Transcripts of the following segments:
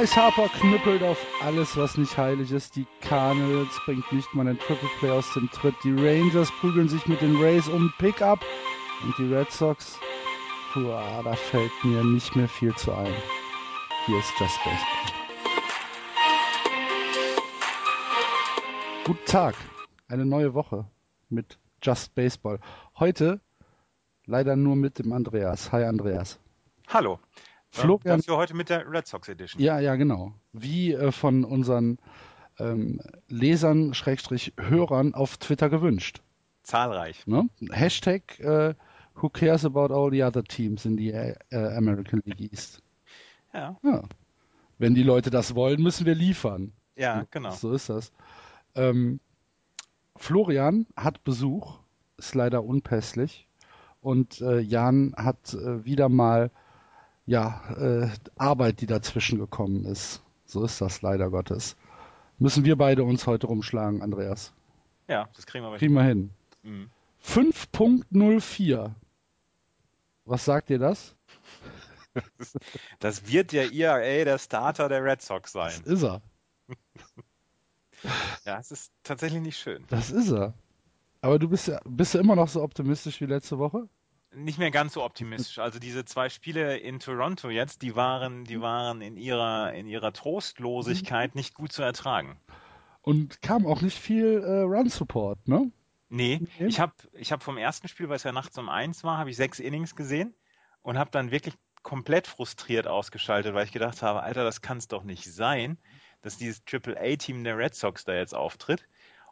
Bryce Harper knüppelt auf alles, was nicht heilig ist. Die Cardinals bringt nicht mal einen Triple Play aus dem Tritt. Die Rangers prügeln sich mit den Rays um Pickup. Und die Red Sox, puh, da fällt mir nicht mehr viel zu ein. Hier ist Just Baseball. Guten Tag, eine neue Woche mit Just Baseball. Heute leider nur mit dem Andreas. Hi Andreas. Hallo. Florian, Dafür heute mit der Red Sox Edition. Ja, ja, genau. Wie äh, von unseren ähm, Lesern, Schrägstrich, Hörern auf Twitter gewünscht. Zahlreich. Ne? Hashtag äh, Who cares about all the other teams in the äh, American League East? Ja. ja. Wenn die Leute das wollen, müssen wir liefern. Ja, genau. So ist das. Ähm, Florian hat Besuch, ist leider unpässlich. Und äh, Jan hat äh, wieder mal ja, äh, Arbeit, die dazwischen gekommen ist. So ist das leider Gottes. Müssen wir beide uns heute rumschlagen, Andreas. Ja, das kriegen wir, kriegen wir hin. Mhm. 5.04. Was sagt ihr das? Das wird der ERA der Starter der Red Sox sein. Das ist er. ja, es ist tatsächlich nicht schön. Das ist er. Aber du bist ja, bist ja immer noch so optimistisch wie letzte Woche? Nicht mehr ganz so optimistisch. Also diese zwei Spiele in Toronto jetzt, die waren, die waren in ihrer, in ihrer Trostlosigkeit nicht gut zu ertragen. Und kam auch nicht viel äh, Run-Support, ne? Nee, nee. ich habe ich hab vom ersten Spiel, weil es ja nachts um eins war, habe ich sechs Innings gesehen und habe dann wirklich komplett frustriert ausgeschaltet, weil ich gedacht habe, Alter, das kann es doch nicht sein, dass dieses Triple-A-Team der Red Sox da jetzt auftritt.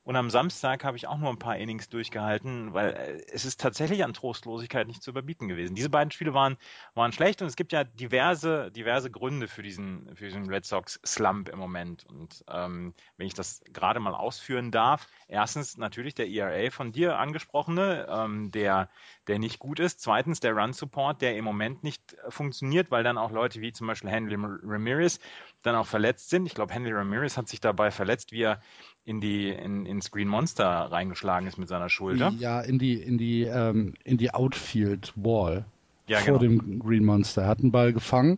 Und am Samstag habe ich auch nur ein paar Innings durchgehalten, weil äh, es ist tatsächlich an Trostlosigkeit nicht zu überbieten gewesen. Diese beiden Spiele waren, waren schlecht und es gibt ja diverse, diverse Gründe für diesen, für diesen Red Sox Slump im Moment. Und ähm, wenn ich das gerade mal ausführen darf, erstens natürlich der ERA von dir angesprochene, ähm, der, der nicht gut ist. Zweitens der Run Support, der im Moment nicht funktioniert, weil dann auch Leute wie zum Beispiel Henry Ramirez dann auch verletzt sind. Ich glaube, Henry Ramirez hat sich dabei verletzt, wie er in die in, ins Green Monster reingeschlagen ist mit seiner Schulter. Ja, in die in die ähm, in die Outfield Wall ja, vor genau. dem Green Monster. Er hat einen Ball gefangen,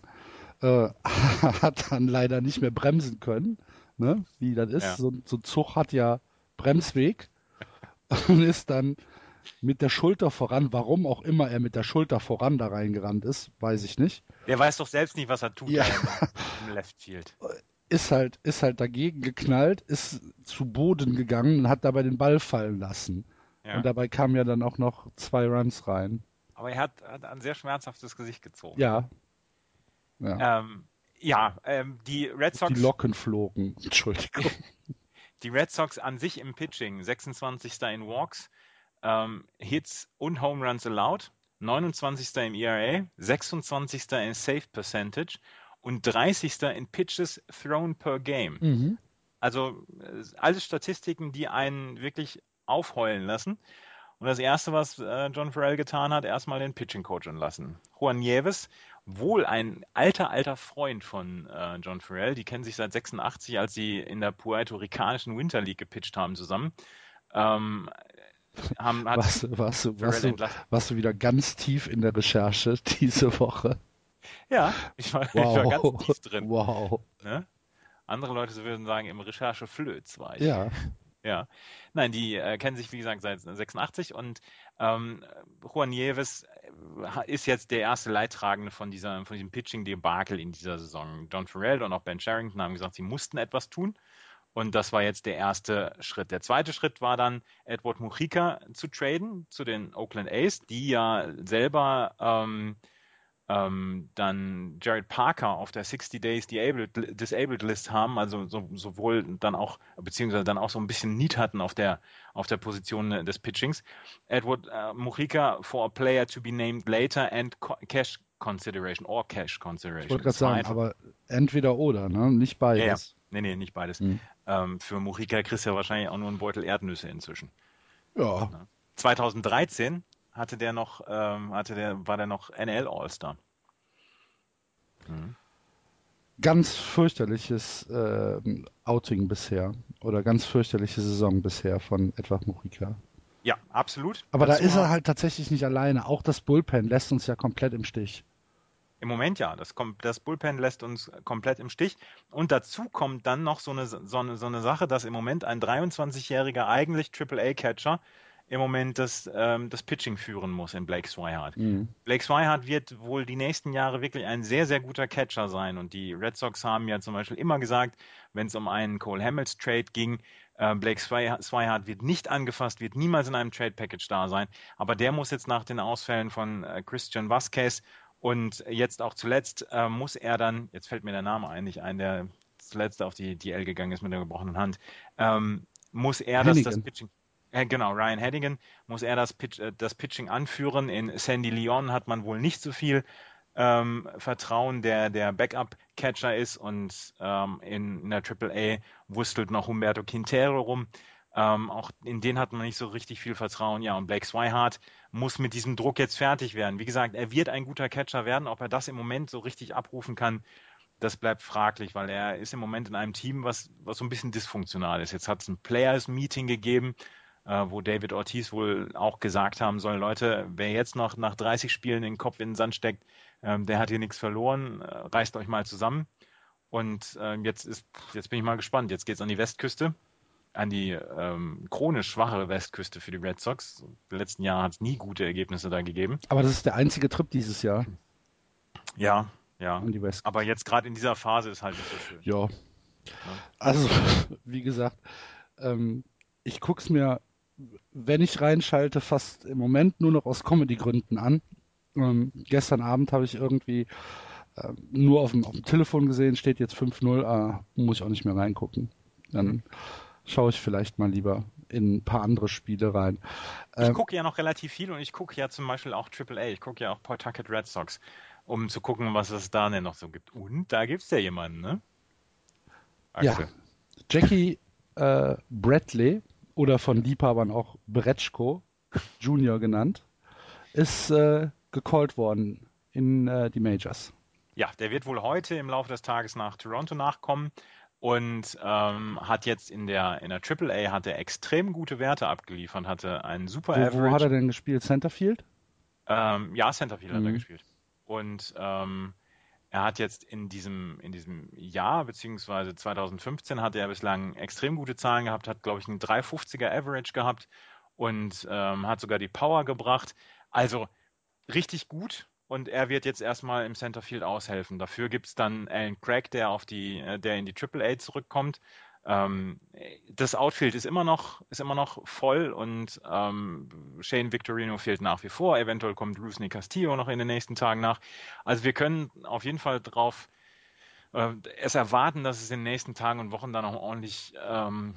äh, hat dann leider nicht mehr bremsen können, ne? Wie das ist. Ja. So, so ein Zug hat ja Bremsweg und ist dann mit der Schulter voran, warum auch immer er mit der Schulter voran da reingerannt ist, weiß ich nicht. Der weiß doch selbst nicht, was er tut Ja. im Left Field. Ist halt, ist halt dagegen geknallt, ist zu Boden gegangen und hat dabei den Ball fallen lassen. Ja. Und dabei kamen ja dann auch noch zwei Runs rein. Aber er hat, hat ein sehr schmerzhaftes Gesicht gezogen. Ja. Ja. Ähm, ja, ähm, die Red Sox. Die Locken flogen. Entschuldigung. Die Red Sox an sich im Pitching, 26. in Walks, ähm, Hits und Home Runs allowed, 29. im ERA, 26. in Save Percentage und 30. in Pitches thrown per Game. Mhm. Also äh, alles Statistiken, die einen wirklich aufheulen lassen. Und das Erste, was äh, John Farrell getan hat, erstmal den Pitching Coach entlassen. Juan Nieves, wohl ein alter, alter Freund von äh, John Farrell, die kennen sich seit 86, als sie in der puerto-ricanischen Winter League gepitcht haben zusammen. Ähm, haben, hat Was, was, Farrell was, du, warst du wieder ganz tief in der Recherche diese Woche? Ja, ich war, ich Wow. war ganz tief drin. Wow. Ne? Andere Leute würden sagen, im Rechercheflöz war ich. Ja. Ja, nein, die äh, kennen sich wie gesagt seit 86 und ähm, Juan Nieves äh, ist jetzt der erste Leidtragende von dieser von diesem Pitching-Debakel in dieser Saison. John Farrell und auch Ben Sherrington haben gesagt, sie mussten etwas tun und das war jetzt der erste Schritt. Der zweite Schritt war dann Edward Mujica zu traden zu den Oakland A's, die ja selber ähm, ähm, dann Jared Parker auf der 60 Days Disabled, Disabled List haben, also so, sowohl dann auch, beziehungsweise dann auch so ein bisschen Need hatten auf der, auf der Position äh, des Pitchings. Edward äh, Mujica for a player to be named later and cash consideration or cash consideration. Ich wollte gerade sagen, aber entweder oder, ne? Nicht beides. Ja, ja. Nee, nee, nicht beides. Hm. Ähm, für Mujica kriegst du ja wahrscheinlich auch nur einen Beutel Erdnüsse inzwischen. Ja. 2013 hatte der noch, ähm, hatte der, war der noch NL All-Star. Mhm. Ganz fürchterliches äh, Outing bisher oder ganz fürchterliche Saison bisher von Edward Murica. Ja, absolut. Aber Dazu da ist er halt tatsächlich nicht alleine. Auch das Bullpen lässt uns ja komplett im Stich. Im Moment ja, das, das, Bullpen lässt uns komplett im Stich. Und dazu kommt dann noch so eine, so eine, so eine Sache, dass im Moment ein 23-jähriger eigentlich AAA-Catcher im Moment das, ähm, das Pitching führen muss in Blake Swihart. Mhm. Blake Swihart wird wohl die nächsten Jahre wirklich ein sehr, sehr guter Catcher sein. Und die Red Sox haben ja zum Beispiel immer gesagt, wenn es um einen Cole Hamels Trade ging, äh, Blake Swihart wird nicht angefasst, wird niemals in einem Trade Package da sein. Aber der muss jetzt nach den Ausfällen von äh, Christian Vasquez und jetzt auch zuletzt äh, muss er dann, jetzt fällt mir der Name eigentlich ein, der zuletzt auf die DL gegangen ist mit der gebrochenen Hand, ähm, muss er das, das Pitching äh, genau, Ryan Hedigan muss er das, Pitch, äh, das Pitching anführen. In Sandy Leon hat man wohl nicht so viel ähm, Vertrauen, der der Backup-Catcher ist und ähm, in, in der AAA wurstelt noch Humberto Quintero rum. Ähm, auch in den hat man nicht so richtig viel Vertrauen. Ja, und Blake Swihart muss mit diesem Druck jetzt fertig werden. Wie gesagt, er wird ein guter Catcher werden. Ob er das im Moment so richtig abrufen kann, das bleibt fraglich, weil er ist im Moment in einem Team, was, was so ein bisschen dysfunktional ist. Jetzt hat es ein Players-Meeting gegeben äh, wo David Ortiz wohl auch gesagt haben soll, Leute, wer jetzt noch nach 30 Spielen den Kopf in den Sand steckt, ähm, der hat hier nichts verloren, äh, reißt euch mal zusammen. Und äh, jetzt ist, jetzt bin ich mal gespannt. Jetzt geht es an die Westküste, an die ähm, chronisch schwache Westküste für die Red Sox. Im letzten Jahr hat es nie gute Ergebnisse da gegeben. Aber das ist der einzige Trip dieses Jahr. Ja, ja. Aber jetzt gerade in dieser Phase ist halt nicht so schön. Ja. Also, wie gesagt, ähm, ich gucke es mir wenn ich reinschalte, fast im Moment nur noch aus Comedy-Gründen an. Ähm, gestern Abend habe ich irgendwie äh, nur auf dem, auf dem, Telefon gesehen, steht jetzt 5-0, ah, muss ich auch nicht mehr reingucken. Dann mhm. Schaue ich vielleicht mal lieber in ein paar andere Spiele rein. Ich ähm, gucke ja noch relativ viel und ich gucke ja zum Beispiel auch AAA, ich gucke ja auch Pawtucket Red Sox, um zu gucken, was es da denn noch so gibt. Und da gibt es ja jemanden, ne? Axel. Ja, Jackie äh, Bradley oder von Liebhabern auch Bretschko Junior genannt, ist äh, gecallt worden in äh, die Majors. Ja, der wird wohl heute im Laufe des Tages nach Toronto nachkommen und ähm, hat jetzt in der in der AAA hat er extrem gute Werte abgeliefert, hatte einen super wo, Average. Wo hat er denn gespielt? Centerfield? Ähm, ja, Centerfield mhm. hat er mhm. gespielt. Und ähm, er hat jetzt in diesem, in diesem Jahr, beziehungsweise 2015, hat er bislang extrem gute Zahlen gehabt, hat, glaube ich, einen 350er Average gehabt und ähm, hat sogar die Power gebracht. Also richtig gut. Und er wird jetzt erstmal im Centerfield aushelfen. Dafür gibt es dann Alan Craig, der auf die, äh, der in die AAA zurückkommt. Ähm, das Outfield ist immer noch, ist immer noch voll und ähm, Shane Victorino fehlt nach wie vor. Eventuell kommt Rusney Castillo noch in den nächsten Tagen nach. Also wir können auf jeden Fall drauf äh, es erwarten, dass es in den nächsten Tagen und Wochen dann auch ordentlich ähm,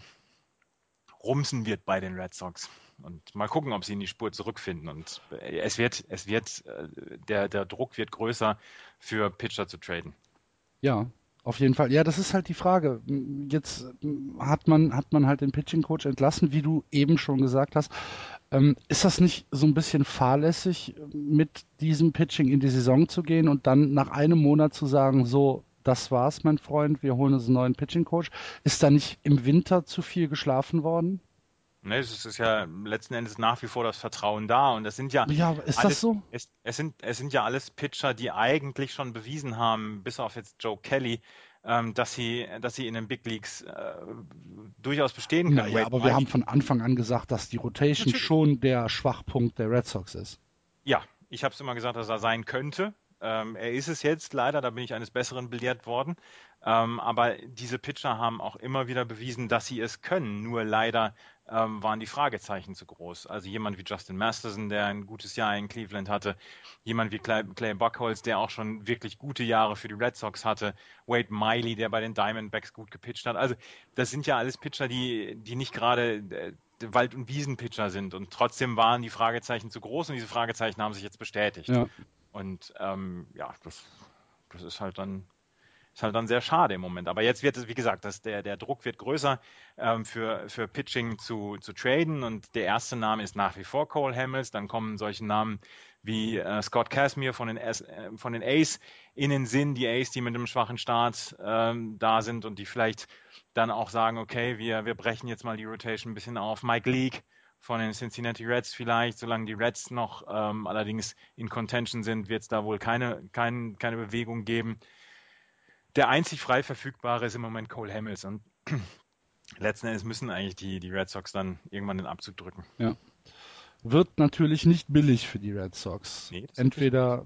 rumsen wird bei den Red Sox. Und mal gucken, ob sie in die Spur zurückfinden. Und es wird, es wird, äh, der, der Druck wird größer für Pitcher zu traden. Ja, auf jeden Fall. Ja, das ist halt die Frage. Jetzt hat man, hat man halt den Pitching Coach entlassen, wie du eben schon gesagt hast. Ähm, ist das nicht so ein bisschen fahrlässig, mit diesem Pitching in die Saison zu gehen und dann nach einem Monat zu sagen, so, das war's, mein Freund, wir holen uns einen neuen Pitching Coach? Ist da nicht im Winter zu viel geschlafen worden? Ne, es ist ja letzten Endes nach wie vor das Vertrauen da und es sind ja. Ja, ist alles, das so? Es, es, sind, es sind ja alles Pitcher, die eigentlich schon bewiesen haben, bis auf jetzt Joe Kelly, ähm, dass sie, dass sie in den Big Leagues äh, durchaus bestehen können. Ja, aber wir haben von Anfang an gesagt, dass die Rotation Natürlich. schon der Schwachpunkt der Red Sox ist. Ja, ich habe es immer gesagt, dass er sein könnte. Ähm, er ist es jetzt leider, da bin ich eines Besseren belehrt worden. Ähm, aber diese Pitcher haben auch immer wieder bewiesen, dass sie es können. Nur leider ähm, waren die Fragezeichen zu groß. Also jemand wie Justin Masterson, der ein gutes Jahr in Cleveland hatte, jemand wie Clay, Clay Buckholz, der auch schon wirklich gute Jahre für die Red Sox hatte, Wade Miley, der bei den Diamondbacks gut gepitcht hat. Also das sind ja alles Pitcher, die, die nicht gerade äh, Wald- und Wiesenpitcher sind und trotzdem waren die Fragezeichen zu groß und diese Fragezeichen haben sich jetzt bestätigt. Ja. Und ähm, ja, das, das ist halt dann ist halt dann sehr schade im Moment. Aber jetzt wird es, wie gesagt, das, der, der Druck wird größer ähm, für, für Pitching zu, zu traden und der erste Name ist nach wie vor Cole Hamels. Dann kommen solche Namen wie äh, Scott Casimir von den, äh, von den Ace in den Sinn, die Ace, die mit einem schwachen Start ähm, da sind und die vielleicht dann auch sagen, okay, wir, wir brechen jetzt mal die Rotation ein bisschen auf. Mike Leake von den Cincinnati Reds vielleicht, solange die Reds noch ähm, allerdings in Contention sind, wird es da wohl keine, kein, keine Bewegung geben der einzig frei verfügbare ist im Moment Cole Hamels und letzten Endes müssen eigentlich die, die Red Sox dann irgendwann den Abzug drücken. Ja. Wird natürlich nicht billig für die Red Sox. Nee, Entweder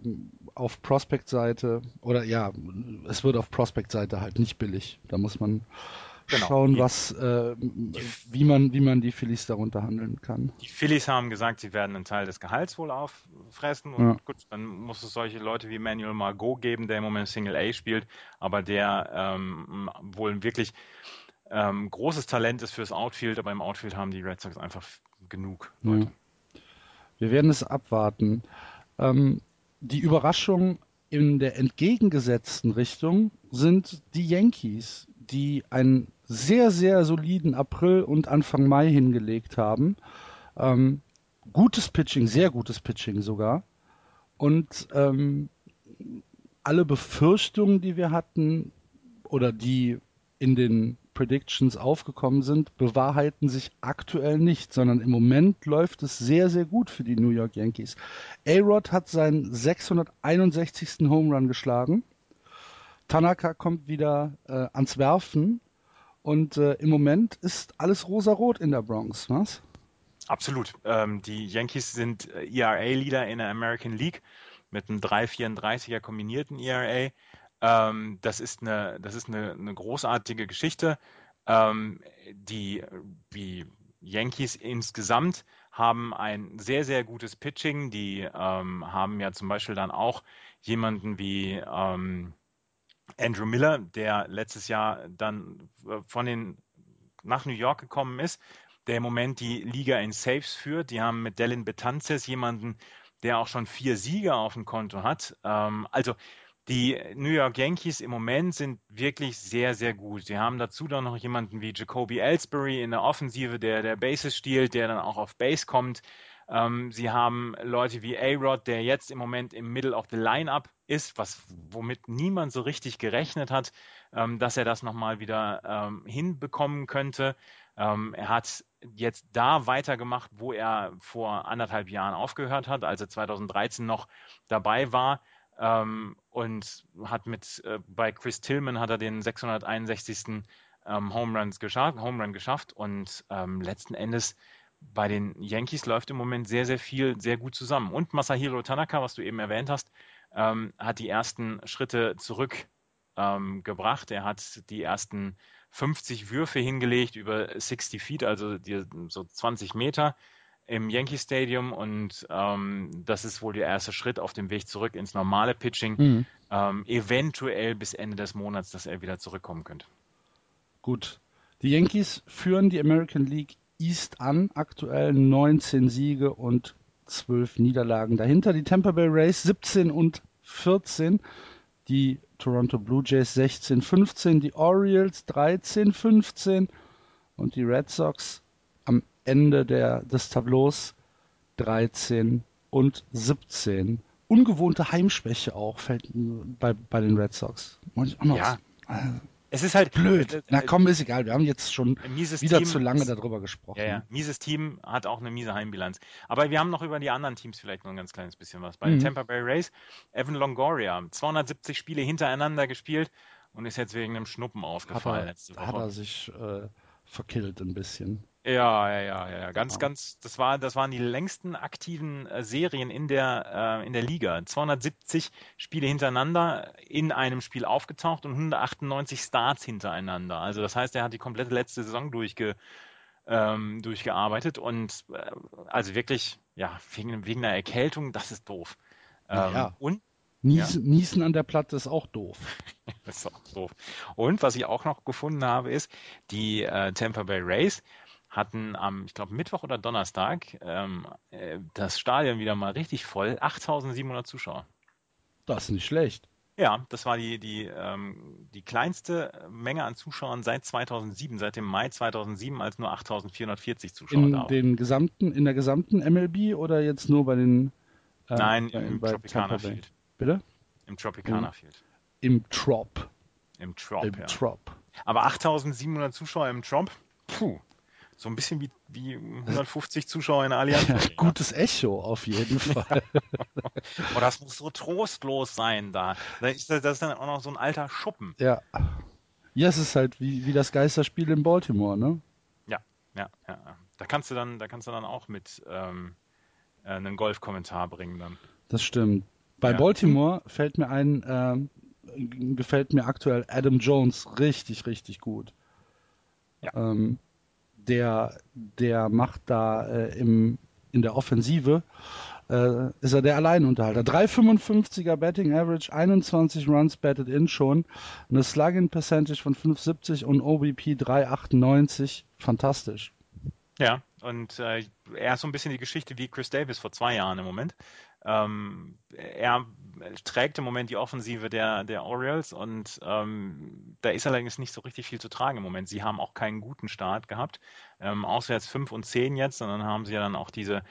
auf Prospect-Seite oder ja, es wird auf Prospect-Seite halt nicht billig. Da muss man genau. schauen, was, äh, wie, man, wie man die Phillies darunter handeln kann. Die Phillies haben gesagt, sie werden einen Teil des Gehalts wohl auffressen. Und ja. gut, dann muss es solche Leute wie Manuel Margot geben, der im Moment Single A spielt, aber der ähm, wohl wirklich ähm, großes Talent ist fürs Outfield, aber im Outfield haben die Red Sox einfach genug Leute. Ja. Wir werden es abwarten. Ähm, die Überraschung in der entgegengesetzten Richtung sind die Yankees, die einen sehr, sehr soliden April und Anfang Mai hingelegt haben. Ähm, gutes Pitching, sehr gutes Pitching sogar. Und ähm, alle Befürchtungen, die wir hatten oder die in den Predictions aufgekommen sind, bewahrheiten sich aktuell nicht, sondern im Moment läuft es sehr, sehr gut für die New York Yankees. A-Rod hat seinen 661. Home Run geschlagen. Tanaka kommt wieder äh, ans Werfen und äh, im Moment ist alles rosarot in der Bronx, was? Absolut. Ähm, die Yankees sind äh, ERA-Leader in der American League mit einem 3,34er kombinierten ERA. Ähm, das ist eine, das ist eine, eine großartige Geschichte. Ähm, die, die Yankees insgesamt haben ein sehr, sehr gutes Pitching. Die ähm, haben ja zum Beispiel dann auch jemanden wie ähm, Andrew Miller, der letztes Jahr dann äh, von den nach New York gekommen ist, der im Moment die Liga in Saves führt. Die haben mit Dylan Betances jemanden, der auch schon vier Siege auf dem Konto hat. Ähm, also die New York Yankees im Moment sind wirklich sehr, sehr gut. Sie haben dazu dann noch jemanden wie Jacoby Ellsbury in der Offensive, der der Bases stiehlt, der dann auch auf Base kommt. Ähm, sie haben Leute wie A-Rod, der jetzt im Moment im Middle of the Lineup ist, was womit niemand so richtig gerechnet hat, ähm, dass er das nochmal wieder ähm, hinbekommen könnte. Ähm, er hat jetzt da weitergemacht, wo er vor anderthalb Jahren aufgehört hat, als er 2013 noch dabei war. Ähm, und hat mit äh, bei Chris Tillman hat er den 661. Ähm, Home, Runs geschafft, Home Run geschafft und letzten Endes bei den Yankees läuft im Moment sehr, sehr viel sehr gut zusammen. Und Masahiro Tanaka, was du eben erwähnt hast, ähm, hat die ersten Schritte zurückgebracht. Ähm, er hat die ersten 50 Würfe hingelegt über 60 Feet, also die, so 20 Meter im Yankee Stadium und ähm, das ist wohl der erste Schritt auf dem Weg zurück ins normale Pitching. Mhm. Ähm, eventuell bis Ende des Monats, dass er wieder zurückkommen könnte. Gut. Die Yankees führen die American League East an, aktuell 19 Siege und 12 Niederlagen. Dahinter die Tampa Bay Rays 17 und 14, die Toronto Blue Jays 16, 15, die Orioles 13, 15 und die Red Sox am Ende der, des Tableaus 13 und 17. Ungewohnte Heimschwäche auch fällt bei, bei den Red Sox. Ja. Es ist halt blöd. Äh, Na komm, ist egal. Wir haben jetzt schon wieder Team, zu lange darüber gesprochen. Ja, ja. Mieses Team hat auch eine miese Heimbilanz. Aber wir haben noch über die anderen Teams vielleicht noch ein ganz kleines bisschen was. Bei mhm. den Tampa Bay Rays, Evan Longoria, 270 Spiele hintereinander gespielt und ist jetzt wegen einem Schnuppen ausgefallen hat er. Hat er sich äh, verkillt ein bisschen. Ja, ja, ja, ja, ganz, ja. ganz, das war, das waren die längsten aktiven äh, Serien in der, äh, in der Liga. 270 Spiele hintereinander in einem Spiel aufgetaucht und 198 Starts hintereinander. Also das heißt, er hat die komplette letzte Saison durchge, ähm, durchgearbeitet und äh, also wirklich, ja, wegen, wegen einer Erkältung, das ist doof. Ähm, Ja. Und Niesen, Niesen an der Platte ist auch doof. Das ist auch doof. Und was ich auch noch gefunden habe, ist, die äh, Tampa Bay Rays hatten am, ich glaube, Mittwoch oder Donnerstag ähm, äh, das Stadion wieder mal richtig voll. 8700 Zuschauer. Das ist nicht schlecht. Ja, das war die, die, ähm, die kleinste Menge an Zuschauern seit 2007, seit dem Mai 2007, als nur 8440 Zuschauer In da waren. den gesamten, in der gesamten MLB oder jetzt nur bei den äh, Nein, bei, im bei Tropicana? Field. Bitte? Im Tropicana Mhm. Field. Im Trop. Im Trop, Im ja. Trop. Aber 8700 Zuschauer im Trump, puh, so ein bisschen wie, wie 150 Zuschauer in der Allianz. Ja, gutes Echo auf jeden Fall. Oh, das muss so trostlos sein da. Ist das, ist dann auch noch so ein alter Schuppen. ja. Ja, es ist halt wie, wie das Geisterspiel in Baltimore, ne? Ja, ja, ja. ja. Da kannst du dann, da kannst du dann auch mit ähm, äh, einen Golfkommentar bringen dann. Das stimmt. Bei Ja. Baltimore fällt mir ein, ähm, gefällt mir aktuell Adam Jones richtig, richtig gut. Ja. Ähm, der, der macht da äh, im, in der Offensive, äh, ist er der Alleinunterhalter. 3,55er Betting Average, 21 Runs batted in schon, eine Slugging Percentage von 5,70 und OBP 3,98. Fantastisch. Ja, und äh, er ist so ein bisschen die Geschichte wie Chris Davis vor zwei Jahren im Moment. Ähm, er trägt im Moment die Offensive der, der Orioles und ähm, da ist allerdings nicht so richtig viel zu tragen im Moment. Sie haben auch keinen guten Start gehabt. Ähm, auswärts 5 und 10 jetzt, und dann haben sie ja dann auch diese,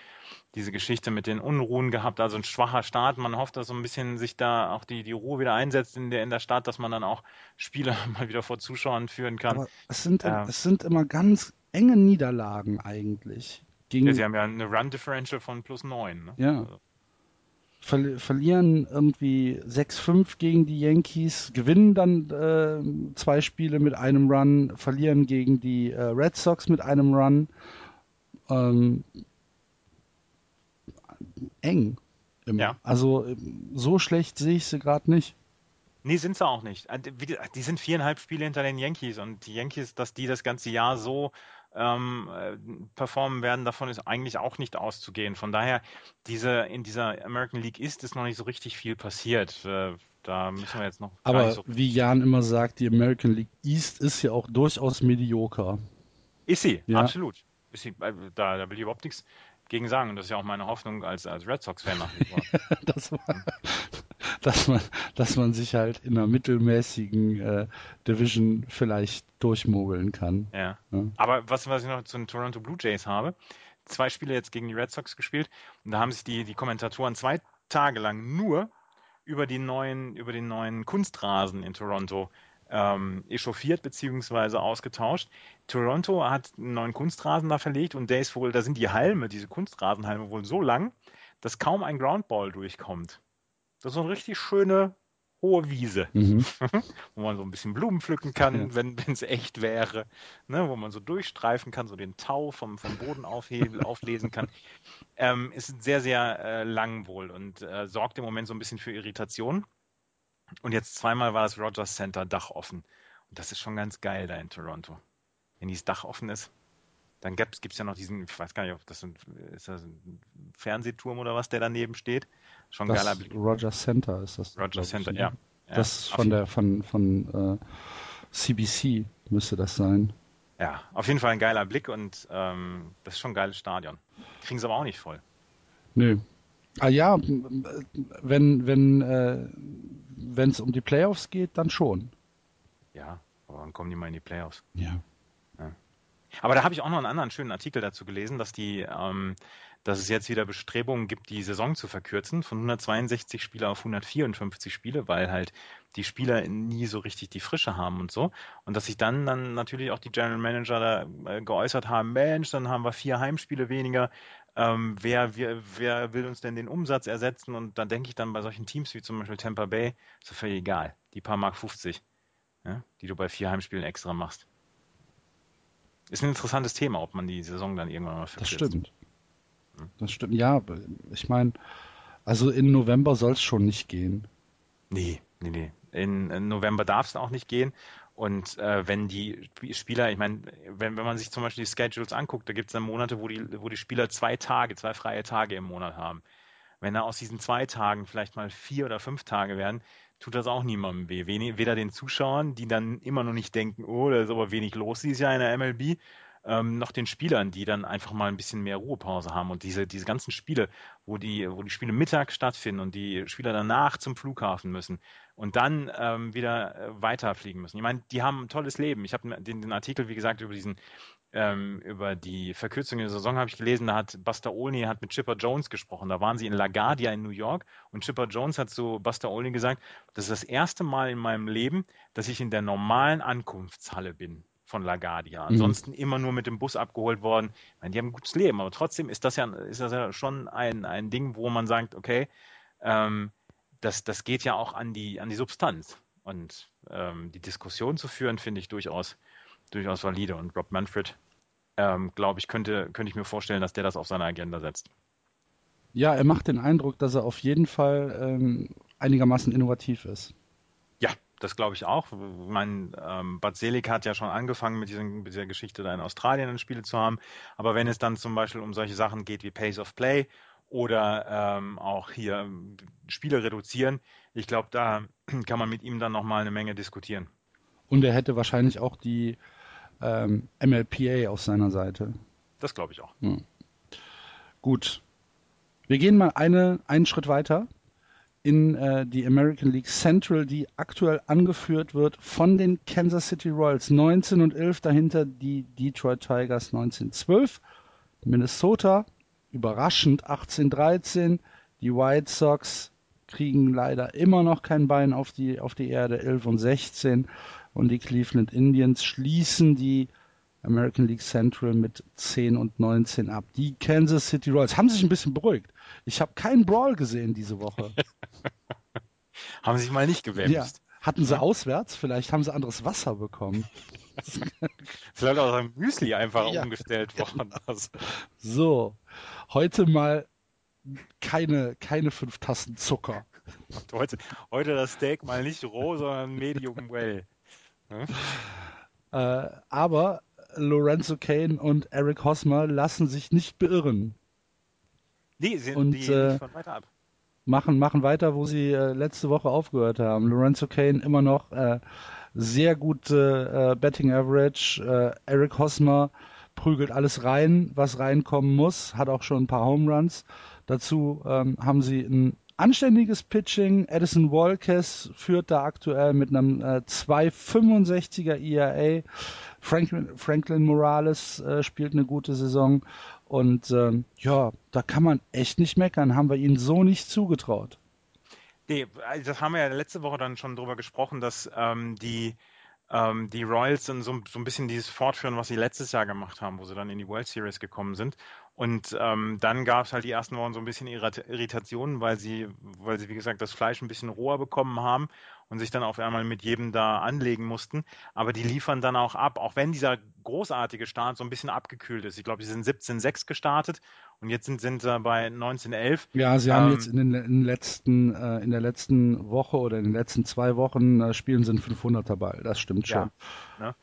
diese Geschichte mit den Unruhen gehabt, also ein schwacher Start. Man hofft, dass so ein bisschen sich da auch die, die Ruhe wieder einsetzt in der, in der Stadt, dass man dann auch Spiele mal wieder vor Zuschauern führen kann. Aber es sind, Ja. es sind immer ganz enge Niederlagen eigentlich. Gegen, Ja, sie haben ja eine Run Differential von plus 9. Ne? Ja. Also, ver verlieren irgendwie 6-5 gegen die Yankees, gewinnen dann äh, zwei Spiele mit einem Run, verlieren gegen die äh, Red Sox mit einem Run. Ähm, eng. Immer. Ja. Also äh, so schlecht sehe ich sie gerade nicht. Nee, sind sie auch nicht. Äh, Die sind viereinhalb Spiele hinter den Yankees und die Yankees, dass die das ganze Jahr so ähm, äh, performen werden, davon ist eigentlich auch nicht auszugehen. Von daher, diese, in dieser American League ist es noch nicht so richtig viel passiert. Äh, da müssen wir jetzt noch Aber so. wie Jan immer sagt, die American League East ist ja auch durchaus medioker. Ist sie, Ja. absolut. Ist sie, äh, da, da will ich überhaupt nichts gegen sagen. Und das ist ja auch meine Hoffnung als, als Red Sox-Fan nach wie vor. dass man, dass man, dass man sich halt in einer mittelmäßigen äh, Division vielleicht durchmogeln kann. Ja. Ja. Aber was, was ich noch zu den Toronto Blue Jays habe, zwei Spiele jetzt gegen die Red Sox gespielt und da haben sich die, die Kommentatoren zwei Tage lang nur über die neuen, über den neuen Kunstrasen in Toronto ähm, echauffiert bzw. ausgetauscht. Toronto hat einen neuen Kunstrasen da verlegt und der ist wohl, da sind die Halme, diese Kunstrasenhalme wohl so lang, dass kaum ein Groundball durchkommt. Das ist so eine richtig schöne hohe Wiese Mhm. wo man so ein bisschen Blumen pflücken kann, Ja. wenn es echt wäre, ne, wo man so durchstreifen kann, so den Tau vom, vom Boden aufheben, auflesen kann. Ähm, ist sehr, sehr äh, lang wohl und äh, sorgt im Moment so ein bisschen für Irritation. Und jetzt zweimal war das Rogers Center Dach offen. Und das ist schon ganz geil da in Toronto. Wenn dieses Dach offen ist, dann gibt es ja noch diesen, ich weiß gar nicht, ob das ein, ist das ein Fernsehturm oder was, der daneben steht. Schon ein geiler Das Blick. Rogers Center ist das. Ich, Center, ne? ja. ja. Das ist von der von von äh, CBC müsste das sein. Ja, auf jeden Fall ein geiler Blick und ähm, das ist schon ein geiles Stadion. Kriegen sie aber auch nicht voll. Nö. Ah ja, wenn wenn äh, wenn es um die Playoffs geht, dann schon. Ja, aber wann kommen die mal in die Playoffs? Ja. Aber da habe ich auch noch einen anderen schönen Artikel dazu gelesen, dass die, ähm, dass es jetzt wieder Bestrebungen gibt, die Saison zu verkürzen von 162 Spiele auf 154 Spiele, weil halt die Spieler nie so richtig die Frische haben und so. Und dass sich dann dann natürlich auch die General Manager da äh, geäußert haben, Mensch, dann haben wir vier Heimspiele weniger. Ähm, wer, wer, wer will uns denn den Umsatz ersetzen? Und dann denke ich dann bei solchen Teams wie zum Beispiel Tampa Bay, ist doch völlig egal. Die paar Mark 50, ja, die du bei vier Heimspielen extra machst. Ist ein interessantes Thema, ob man die Saison dann irgendwann mal Das verkürzt. stimmt. Das stimmt. Ja, ich meine, also in November soll es schon nicht gehen. Nee, nee, nee. In, in November darf es auch nicht gehen. Und äh, wenn die Spieler, ich meine, wenn, wenn man sich zum Beispiel die Schedules anguckt, da gibt es dann Monate, wo die, wo die Spieler zwei Tage, zwei freie Tage im Monat haben. Wenn da aus diesen zwei Tagen vielleicht mal vier oder fünf Tage werden, tut das auch niemandem weh. Weder den Zuschauern, die dann immer noch nicht denken, oh, da ist aber wenig los dieses Jahr in der MLB, ähm, noch den Spielern, die dann einfach mal ein bisschen mehr Ruhepause haben und diese, diese ganzen Spiele, wo die, wo die Spiele Mittag stattfinden und die Spieler danach zum Flughafen müssen und dann ähm, wieder äh, weiterfliegen müssen. Ich meine, die haben ein tolles Leben. Ich habe den, den Artikel, wie gesagt, über diesen ähm, über die Verkürzung der Saison habe ich gelesen, da hat Buster Olney hat mit Chipper Jones gesprochen. Da waren sie in LaGuardia in New York und Chipper Jones hat zu Buster Olney gesagt, das ist das erste Mal in meinem Leben, dass ich in der normalen Ankunftshalle bin von LaGuardia. Mhm. Ansonsten mhm. immer nur mit dem Bus abgeholt worden. Ich meine, die haben ein gutes Leben, aber trotzdem ist das ja, ist das ja schon ein, ein Ding, wo man sagt, okay, ähm, das, das geht ja auch an die, an die Substanz. Und ähm, die Diskussion zu führen, finde ich durchaus, durchaus valide. Und Rob Manfred, ähm, glaube ich, könnte, könnte ich mir vorstellen, dass der das auf seine Agenda setzt. Ja, er macht den Eindruck, dass er auf jeden Fall ähm, einigermaßen innovativ ist das glaube ich auch. Mein ähm, Bad Selig hat ja schon angefangen mit, diesen, mit dieser Geschichte da in Australien Spiele zu haben. Aber wenn es dann zum Beispiel um solche Sachen geht wie Pace of Play oder ähm, auch hier ähm, Spiele reduzieren, ich glaube, da kann man mit ihm dann nochmal eine Menge diskutieren. Und er hätte wahrscheinlich auch die ähm, MLPA auf seiner Seite. Das glaube ich auch. Hm. Gut. Wir gehen mal eine, einen Schritt weiter in äh, die American League Central, die aktuell angeführt wird von den Kansas City Royals. 19 und 11, dahinter die Detroit Tigers. 1912, Minnesota überraschend 18-13, die White Sox kriegen leider immer noch kein Bein auf die, auf die Erde. 11 und 16 und die Cleveland Indians schließen die American League Central mit 10 und 19 ab. Die Kansas City Royals haben sich ein bisschen beruhigt. Ich habe keinen Brawl gesehen diese Woche. haben sich mal nicht gewämst. Ja. Hatten sie auswärts? Vielleicht haben sie anderes Wasser bekommen. Vielleicht auch ein Müsli einfach ja, umgestellt worden. Genau. So, heute mal keine, keine fünf Tassen Zucker. Heute, heute das Steak mal nicht roh, sondern medium well. Hm? Äh, aber Lorenzo Kane und Eric Hosmer lassen sich nicht beirren. Nee, sie und, die äh, von weiter ab. Machen, machen weiter, wo sie äh, letzte Woche aufgehört haben. Lorenzo Kane immer noch äh, sehr gute äh, Betting Average. Äh, Eric Hosmer prügelt alles rein, was reinkommen muss, hat auch schon ein paar Home Runs. Dazu ähm, haben sie ein anständiges Pitching. Edison Walkes führt da aktuell mit einem äh, 2,65er ERA. Franklin, Franklin Morales äh, spielt eine gute Saison. Und ähm, ja, da kann man echt nicht meckern. Haben wir ihnen so nicht zugetraut. Nee, also das haben wir ja letzte Woche dann schon drüber gesprochen, dass ähm, die, ähm, die Royals dann so, so ein bisschen dieses fortführen, was sie letztes Jahr gemacht haben, wo sie dann in die World Series gekommen sind. Und ähm, dann gab es halt die ersten Wochen so ein bisschen Irritationen, weil sie, weil sie, wie gesagt, das Fleisch ein bisschen roher bekommen haben und sich dann auf einmal mit jedem da anlegen mussten. Aber die liefern dann auch ab, auch wenn dieser großartige Start so ein bisschen abgekühlt ist. Ich glaube, sie sind 17-6 gestartet und jetzt sind, sind sie bei 19-11. Ja, sie haben ähm, jetzt in, den, in, letzten, äh, in der letzten Woche oder in den letzten zwei Wochen äh, spielen sie einen 500er Ball. Das stimmt schon. Ja, ne?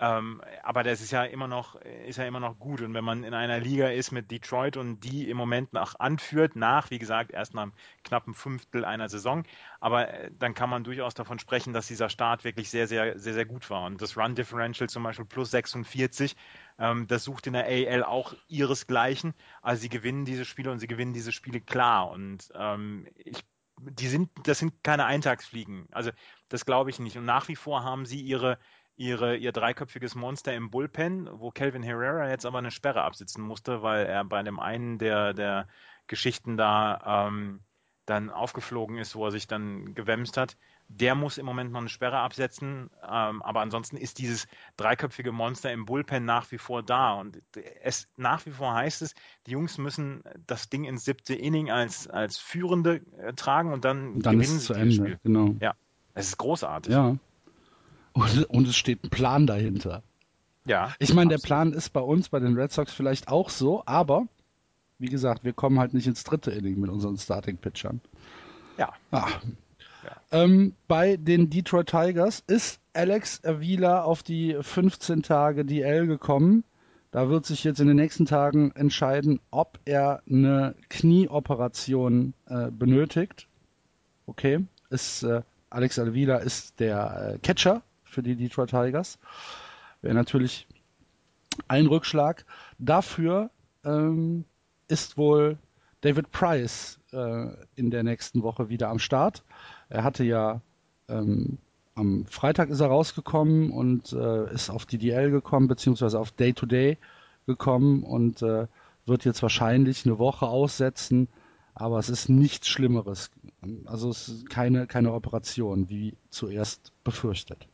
Ähm, aber das ist ja immer noch, ist ja immer noch gut. Und wenn man in einer Liga ist mit Detroit und die im Moment noch anführt, nach, wie gesagt, erst nach einem knappen Fünftel einer Saison, aber äh, dann kann man durchaus davon sprechen, dass dieser Start wirklich sehr, sehr, sehr, sehr gut war. Und das Run Differential zum Beispiel plus 46, ähm, das sucht in der AL auch ihresgleichen. Also sie gewinnen diese Spiele und sie gewinnen diese Spiele klar. Und ähm, ich die sind, das sind keine Eintagsfliegen. Also das glaube ich nicht. Und nach wie vor haben sie ihre ihre, ihr dreiköpfiges Monster im Bullpen, wo Calvin Herrera jetzt aber eine Sperre absitzen musste, weil er bei dem einen der, der Geschichten da ähm, dann aufgeflogen ist, wo er sich dann gewämst hat. Der muss im Moment noch eine Sperre absetzen, ähm, aber ansonsten ist dieses dreiköpfige Monster im Bullpen nach wie vor da. Und es nach wie vor heißt es, die Jungs müssen das Ding ins siebte Inning als, als Führende äh, tragen und dann, und dann gewinnen sie das Spiel. Genau. Ja, es ist großartig. Ja. Und, und es steht ein Plan dahinter. Ja. Ich meine, der Plan ist bei uns, bei den Red Sox vielleicht auch so, aber wie gesagt, wir kommen halt nicht ins dritte Inning mit unseren Starting-Pitchern. Ja. Ah. ja. Ähm, bei den Detroit Tigers ist Alex Avila auf die 15 Tage DL gekommen. Da wird sich jetzt in den nächsten Tagen entscheiden, ob er eine Knieoperation äh, benötigt. Okay, ist äh, Alex Avila ist der äh, Catcher für die Detroit Tigers. Wäre natürlich ein Rückschlag. Dafür ähm, ist wohl David Price äh, in der nächsten Woche wieder am Start. Er hatte ja ähm, am Freitag ist er rausgekommen und äh, ist auf DDL gekommen, beziehungsweise auf Day-to-Day gekommen und äh, wird jetzt wahrscheinlich eine Woche aussetzen, aber es ist nichts Schlimmeres. Also es ist keine, keine Operation, wie zuerst befürchtet.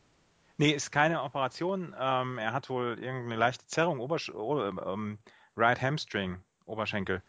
Nee, ist keine Operation. Ähm, er hat wohl irgendeine leichte Zerrung, Obersch ähm, Right Hamstring, Oberschenkel.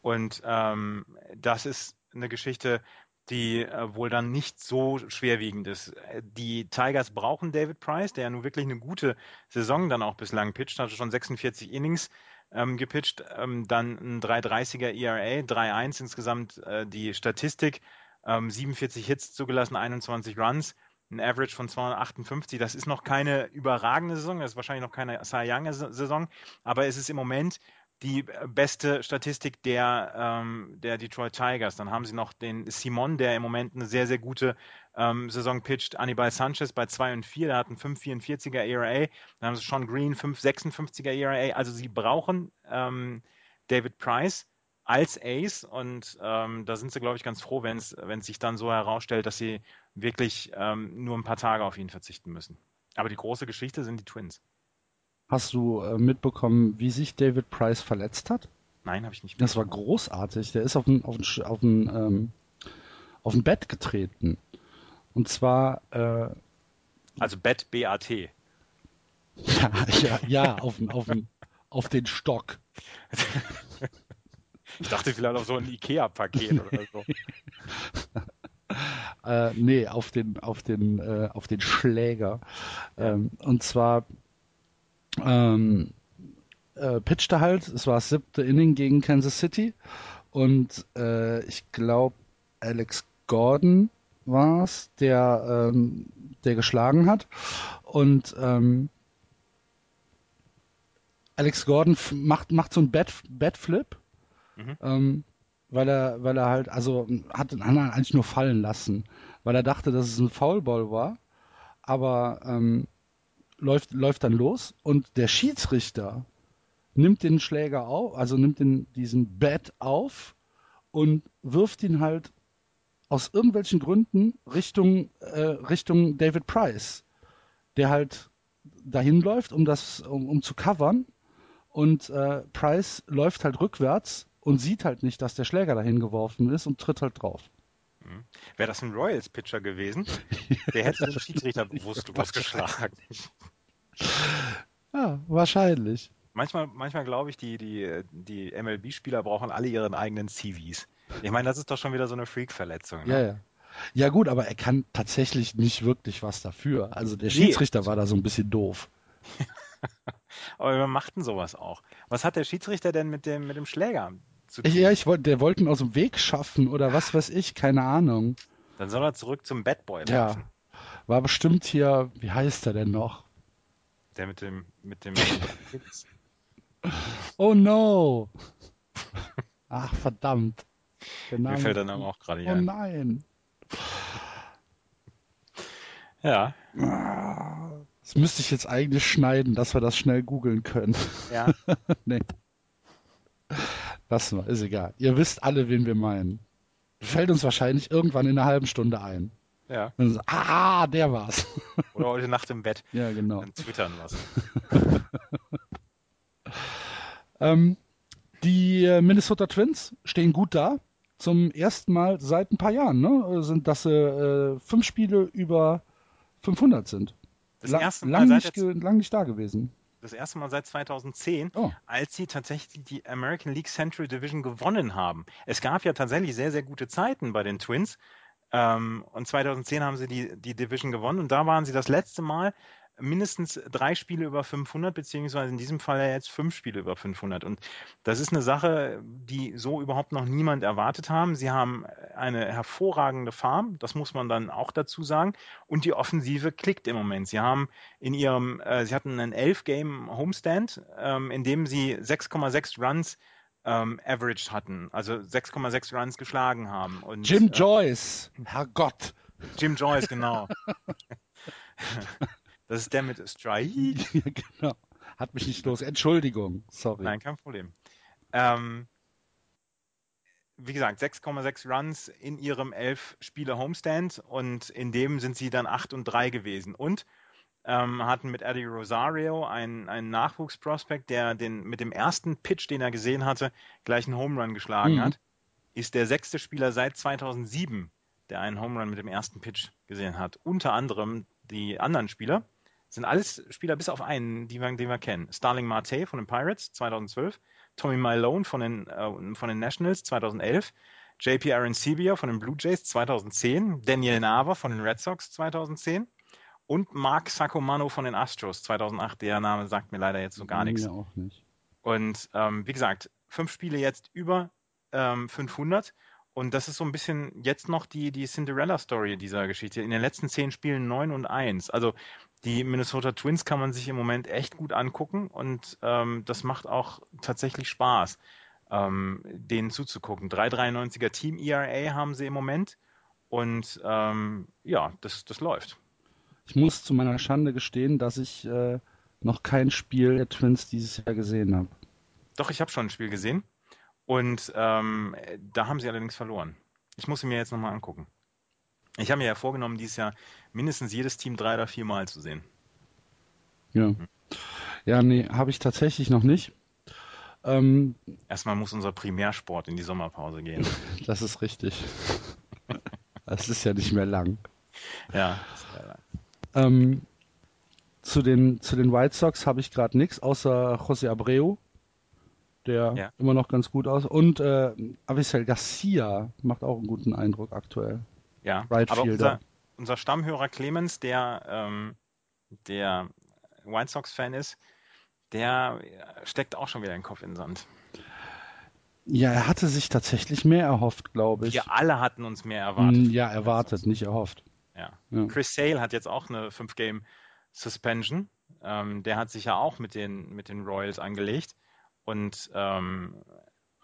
Und ähm, das ist eine Geschichte, die äh, wohl dann nicht so schwerwiegend ist. Die Tigers brauchen David Price, der ja nun wirklich eine gute Saison dann auch bislang pitcht, hatte schon 46 Innings ähm, gepitcht, ähm, dann ein 330er ERA, 3-1 insgesamt äh, die Statistik, ähm, 47 Hits zugelassen, 21 Runs, ein Average von 258. Das ist noch keine überragende Saison, das ist wahrscheinlich noch keine Cy Young Saison, aber es ist im Moment die beste Statistik der, ähm, der Detroit Tigers. Dann haben sie noch den Simon, der im Moment eine sehr, sehr gute ähm, Saison pitcht. Anibal Sanchez bei 2 und 4, der hat einen 5,44er ERA. Dann haben sie Sean Green 5,56er ERA. Also sie brauchen ähm, David Price als Ace und ähm, da sind sie, glaube ich, ganz froh, wenn es sich dann so herausstellt, dass sie wirklich ähm, nur ein paar Tage auf ihn verzichten müssen. Aber die große Geschichte sind die Twins. Hast du äh, mitbekommen, wie sich David Price verletzt hat? Nein, habe ich nicht. Das war großartig. Der ist auf ein, auf ein, auf ein, ähm, auf ein Bett getreten. Und zwar. Äh, also Bett BAT. Ja, ja, ja auf, auf, auf den Stock. Ich dachte vielleicht auf so ein Ikea-Paket oder so. äh, nee, auf den, auf den, äh, auf den Schläger. Ähm, und zwar ähm, äh, pitchte halt, es war das siebte Inning gegen Kansas City und äh, ich glaube Alex Gordon war es, der, ähm, der geschlagen hat und ähm, Alex Gordon macht, macht so ein Bat, Batflip, mhm. ähm, weil er, weil er halt, also hat den anderen eigentlich nur fallen lassen, weil er dachte, dass es ein Foulball war, aber ähm, läuft, läuft dann los und der Schiedsrichter nimmt den Schläger auf, also nimmt den, diesen Bat auf und wirft ihn halt aus irgendwelchen Gründen Richtung, äh, Richtung David Price, der halt dahin läuft, um das, um, um zu covern. Und äh, Price läuft halt rückwärts und sieht halt nicht, dass der Schläger dahin geworfen ist und tritt halt drauf. Mhm. Wäre das ein Royals-Pitcher gewesen, der hätte den Schiedsrichter bewusst losgeschlagen. Ja, wahrscheinlich. Manchmal, manchmal glaube ich, die, die, die MLB-Spieler brauchen alle ihren eigenen CVs. Ich meine, das ist doch schon wieder so eine Freak-Verletzung. Ne? Ja, ja. Ja gut, aber er kann tatsächlich nicht wirklich was dafür. Also der Schiedsrichter nee. war da so ein bisschen doof. aber wir machten sowas auch. Was hat der Schiedsrichter denn mit dem, mit dem Schläger zu tun? Ja, ich wollte, der wollte ihn aus dem Weg schaffen oder was weiß ich, keine Ahnung. Dann soll er zurück zum Batboy laufen. Ja, war bestimmt hier, wie heißt er denn noch? Der mit dem, mit dem. oh no! Ach, verdammt. Mir fällt der Name auch gerade Oh ein. nein. Ja. Das müsste ich jetzt eigentlich schneiden, dass wir das schnell googeln können. Ja. nee. Lassen wir, ist egal. Ihr wisst alle, wen wir meinen. Fällt uns wahrscheinlich irgendwann in einer halben Stunde ein. Ja. So, ah, der war's. Oder heute Nacht im Bett. Ja, genau. Dann twittern was. ähm, die äh, Minnesota Twins stehen gut da. Zum ersten Mal seit ein paar Jahren, ne? Sind, dass sie äh, fünf Spiele über 500 sind. Das La erste Mal lang, nicht, lang nicht da gewesen. Das erste Mal seit 2010, oh. als sie tatsächlich die American League Central Division gewonnen haben. Es gab ja tatsächlich sehr, sehr gute Zeiten bei den Twins. Ähm, und 2010 haben sie die, die Division gewonnen und da waren sie das letzte Mal mindestens drei Spiele über 500, beziehungsweise in diesem Fall ja jetzt fünf Spiele über 500. Und das ist eine Sache, die so überhaupt noch niemand erwartet haben. Sie haben eine hervorragende Farm, das muss man dann auch dazu sagen. Und die Offensive klickt im Moment. Sie haben in ihrem, äh, sie hatten einen 11-Game Homestand, ähm, in dem sie 6,6 Runs ähm, averaged hatten, also 6,6 Runs geschlagen haben. Und, Jim äh, Joyce, Herrgott. Jim Joyce, genau. das ist der mit Strike. ja, genau. Hat mich nicht los. Entschuldigung, sorry. Nein, kein Problem. Ähm, wie gesagt, 6,6 Runs in ihrem 11 Spiele Homestand und in dem sind sie dann 8 und 3 gewesen. Und ähm, hatten mit Eddie Rosario einen, einen Nachwuchsprospekt, der den, mit dem ersten Pitch, den er gesehen hatte, gleich einen Home Run geschlagen mhm. hat. Ist der sechste Spieler seit 2007, der einen Home Run mit dem ersten Pitch gesehen hat. Unter anderem die anderen Spieler sind alles Spieler bis auf einen, die wir, den wir kennen. Starling Marte von den Pirates 2012, Tommy Malone von den, äh, von den Nationals 2011, JP Arencibia von den Blue Jays 2010, Daniel Nava von den Red Sox 2010 und Mark Sacomano von den Astros 2008. Der Name sagt mir leider jetzt so gar nichts. Mir auch nicht. Und ähm, wie gesagt, fünf Spiele jetzt über ähm, 500. Und das ist so ein bisschen jetzt noch die, die Cinderella-Story dieser Geschichte. In den letzten zehn Spielen 9 und 1. Also die Minnesota Twins kann man sich im Moment echt gut angucken und ähm, das macht auch tatsächlich Spaß, ähm, denen zuzugucken. 3,93er Team ERA haben sie im Moment und ähm, ja, das, das läuft. Ich muss zu meiner Schande gestehen, dass ich äh, noch kein Spiel der Twins dieses Jahr gesehen habe. Doch, ich habe schon ein Spiel gesehen. Und ähm, da haben sie allerdings verloren. Ich muss sie mir jetzt nochmal angucken. Ich habe mir ja vorgenommen, dieses Jahr mindestens jedes Team drei oder vier Mal zu sehen. Ja. Ja, nee, habe ich tatsächlich noch nicht. Ähm, Erstmal muss unser Primärsport in die Sommerpause gehen. das ist richtig. das ist ja nicht mehr lang. Ja, ähm, zu, den, zu den White Sox habe ich gerade nichts, außer José Abreu, der ja. immer noch ganz gut aus. Und äh, Avisel Garcia macht auch einen guten Eindruck aktuell. Ja, right aber unser, unser, Stammhörer Clemens, der, ähm, der White Sox-Fan ist, der steckt auch schon wieder den Kopf in den Sand. Ja, er hatte sich tatsächlich mehr erhofft, glaube ich. Wir alle hatten uns mehr erwartet. Ja, erwartet, nicht erhofft. Ja. ja. Chris Sale hat jetzt auch eine 5-Game-Suspension. Ähm, der hat sich ja auch mit den, mit den Royals angelegt. Und ähm,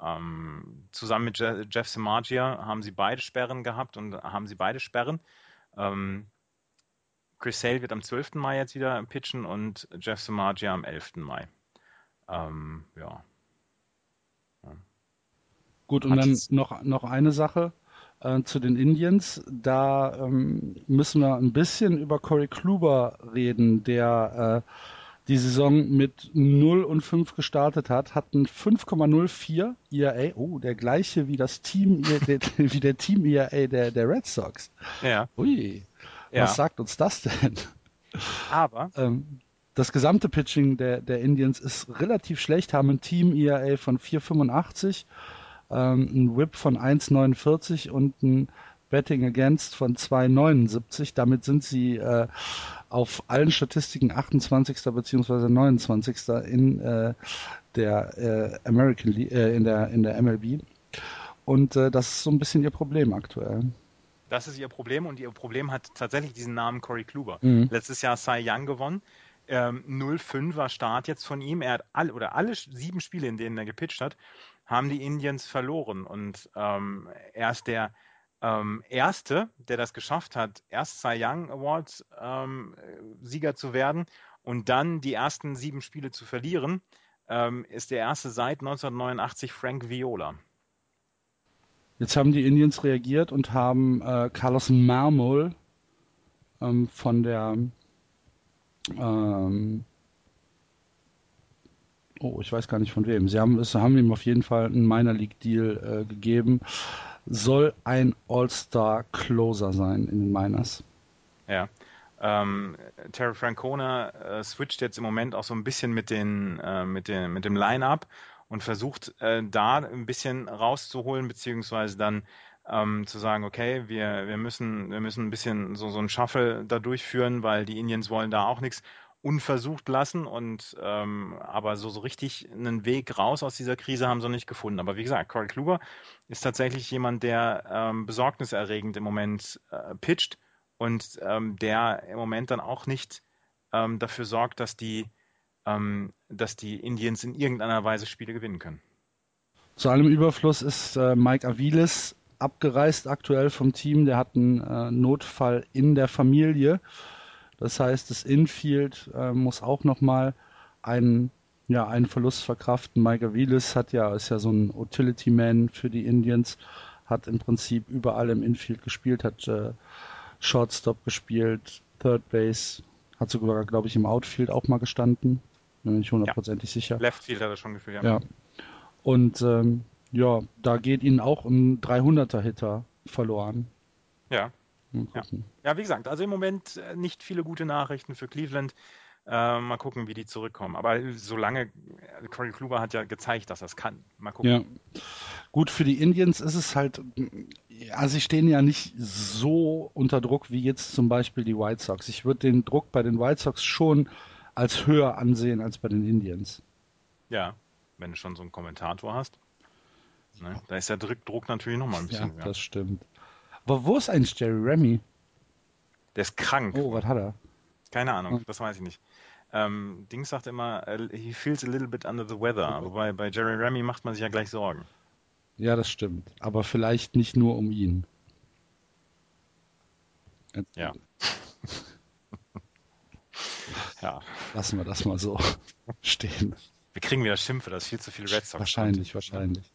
ähm, zusammen mit Je Jeff Samagia haben sie beide Sperren gehabt und haben sie beide Sperren. Ähm, Chris Sale wird am 12. Mai jetzt wieder pitchen und Jeff Samagia am 11. Mai. Ähm, ja. ja. Gut, und Hat dann noch, noch eine Sache äh, zu den Indians. Da ähm, müssen wir ein bisschen über Corey Kluber reden, der äh, die Saison mit 0 und 5 gestartet hat, hat ein 5,04 ERA, oh, der gleiche wie das Team, wie der Team ERA der, der Red Sox. Ja. Ui, ja. was sagt uns das denn? Aber ähm, das gesamte Pitching der, der Indians ist relativ schlecht, haben ein Team ERA von 4,85 ähm, ein Whip von 1,49 und ein Betting Against von 2,79. Damit sind sie äh, auf allen Statistiken 28. bzw. 29. in äh, der äh, American Le äh, in der in der MLB. Und äh, das ist so ein bisschen ihr Problem aktuell. Das ist ihr Problem und ihr Problem hat tatsächlich diesen Namen Corey Kluber. Mhm. Letztes Jahr Cy Young gewonnen. Ähm, 0-5er Start jetzt von ihm. Er hat alle oder alle sieben Spiele, in denen er gepitcht hat, haben die Indians verloren. Und ähm, er ist der ähm, Erste, der das geschafft hat, erst Cy Young Awards ähm, Sieger zu werden und dann die ersten sieben Spiele zu verlieren, ähm, ist der Erste seit 1989 Frank Viola. Jetzt haben die Indians reagiert und haben äh, Carlos Marmol ähm, von der ähm, Oh, ich weiß gar nicht von wem. Sie haben, es haben ihm auf jeden Fall einen Minor League Deal äh, gegeben. Soll ein All-Star-Closer sein in den Miners. Ja. Ähm, Terry Francona äh, switcht jetzt im Moment auch so ein bisschen mit, den, äh, mit, den, mit dem Line-Up und versucht äh, da ein bisschen rauszuholen, beziehungsweise dann ähm, zu sagen, okay, wir, wir, müssen, wir müssen ein bisschen so, so ein Shuffle da durchführen, weil die Indians wollen da auch nichts unversucht lassen und ähm, aber so, so richtig einen Weg raus aus dieser Krise haben sie noch nicht gefunden. Aber wie gesagt, Corey Kluber ist tatsächlich jemand, der ähm, besorgniserregend im Moment äh, pitcht und ähm, der im Moment dann auch nicht ähm, dafür sorgt, dass die, ähm, dass die Indians in irgendeiner Weise Spiele gewinnen können. Zu allem Überfluss ist äh, Mike Aviles abgereist aktuell vom Team. Der hat einen äh, Notfall in der Familie. Das heißt, das Infield äh, muss auch nochmal einen, ja, einen Verlust verkraften. Mike Aviles hat ja, ist ja so ein Utility Man für die Indians, hat im Prinzip überall im Infield gespielt, hat äh, Shortstop gespielt, Third Base, hat sogar, glaube ich, im Outfield auch mal gestanden. Bin mir nicht hundertprozentig ja. sicher. Left Field hat er schon gespielt, ja. ja. Und ähm, ja, da geht ihnen auch ein 300er-Hitter verloren. Ja. Ja. ja, wie gesagt, also im Moment äh, nicht viele gute Nachrichten für Cleveland. Äh, mal gucken, wie die zurückkommen. Aber solange, äh, Corey Kluber hat ja gezeigt, dass er es kann. Mal gucken. Ja. Gut, für die Indians ist es halt, ja, sie stehen ja nicht so unter Druck wie jetzt zum Beispiel die White Sox. Ich würde den Druck bei den White Sox schon als höher ansehen als bei den Indians. Ja, wenn du schon so einen Kommentator hast. Ne? Da ist der Druck natürlich nochmal ein bisschen. Ja, das stimmt. Aber wo ist eigentlich Jerry Remy? Der ist krank. Oh, was hat er? Keine Ahnung, das weiß ich nicht. Ähm, Dings sagt immer, uh, he feels a little bit under the weather. Aber bei, bei Jerry Remy macht man sich ja gleich Sorgen. Ja, das stimmt. Aber vielleicht nicht nur um ihn. Ja. ja. Lassen wir das mal so stehen. Wir kriegen wieder Schimpfe, das ist viel zu viel Red Sox. Wahrscheinlich, wahrscheinlich.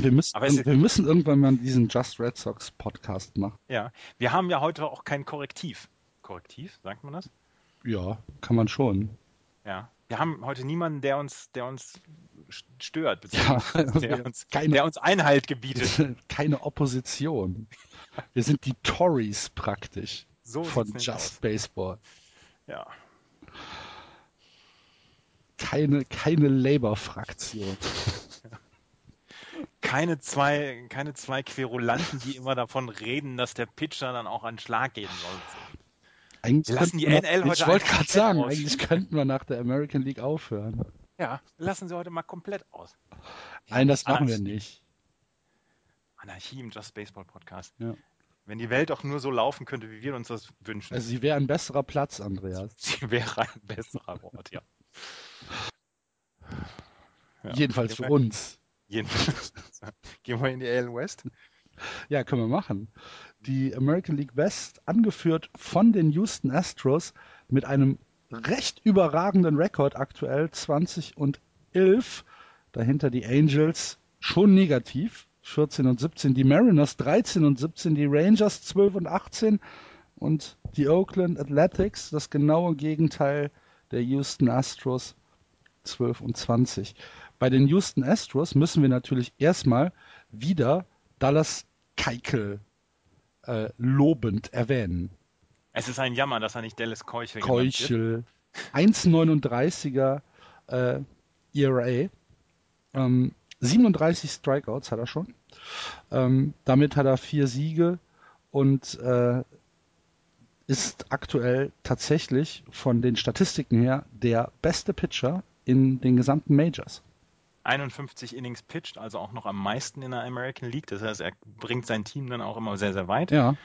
Wir müssen, wir müssen irgendwann mal diesen Just Red Sox Podcast machen. Ja, wir haben ja heute auch kein Korrektiv. Korrektiv, sagt man das? Ja, kann man schon. Ja, wir haben heute niemanden, der uns, der uns stört, ja, der, uns, keine, der uns Einhalt gebietet. Keine Opposition. Wir sind die Tories praktisch so von Just aus. Baseball. Ja. Keine, keine Labour-Fraktion. Keine zwei, keine zwei Querulanten, die immer davon reden, dass der Pitcher dann auch einen Schlag geben soll. Eigentlich lassen die NL heute Ich wollte gerade sagen, aus. eigentlich könnten wir nach der American League aufhören. Ja, lassen sie heute mal komplett aus. Nein, das machen wir nicht. Anarchie im Just Baseball Podcast. Ja. Wenn die Welt auch nur so laufen könnte, wie wir uns das wünschen. Also sie wäre ein besserer Platz, Andreas. Sie wäre ein besserer Ort, ja. ja. Jedenfalls für uns. Gehen wir in die AL West? Ja, können wir machen. Die American League West, angeführt von den Houston Astros mit einem recht überragenden Rekord aktuell, 20 und 11. Dahinter die Angels schon negativ, 14 und 17. Die Mariners 13 und 17. Die Rangers 12 und 18. Und die Oakland Athletics, das genaue Gegenteil der Houston Astros, 12 und 20. Bei den Houston Astros müssen wir natürlich erstmal wieder Dallas Keikel äh, lobend erwähnen. Es ist ein Jammer, dass er nicht Dallas Keuchel Keuchel. 1,39er äh, ERA. Ähm, 37 Strikeouts hat er schon. Ähm, damit hat er vier Siege und äh, ist aktuell tatsächlich von den Statistiken her der beste Pitcher in den gesamten Majors. 51 Innings pitcht, also auch noch am meisten in der American League. Das heißt, er bringt sein Team dann auch immer sehr, sehr weit. Ja.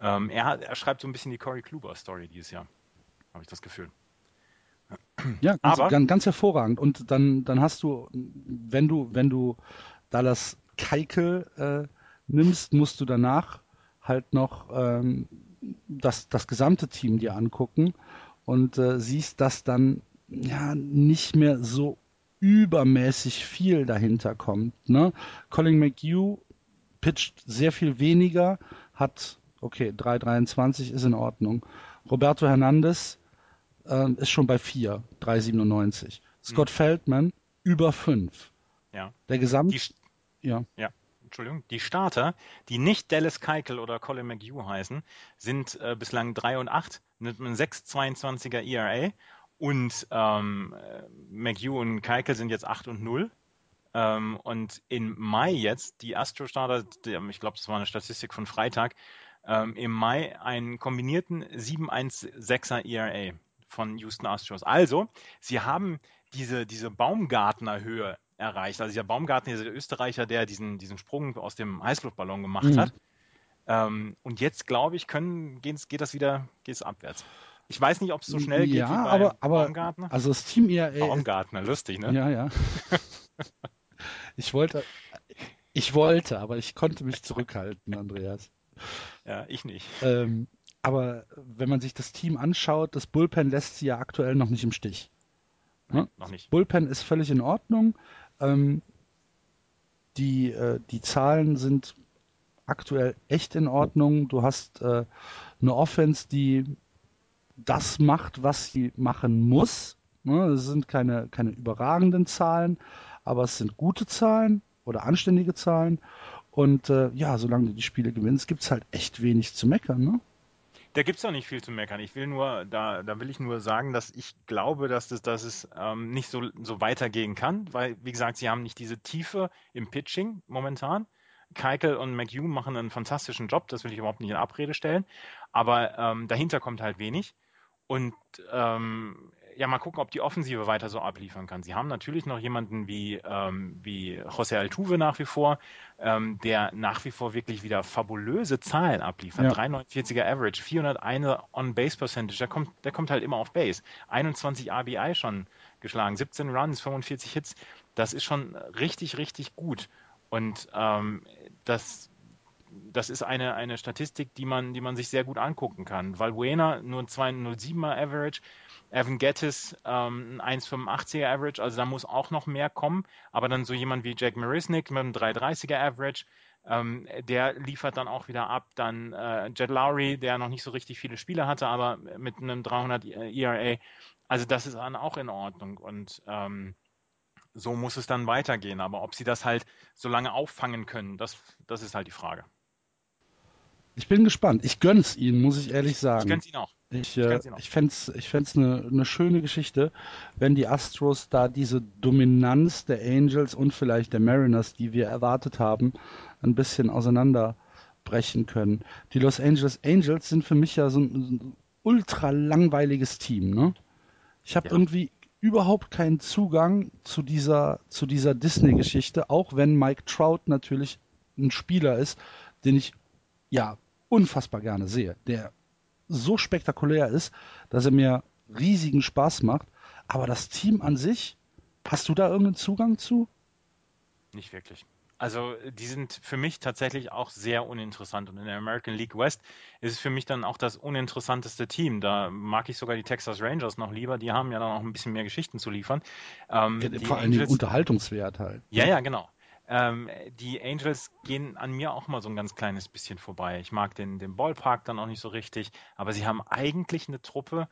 Ähm, er, hat, er, schreibt so ein bisschen die Corey Kluber-Story dieses Jahr, habe ich das Gefühl. Ja, ganz, Aber, ganz, ganz, hervorragend. Und dann, dann hast du, wenn du, wenn du Dallas Keikel äh, nimmst, musst du danach halt noch ähm, das, das gesamte Team dir angucken und äh, siehst, dass dann ja nicht mehr so übermäßig viel dahinter kommt. Ne? Colin McHugh pitcht sehr viel weniger, hat, okay, 3,23 ist in Ordnung. Roberto Hernandez äh, ist schon bei 4, 3,97. Scott hm. Feldman über 5. Ja. Der Gesamt. Die, ja. ja. Entschuldigung, die Starter, die nicht Dallas Keuchel oder Colin McHugh heißen, sind äh, bislang 3 und 8 mit einem 6,22er ERA und ähm, McHugh und Keikel sind jetzt 8 und 0. Ähm, und in Mai jetzt, die Astro-Starter, ich glaube, das war eine Statistik von Freitag, ähm, im Mai einen kombinierten 7-1-6er ERA von Houston Astros. Also, sie haben diese, diese Baumgartner-Höhe erreicht. Also, dieser Baumgartner ist der Österreicher, der diesen, diesen Sprung aus dem Heißluftballon gemacht Mhm. hat. Ähm, und jetzt, glaube ich, können, geht's, geht das wieder geht's abwärts. Ich weiß nicht, ob es so schnell geht ja, wie bei aber, aber Baumgartner. also das Team IAA Baumgartner, lustig, ne? Ja, ja. Ich wollte, ich wollte, aber ich konnte mich zurückhalten, Andreas. Ja, ich nicht. Ähm, aber wenn man sich das Team anschaut, das Bullpen lässt sie ja aktuell noch nicht im Stich. Ne? Noch nicht. Bullpen ist völlig in Ordnung. Ähm, die, äh, die Zahlen sind aktuell echt in Ordnung. Du hast äh, eine Offense, die das macht, was sie machen muss. Ne? Es sind keine, keine überragenden Zahlen, aber es sind gute Zahlen oder anständige Zahlen. Und äh, ja, solange du die Spiele gewinnst, gibt's halt echt wenig zu meckern. Ne? Da gibt's doch nicht viel zu meckern. Ich will nur, da, da will ich nur sagen, dass ich glaube, dass das, dass es ähm, nicht so, so weitergehen kann, weil, wie gesagt, sie haben nicht diese Tiefe im Pitching momentan. Keikel und McHugh machen einen fantastischen Job, das will ich überhaupt nicht in Abrede stellen. Aber ähm, dahinter kommt halt wenig. Und ähm, ja, mal gucken, ob die Offensive weiter so abliefern kann. Sie haben natürlich noch jemanden wie, ähm, wie José Altuve nach wie vor, ähm, der nach wie vor wirklich wieder fabulöse Zahlen abliefert. Ja. 349er Average, 401 On-Base-Percentage, der kommt, der kommt halt immer auf Base. 21 RBI schon geschlagen, 17 Runs, 45 Hits. Das ist schon richtig, richtig gut. Und ähm, das, das ist eine, eine Statistik, die man, die man sich sehr gut angucken kann. Valbuena nur ein 207er Average, Evan Gettis ähm, ein 1,85er Average, also da muss auch noch mehr kommen. Aber dann so jemand wie Jack Marisnik mit einem 330er Average, ähm, der liefert dann auch wieder ab. Dann äh, Jed Lowry, der noch nicht so richtig viele Spiele hatte, aber mit einem 300 ERA. Also das ist dann auch in Ordnung. Und ähm, so muss es dann weitergehen. Aber ob sie das halt so lange auffangen können, das, das ist halt die Frage. Ich bin gespannt. Ich gönn's ihnen, muss ich ehrlich Ich sagen. gönn's ihnen auch. Ich, äh, gönn's ihnen auch. ich fänd's, ich fänd's eine, eine schöne Geschichte, wenn die Astros da diese Dominanz der Angels und vielleicht der Mariners, die wir erwartet haben, ein bisschen auseinanderbrechen können. Die Los Angeles Angels sind für mich ja so ein, so ein ultra langweiliges Team, ne? Ich habe Ja. irgendwie überhaupt keinen Zugang zu dieser, zu dieser Disney-Geschichte, auch wenn Mike Trout natürlich ein Spieler ist, den ich ja unfassbar gerne sehe, der so spektakulär ist, dass er mir riesigen Spaß macht. Aber das Team an sich, hast du da irgendeinen Zugang zu? Nicht wirklich. Also die sind für mich tatsächlich auch sehr uninteressant. Und in der American League West ist es für mich dann auch das uninteressanteste Team. Da mag ich sogar die Texas Rangers noch lieber. Die haben ja dann auch ein bisschen mehr Geschichten zu liefern. Ähm, die Vor Dingen Angels- Unterhaltungswert halt. Ja, ja, genau. Ähm, die Angels gehen an mir auch mal so ein ganz kleines bisschen vorbei. Ich mag den, den Ballpark dann auch nicht so richtig, aber sie haben eigentlich eine Truppe,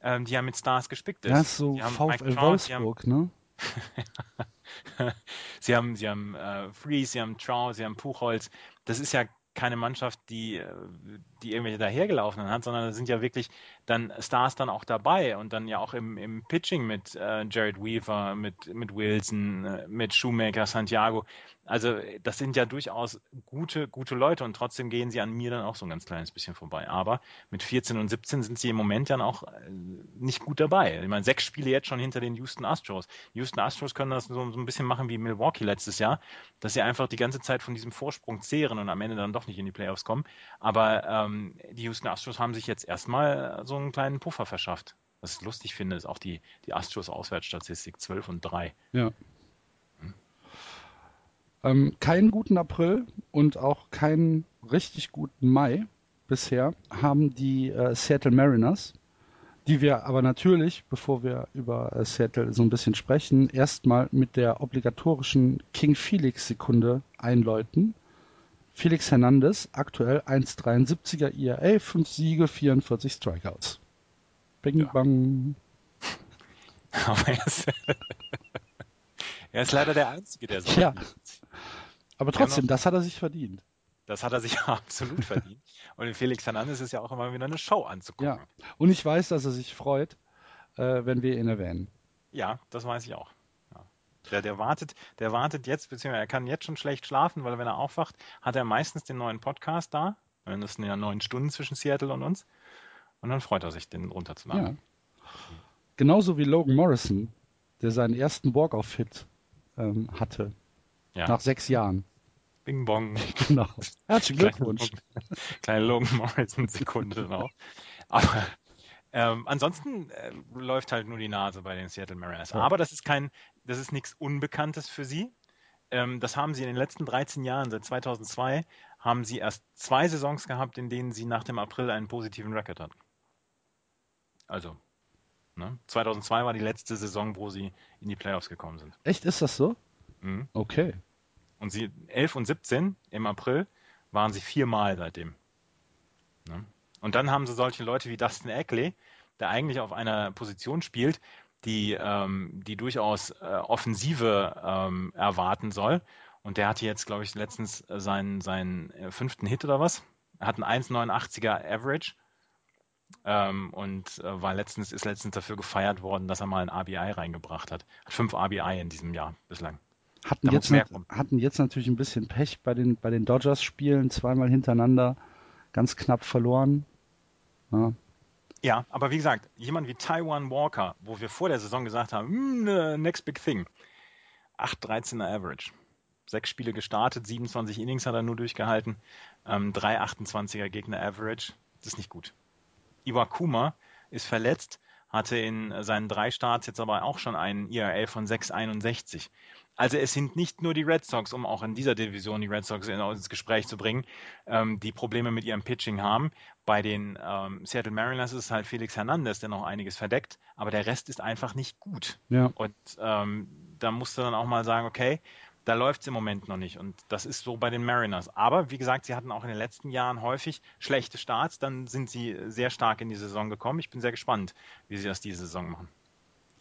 ähm, die ja mit Stars gespickt ist. Ja, so Sie haben Mike VfL Wolfsburg, ne? sie haben, sie haben äh, Freeze, sie haben Trout, sie haben Puchholz. Das ist ja keine Mannschaft, die, äh, die irgendwelche dahergelaufenen hat, sondern da sind ja wirklich dann Stars dann auch dabei und dann ja auch im, im Pitching mit äh, Jared Weaver, mit, mit Wilson, äh, mit Shoemaker, Santiago. Also das sind ja durchaus gute, gute Leute und trotzdem gehen sie an mir dann auch so ein ganz kleines bisschen vorbei. Aber mit 14 und 17 sind sie im Moment dann auch äh, nicht gut dabei. Ich meine, sechs Spiele jetzt schon hinter den Houston Astros. Houston Astros können das so, so ein bisschen machen wie Milwaukee letztes Jahr, dass sie einfach die ganze Zeit von diesem Vorsprung zehren und am Ende dann doch nicht in die Playoffs kommen. Aber ähm, die Houston Astros haben sich jetzt erstmal so einen kleinen Puffer verschafft. Was ich lustig finde, ist auch die, die Astros Auswärtsstatistik 12 und 3. Ja. Ähm, keinen guten April und auch keinen richtig guten Mai bisher haben die äh, Seattle Mariners, die wir aber natürlich, bevor wir über äh, Seattle so ein bisschen sprechen, erstmal mit der obligatorischen King Felix Sekunde einläuten. Felix Hernandez, aktuell 1,73er ERA, 5 Siege, 44 Strikeouts. Bing Ja. bang. Aber er ist, er ist leider der Einzige, der so Ja. Aber Ja, noch- trotzdem, das hat er sich verdient. Das hat er sich absolut verdient. Und in Felix Hernandez ist ja auch immer wieder eine Show anzugucken. Ja. Und ich weiß, dass er sich freut, äh, wenn wir ihn erwähnen. Ja, das weiß ich auch. Der, der wartet, der wartet jetzt, beziehungsweise er kann jetzt schon schlecht schlafen, weil wenn er aufwacht, hat er meistens den neuen Podcast da. Das sind ja neun Stunden zwischen Seattle und uns. Und dann freut er sich, den runterzuladen. Ja. Genauso wie Logan Morrison, der seinen ersten Walk-Off-Hit ähm, hatte. Ja. Nach sechs Jahren. Bing Bong. Genau. Herzlichen Glückwunsch. Kleine Logan Morrison Sekunde noch. Aber ähm, ansonsten äh, läuft halt nur die Nase bei den Seattle Mariners. Ja. Aber das ist kein, das ist nichts Unbekanntes für sie. Ähm, das haben sie in den letzten 13 Jahren, seit 2002, haben sie erst zwei Saisons gehabt, in denen sie nach dem April einen positiven Rekord hatten. Also, ne? 2002 war die letzte Saison, wo sie in die Playoffs gekommen sind. Echt, ist das so? Mhm. Okay. Und sie 11 und 17 im April waren sie viermal seitdem. Ne? Und dann haben sie solche Leute wie Dustin Eckley, der eigentlich auf einer Position spielt, die, ähm, die durchaus äh, Offensive ähm, erwarten soll. Und der hatte jetzt, glaube ich, letztens äh, seinen, seinen äh, fünften Hit oder was. Er hat einen 1,89er Average ähm, und äh, war letztens, ist letztens dafür gefeiert worden, dass er mal ein RBI reingebracht hat. Hat fünf RBI in diesem Jahr bislang. Hatten Da jetzt, hatten jetzt natürlich ein bisschen Pech bei den, bei den Dodgers-Spielen, zweimal hintereinander, ganz knapp verloren. Ja, Ja, aber wie gesagt, jemand wie Taiwan Walker, wo wir vor der Saison gesagt haben, "Hm, äh, next big thing. 8,13er Average. Sechs Spiele gestartet, 27 Innings hat er nur durchgehalten, ähm, 3,28er Gegner Average. Das ist nicht gut. Iwakuma ist verletzt, hatte in seinen drei Starts jetzt aber auch schon einen ERA von 6,61. Also es sind nicht nur die Red Sox, um auch in dieser Division die Red Sox in, ins Gespräch zu bringen, ähm, die Probleme mit ihrem Pitching haben. Bei den ähm, Seattle Mariners ist es halt Felix Hernandez, der noch einiges verdeckt, aber der Rest ist einfach nicht gut. ja. Und ähm, da musst du dann auch mal sagen, okay, da läuft es im Moment noch nicht. Und das ist so bei den Mariners. Aber wie gesagt, sie hatten auch in den letzten Jahren häufig schlechte Starts. Dann sind sie sehr stark in die Saison gekommen. Ich bin sehr gespannt, wie sie das diese Saison machen.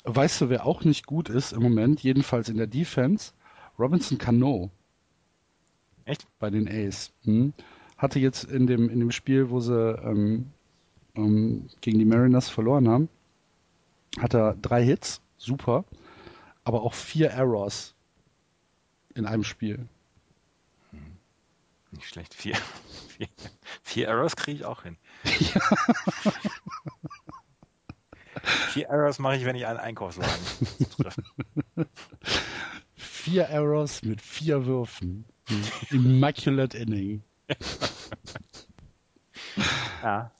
Weißt du, wer auch nicht gut ist im Moment, jedenfalls in der Defense? Robinson Cano Echt? bei den A's. Hm? Hatte jetzt in dem, in dem Spiel, wo sie ähm, ähm, gegen die Mariners verloren haben, hat er drei Hits, super, aber auch vier Errors in einem Spiel. Nicht schlecht. Vier, vier, vier Errors kriege ich auch hin. Vier Errors mache ich, wenn ich einen Einkaufswagen treffe. Vier Errors mit vier Würfen. Immaculate Inning. Ja.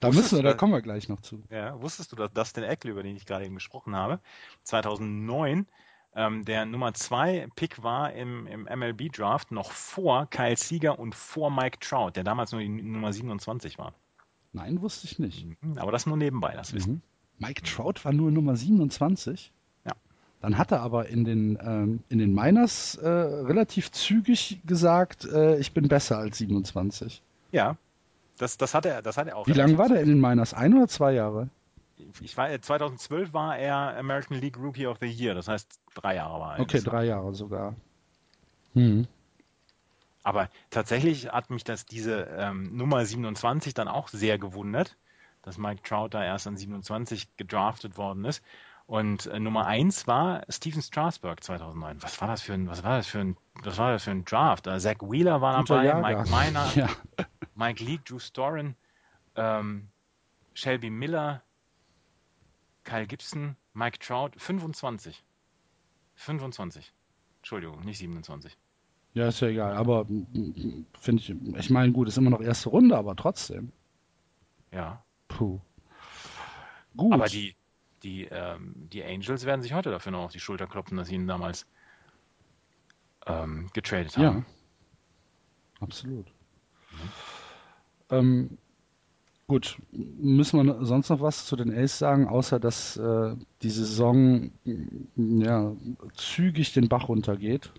Da Wusstest müssen wir, da kommen wir gleich noch zu. Ja, wusstest du, dass Dustin Eckley, über den ich gerade eben gesprochen habe, 2009 ähm, der Nummer 2 Pick war im, im MLB-Draft noch vor Kyle Seager und vor Mike Trout, der damals nur die Nummer 27 war. Nein, wusste ich nicht. Mhm, Aber das nur nebenbei, das Wissen. Mhm. Mike Trout war nur Nummer 27. Ja. Dann hat er aber in den, ähm, in den Miners äh, relativ zügig gesagt, äh, ich bin besser als 27. Ja, das, das, hat er, das hat er auch. Wie lange war der in den Miners? Ein oder zwei Jahre? Ich war, 2012 war er American League Rookie of the Year, das heißt drei Jahre war er. Okay, drei Jahre sogar. Hm. Aber tatsächlich hat mich das diese ähm, Nummer 27 dann auch sehr gewundert, dass Mike Trout da erst an 27 gedraftet worden ist. Und äh, Nummer 1 war Steven Strasburg 2009. Was war das für ein, was war das für ein, was war das für ein Draft? Äh, Zach Wheeler war Guter dabei, Jahrgang. Mike Miner, Ja. Mike Leake, Drew Storen, ähm, Shelby Miller, Kyle Gibson, Mike Trout, 25. 25. Entschuldigung, nicht 27. ja, ist ja egal. Aber mm, finde ich, ich meine, gut, ist immer noch erste Runde, aber trotzdem. Ja. Puh. Gut. Aber die, die, ähm, die Angels werden sich heute dafür noch auf die Schulter klopfen, dass sie ihn damals ähm, getradet Ja, haben. absolut. Ähm, gut, müssen wir sonst noch was zu den Ace sagen, außer dass äh, die Saison mm, ja, zügig den Bach runtergeht?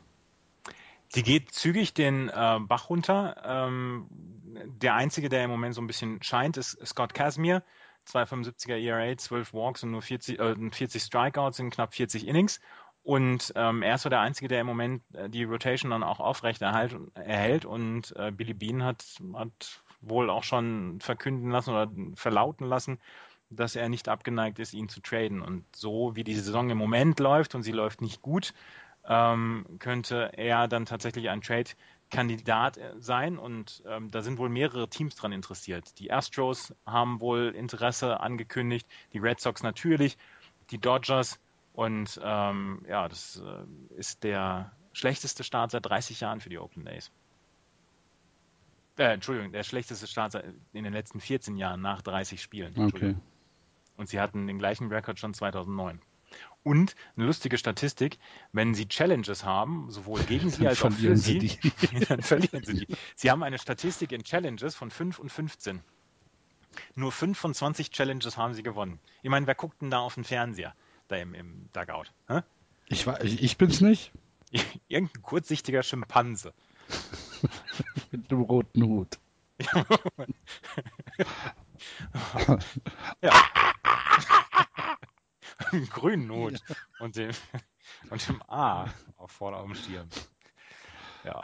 Sie geht zügig den äh, Bach runter. Ähm, der einzige, der im Moment so ein bisschen scheint, ist Scott Casimir. 2,75er ERA, 12 Walks und nur 40, äh, 40 Strikeouts in knapp 40 Innings. Und ähm, er ist so der Einzige, der im Moment äh, die Rotation dann auch aufrecht erhält. Und äh, Billy Bean hat, hat wohl auch schon verkünden lassen oder verlauten lassen, dass er nicht abgeneigt ist, ihn zu traden. Und so wie die Saison im Moment läuft, und sie läuft nicht gut, ähm, könnte er dann tatsächlich einen Trade Kandidat äh, sein und ähm, da sind wohl mehrere Teams dran interessiert. Die Astros haben wohl Interesse angekündigt, die Red Sox natürlich, die Dodgers und ähm, ja, das äh, ist der schlechteste Start seit 30 Jahren für die Oakland A's. Äh, Entschuldigung, der schlechteste Start in den letzten 14 Jahren nach 30 Spielen. Okay. Und sie hatten den gleichen Rekord schon 2009. Und eine lustige Statistik, wenn sie Challenges haben, sowohl gegen sie als auch für sie, sie dann verlieren sie die. Sie haben eine Statistik in Challenges von 5 und 15. Nur 5 von 20 Challenges haben sie gewonnen. Ich meine, wer guckt denn da auf den Fernseher, da im, im Dugout? Hä? Ich, ich, ich bin's nicht. Irgendein kurzsichtiger Schimpanse. Mit dem roten Hut. ja. Hut ja. und, dem, und dem A auf vorne auf dem Schirm. Ja.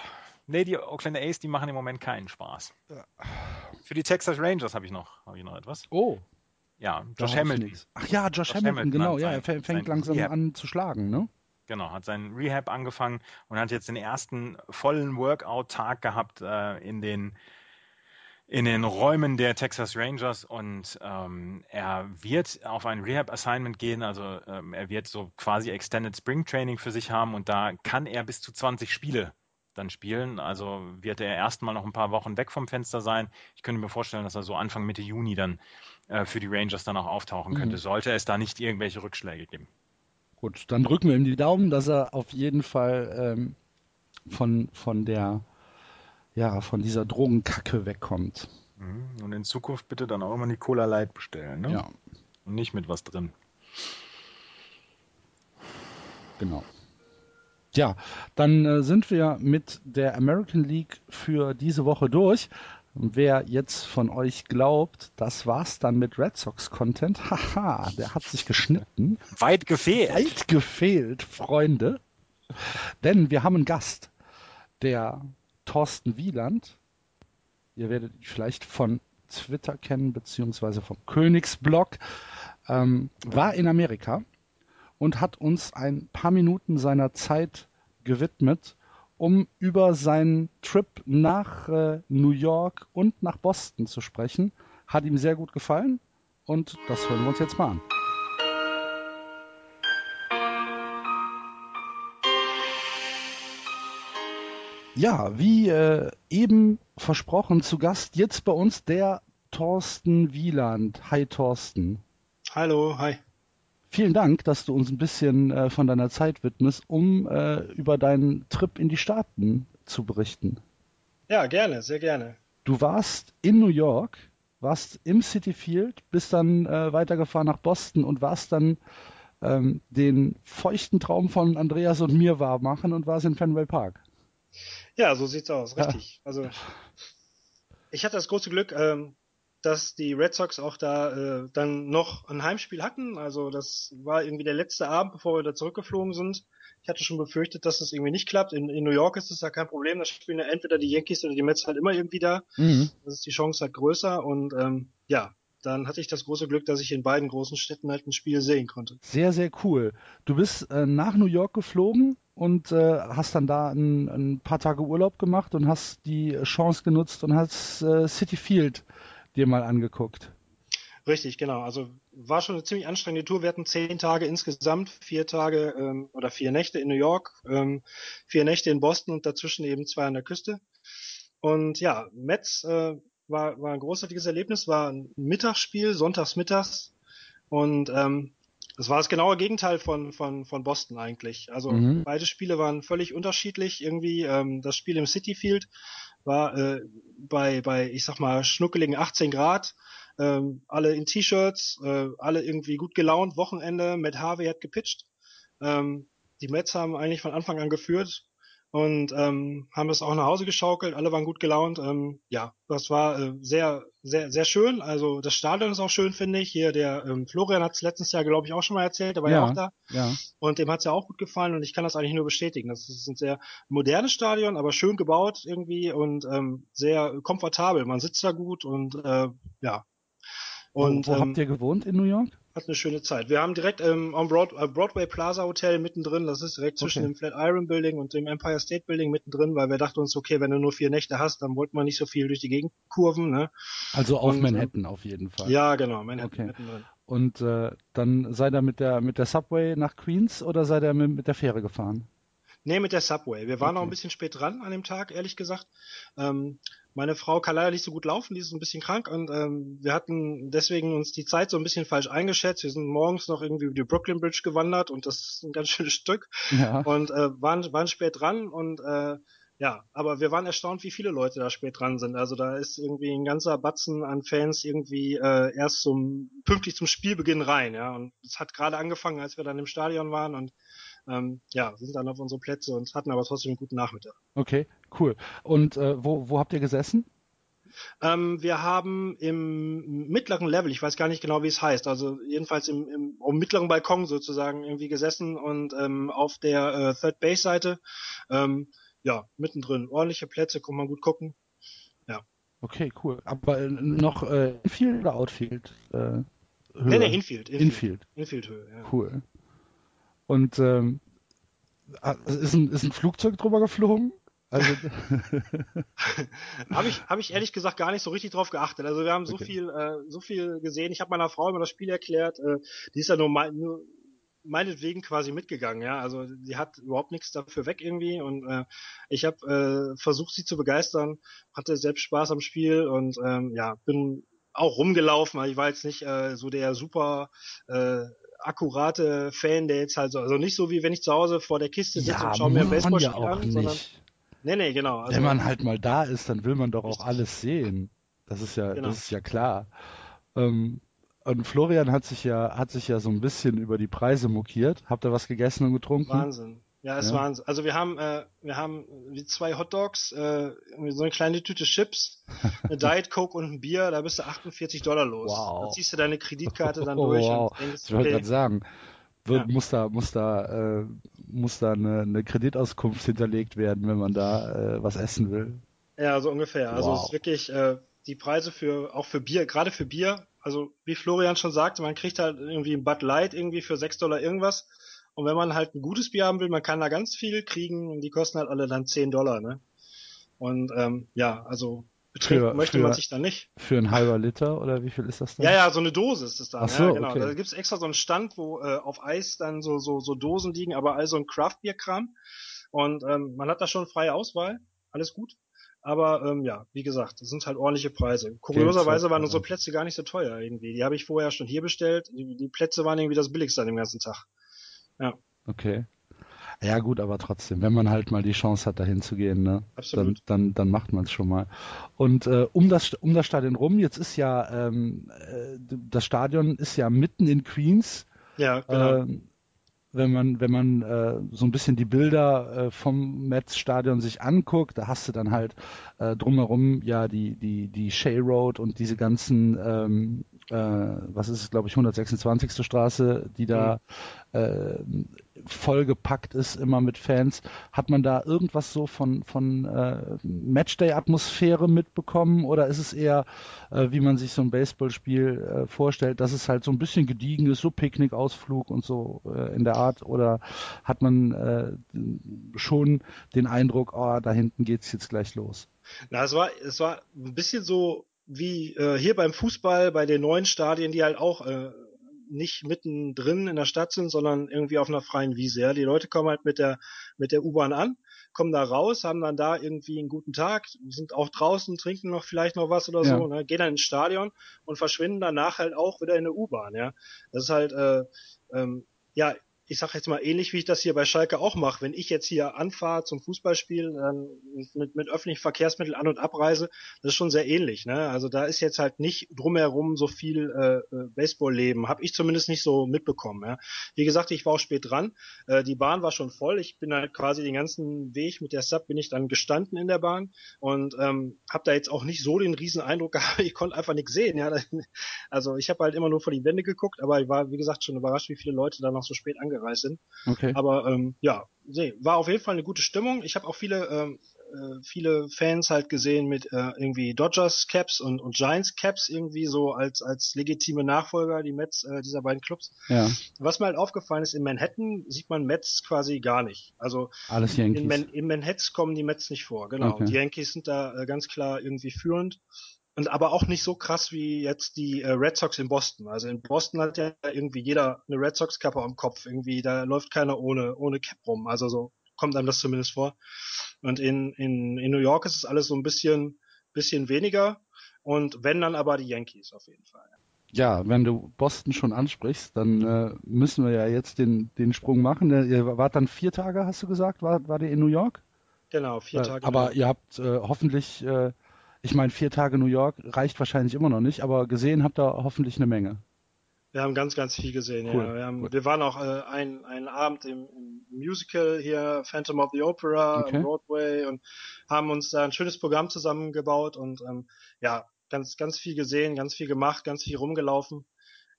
Nee, die Oakland A's, die machen im Moment keinen Spaß. Für die Texas Rangers habe ich noch, habe ich noch etwas. Oh. Ja, Josh Hamilton. Ach ja, Josh, Josh Hamilton, Hamilton, genau. Ja, er fängt langsam Rehab. an zu schlagen, ne? Genau, hat seinen Rehab angefangen und hat jetzt den ersten vollen Workout-Tag gehabt äh, in den in den Räumen der Texas Rangers und ähm, er wird auf ein Rehab-Assignment gehen, also ähm, er wird so quasi Extended Spring Training für sich haben und da kann er bis zu 20 Spiele dann spielen. Also wird er erstmal noch ein paar Wochen weg vom Fenster sein. Ich könnte mir vorstellen, dass er so Anfang Mitte Juni dann äh, für die Rangers dann auch auftauchen könnte, mhm. sollte es da nicht irgendwelche Rückschläge geben. Gut, dann drücken wir ihm die Daumen, dass er auf jeden Fall ähm, von, von der ja, von dieser Drogenkacke wegkommt. Mhm. Und in Zukunft bitte dann auch immer die Cola Light bestellen, ne? Ja. Und nicht mit was drin. Genau. Ja, dann äh, sind wir mit der American League für diese Woche durch. Wer jetzt von euch glaubt, das war's dann mit Red Sox Content, haha, der hat sich geschnitten. Weit gefehlt. Weit gefehlt, Freunde. Denn wir haben einen Gast, der Thorsten Wieland. Ihr werdet ihn vielleicht von Twitter kennen, beziehungsweise vom Königsblog. Ähm, war in Amerika und hat uns ein paar Minuten seiner Zeit gewidmet, um über seinen Trip nach äh, New York und nach Boston zu sprechen. Hat ihm sehr gut gefallen und das hören wir uns jetzt mal an. Ja, wie äh, eben versprochen, zu Gast jetzt bei uns der Thorsten Wieland. Hi Thorsten. Hallo, hi. Vielen Dank, dass du uns ein bisschen äh, von deiner Zeit widmest, um äh, über deinen Trip in die Staaten zu berichten. Ja, gerne, sehr gerne. Du warst in New York, warst im City Field, bist dann äh, weitergefahren nach Boston und warst dann ähm, den feuchten Traum von Andreas und mir wahr machen und warst in Fenway Park. Ja, so sieht's aus, richtig. Ja. Also ich hatte das große Glück, ähm, dass die Red Sox auch da äh, dann noch ein Heimspiel hatten. Also das war irgendwie der letzte Abend, bevor wir da zurückgeflogen sind. Ich hatte schon befürchtet, dass das irgendwie nicht klappt. In, in New York ist es ja kein Problem. Da spielen ja entweder die Yankees oder die Mets halt immer irgendwie da. Mhm. Das ist die Chance halt größer. Und ähm, ja, dann hatte ich das große Glück, dass ich in beiden großen Städten halt ein Spiel sehen konnte. Sehr, sehr cool. Du bist äh, nach New York geflogen und äh, hast dann da ein, ein, paar Tage Urlaub gemacht und hast die Chance genutzt und hast äh, City Field dir mal angeguckt. Richtig, genau. Also war schon eine ziemlich anstrengende Tour. Wir hatten zehn Tage insgesamt, vier Tage ähm, oder vier Nächte in New York, ähm, vier Nächte in Boston und dazwischen eben zwei an der Küste. Und ja, Metz äh, war, war ein großartiges Erlebnis, war ein Mittagsspiel, sonntags mittags. Und ähm, das war das genaue Gegenteil von, von, von Boston eigentlich. Also mhm. beide Spiele waren völlig unterschiedlich. Irgendwie ähm, das Spiel im City Field war äh, bei, bei, ich sag mal, schnuckeligen 18 Grad. Ähm, alle in T-Shirts, äh, alle irgendwie gut gelaunt. Wochenende, Matt Harvey hat gepitcht. Ähm, die Mets haben eigentlich von Anfang an geführt und ähm, haben es auch nach Hause geschaukelt. Alle waren gut gelaunt. Ähm, ja, das war äh, sehr, sehr, sehr schön. Also das Stadion ist auch schön, finde ich. Hier der ähm, Florian hat es letztes Jahr, glaube ich, auch schon mal erzählt. Der war ja, ja auch da. Ja. Und dem hat es ja auch gut gefallen. Und ich kann das eigentlich nur bestätigen. Das ist ein sehr modernes Stadion, aber schön gebaut irgendwie und ähm, sehr komfortabel. Man sitzt da gut und äh, ja. Und wo, wo ähm, habt ihr gewohnt in New York? Hat eine schöne Zeit. Wir haben direkt ähm, am Broad Broadway Plaza Hotel mittendrin, das ist direkt zwischen Okay. dem Flatiron Building und dem Empire State Building mittendrin, weil wir dachten uns, okay, wenn du nur vier Nächte hast, dann wollten wir nicht so viel durch die Gegend kurven, ne? Also auf Und, Manhattan auf jeden Fall. Ja, genau, Manhattan Okay. mittendrin. Und äh, dann seid ihr mit der mit der Subway nach Queens oder seid ihr mit, mit der Fähre gefahren? Nee, mit der Subway. Wir waren Okay. noch ein bisschen spät dran an dem Tag, ehrlich gesagt. Ähm, meine Frau kann leider nicht so gut laufen, die ist ein bisschen krank und ähm, wir hatten deswegen uns die Zeit so ein bisschen falsch eingeschätzt. Wir sind morgens noch irgendwie über die Brooklyn Bridge gewandert und das ist ein ganz schönes Stück Ja. und äh, waren, waren spät dran und äh, ja, aber wir waren erstaunt, wie viele Leute da spät dran sind. Also da ist irgendwie ein ganzer Batzen an Fans irgendwie äh, erst zum pünktlich zum Spielbeginn rein, ja. Und es hat gerade angefangen, als wir dann im Stadion waren und ähm, ja, sind dann auf unsere Plätze und hatten aber trotzdem einen guten Nachmittag. Okay, cool. Und äh, wo, wo habt ihr gesessen? Ähm, wir haben im mittleren Level, ich weiß gar nicht genau, wie es heißt, also jedenfalls im, im, im mittleren Balkon sozusagen irgendwie gesessen und ähm, auf der äh, Third Base Seite, ähm, ja, mittendrin, ordentliche Plätze, kann man gut gucken. Okay, cool. Aber äh, noch äh, Infield oder Outfield? Äh, Höhe? Nee, nee, Infield, Infield, Infield. Infield Höhe, ja. Cool. Und ähm, ah, ist, ein, ist ein Flugzeug drüber geflogen? Also, Habe ich, hab ich ehrlich gesagt gar nicht so richtig drauf geachtet. Also wir haben so Okay. viel, äh, so viel gesehen. Ich habe meiner Frau immer das Spiel erklärt. Äh, die ist ja nur, mein, nur meinetwegen quasi mitgegangen. Ja, also die hat überhaupt nichts dafür weg irgendwie. Und äh, ich habe äh, versucht, sie zu begeistern. Hatte selbst Spaß am Spiel und ähm, ja, bin auch rumgelaufen. Ich war jetzt nicht äh, so der super äh, akkurate Fan, der jetzt halt so, also nicht so wie wenn ich zu Hause vor der Kiste sitze ja, und schaue mir man ja auch an, sondern nicht. nee, nee, genau. Also, Wenn man halt mal da ist, dann will man doch auch alles sehen. Das ist ja, Genau. das ist ja klar. Ähm, und Florian hat sich ja, hat sich ja so ein bisschen über die Preise mokiert. Habt ihr was gegessen und getrunken? Wahnsinn. Ja, ist Ja. Wahnsinn. Also wir haben, äh, wir haben wie zwei Hotdogs, äh, so eine kleine Tüte Chips, eine Diet Coke und ein Bier, da bist du 48 Dollar los. Wow. Da ziehst du deine Kreditkarte dann Oh, durch wow. und denkst, Ich wollte okay, gerade sagen, wird, Ja. muss da, muss da, äh, muss da eine, eine Kreditauskunft hinterlegt werden, wenn man da äh, was essen will. ja, so ungefähr. Also es Wow. ist wirklich äh, die Preise für, auch für Bier, gerade für Bier, also wie Florian schon sagte, man kriegt halt irgendwie ein Bud Light irgendwie für 6 Dollar irgendwas. Und wenn man halt ein gutes Bier haben will, man kann da ganz viel kriegen und die kosten halt alle dann 10 Dollar, ne? Und ähm, ja, also betrinken Für- möchte für- man sich dann nicht. Für ein halber Liter oder wie viel ist das dann? Ja, ja, so eine Dose ist es dann. Ach so, ja, genau. okay. Da gibt's extra so einen Stand, wo äh, auf Eis dann so, so, so Dosen liegen, aber all so ein Craft-Bier-Kram. Und ähm, man hat da schon freie Auswahl, alles gut. Aber ähm, ja, wie gesagt, das sind halt ordentliche Preise. Kurioserweise waren unsere also. Plätze gar nicht so teuer irgendwie. Die habe ich vorher schon hier bestellt. Die, die Plätze waren irgendwie das billigste an dem ganzen Tag. Okay. Ja gut, aber trotzdem, wenn man halt mal die Chance hat, dahin zu gehen, ne, dann, Absolut. dann, dann macht man es schon mal. Und äh, um das um das Stadion rum, jetzt ist ja ähm, äh, das Stadion ist ja mitten in Queens. Ja, genau. Ähm, wenn man, wenn man äh, so ein bisschen die Bilder äh, vom Metz-Stadion sich anguckt, da hast du dann halt äh, drumherum ja die, die, die Shea Road und diese ganzen, ähm, äh, was ist es, glaube ich, 126. Straße, die da äh, vollgepackt ist immer mit Fans. Hat man da irgendwas so von, von äh, Matchday-Atmosphäre mitbekommen oder ist es eher, äh, wie man sich so ein Baseballspiel äh, vorstellt, dass es halt so ein bisschen gediegen ist, so Picknickausflug und so äh, in der Art? Oder hat man äh, schon den Eindruck, oh, da hinten geht's jetzt gleich los? Na, es war, es war ein bisschen so wie äh, hier beim Fußball, bei den neuen Stadien, die halt auch äh, nicht mittendrin in der Stadt sind, sondern irgendwie auf einer freien Wiese. Ja? Die Leute kommen halt mit der mit der U-Bahn an, kommen da raus, haben dann da irgendwie einen guten Tag, sind auch draußen, trinken noch vielleicht noch was oder Ja. so, ne? gehen dann ins Stadion und verschwinden danach halt auch wieder in der U-Bahn. Ja, das ist halt äh, ähm, ja ich sag jetzt mal ähnlich, wie ich das hier bei Schalke auch mache. Wenn ich jetzt hier anfahre zum Fußballspiel, dann mit, mit öffentlichen Verkehrsmitteln an- und abreise, das ist schon sehr ähnlich. Ne? Also da ist jetzt halt nicht drumherum so viel äh, äh, Baseball-Leben. Habe ich zumindest nicht so mitbekommen. Ja? Wie gesagt, ich war auch spät dran. Äh, die Bahn war schon voll. Ich bin halt quasi den ganzen Weg mit der Sub bin ich dann gestanden in der Bahn und ähm, habe da jetzt auch nicht so den riesen Eindruck gehabt. Ich konnte einfach nichts sehen. Ja? Also ich habe halt immer nur vor die Wände geguckt, aber ich war, wie gesagt, schon überrascht, wie viele Leute da noch so spät angereist sind. Okay. Aber ähm, ja, nee, war auf jeden Fall eine gute Stimmung. Ich habe auch viele ähm, äh, viele Fans halt gesehen mit äh, irgendwie Dodgers Caps und, und Giants Caps irgendwie so als als legitime Nachfolger die Mets äh, dieser beiden Clubs. Ja, Was mir halt aufgefallen ist, in Manhattan sieht man Mets quasi gar nicht. Also alles in, Yankees. Man in Manhattan kommen die Mets nicht vor, genau. Okay. Die Yankees sind da äh, ganz klar irgendwie führend. Und aber auch nicht so krass wie jetzt die äh, Red Sox in Boston. Also in Boston hat ja irgendwie jeder eine Red Sox Kappe am Kopf. Irgendwie, da läuft keiner ohne, ohne Cap rum. Also so kommt einem das zumindest vor. Und in, in, in New York ist es alles so ein bisschen, bisschen weniger. Und wenn dann aber die Yankees auf jeden Fall. Ja, wenn du Boston schon ansprichst, dann äh, müssen wir ja jetzt den, den Sprung machen. Äh, Ihr wart dann vier Tage, hast du gesagt, war, war der in New York? Genau, vier Äh, Tage. aber ihr habt äh, hoffentlich, äh, ich meine, vier Tage New York reicht wahrscheinlich immer noch nicht, aber gesehen habt ihr hoffentlich eine Menge. Wir haben ganz, ganz viel gesehen. Cool, Ja. Wir, haben, cool. wir waren auch äh, ein, einen Abend im, im Musical hier, Phantom of the Opera, Okay. Broadway und haben uns da ein schönes Programm zusammengebaut und ähm, ja, ganz, ganz viel gesehen, ganz viel gemacht, ganz viel rumgelaufen.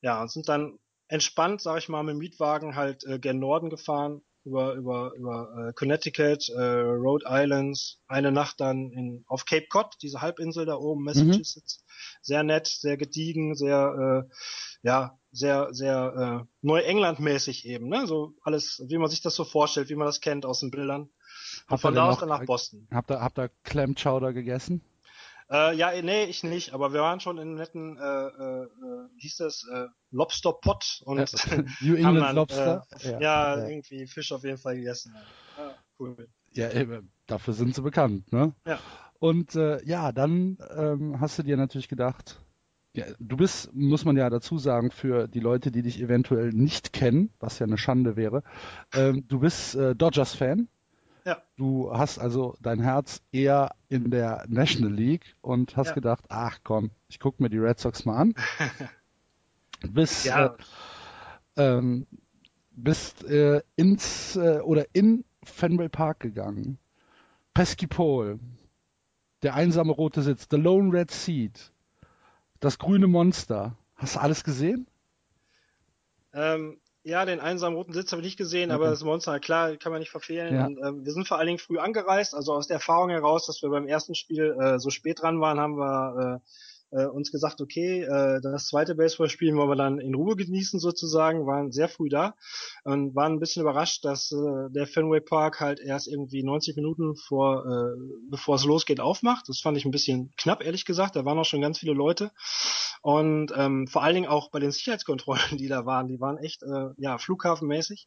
Ja, und sind dann entspannt, sag ich mal, mit dem Mietwagen halt äh, gen Norden gefahren, über, über, über äh, Connecticut, äh, Rhode Islands, eine Nacht dann in, auf Cape Cod, diese Halbinsel da oben, Massachusetts. Sehr nett, sehr gediegen, sehr, äh, ja, sehr, sehr äh, Neuengland-mäßig eben, ne? So alles, wie man sich das so vorstellt, wie man das kennt aus den Bildern. Habt von da aus dann nach Boston. Habt ihr, habt ihr Clam Chowder gegessen? Äh, ja, nee, ich nicht, aber wir waren schon in einem netten, äh, äh, äh, wie hieß das, äh, Lobster Pot und New haben England dann, Lobster? Äh, ja, ja. irgendwie Fisch auf jeden Fall gegessen. Ja, cool. Ja, dafür sind sie bekannt, ne? Ja. Und äh, ja, dann ähm, hast du dir natürlich gedacht, ja, du bist, muss man ja dazu sagen, für die Leute, die dich eventuell nicht kennen, was ja eine Schande wäre, ähm, du bist äh, Dodgers-Fan. Ja. Du hast also dein Herz eher in der National League und hast Ja. gedacht, ach komm, ich gucke mir die Red Sox mal an. Bis Ja, äh, ähm, bist äh, ins äh, oder in Fenway Park gegangen. Pesky Pole, der einsame rote Sitz, The Lone Red Seat, das grüne Monster. Hast du alles gesehen? Ähm, ja, den einsamen roten Sitz habe ich nicht gesehen, aber Okay. das Monster, klar, kann man nicht verfehlen. Ja. Und, ähm, wir sind vor allen Dingen früh angereist, also aus der Erfahrung heraus, dass wir beim ersten Spiel äh, so spät dran waren, haben wir äh, äh, uns gesagt, okay, äh, das zweite Baseballspiel wollen wir dann in Ruhe genießen sozusagen, waren sehr früh da und waren ein bisschen überrascht, dass äh, der Fenway Park halt erst irgendwie 90 Minuten vor, äh, bevor es losgeht, aufmacht. Das fand ich ein bisschen knapp, ehrlich gesagt. Da waren auch schon ganz viele Leute. Und ähm, vor allen Dingen auch bei den Sicherheitskontrollen, die da waren, die waren echt äh, ja flughafenmäßig.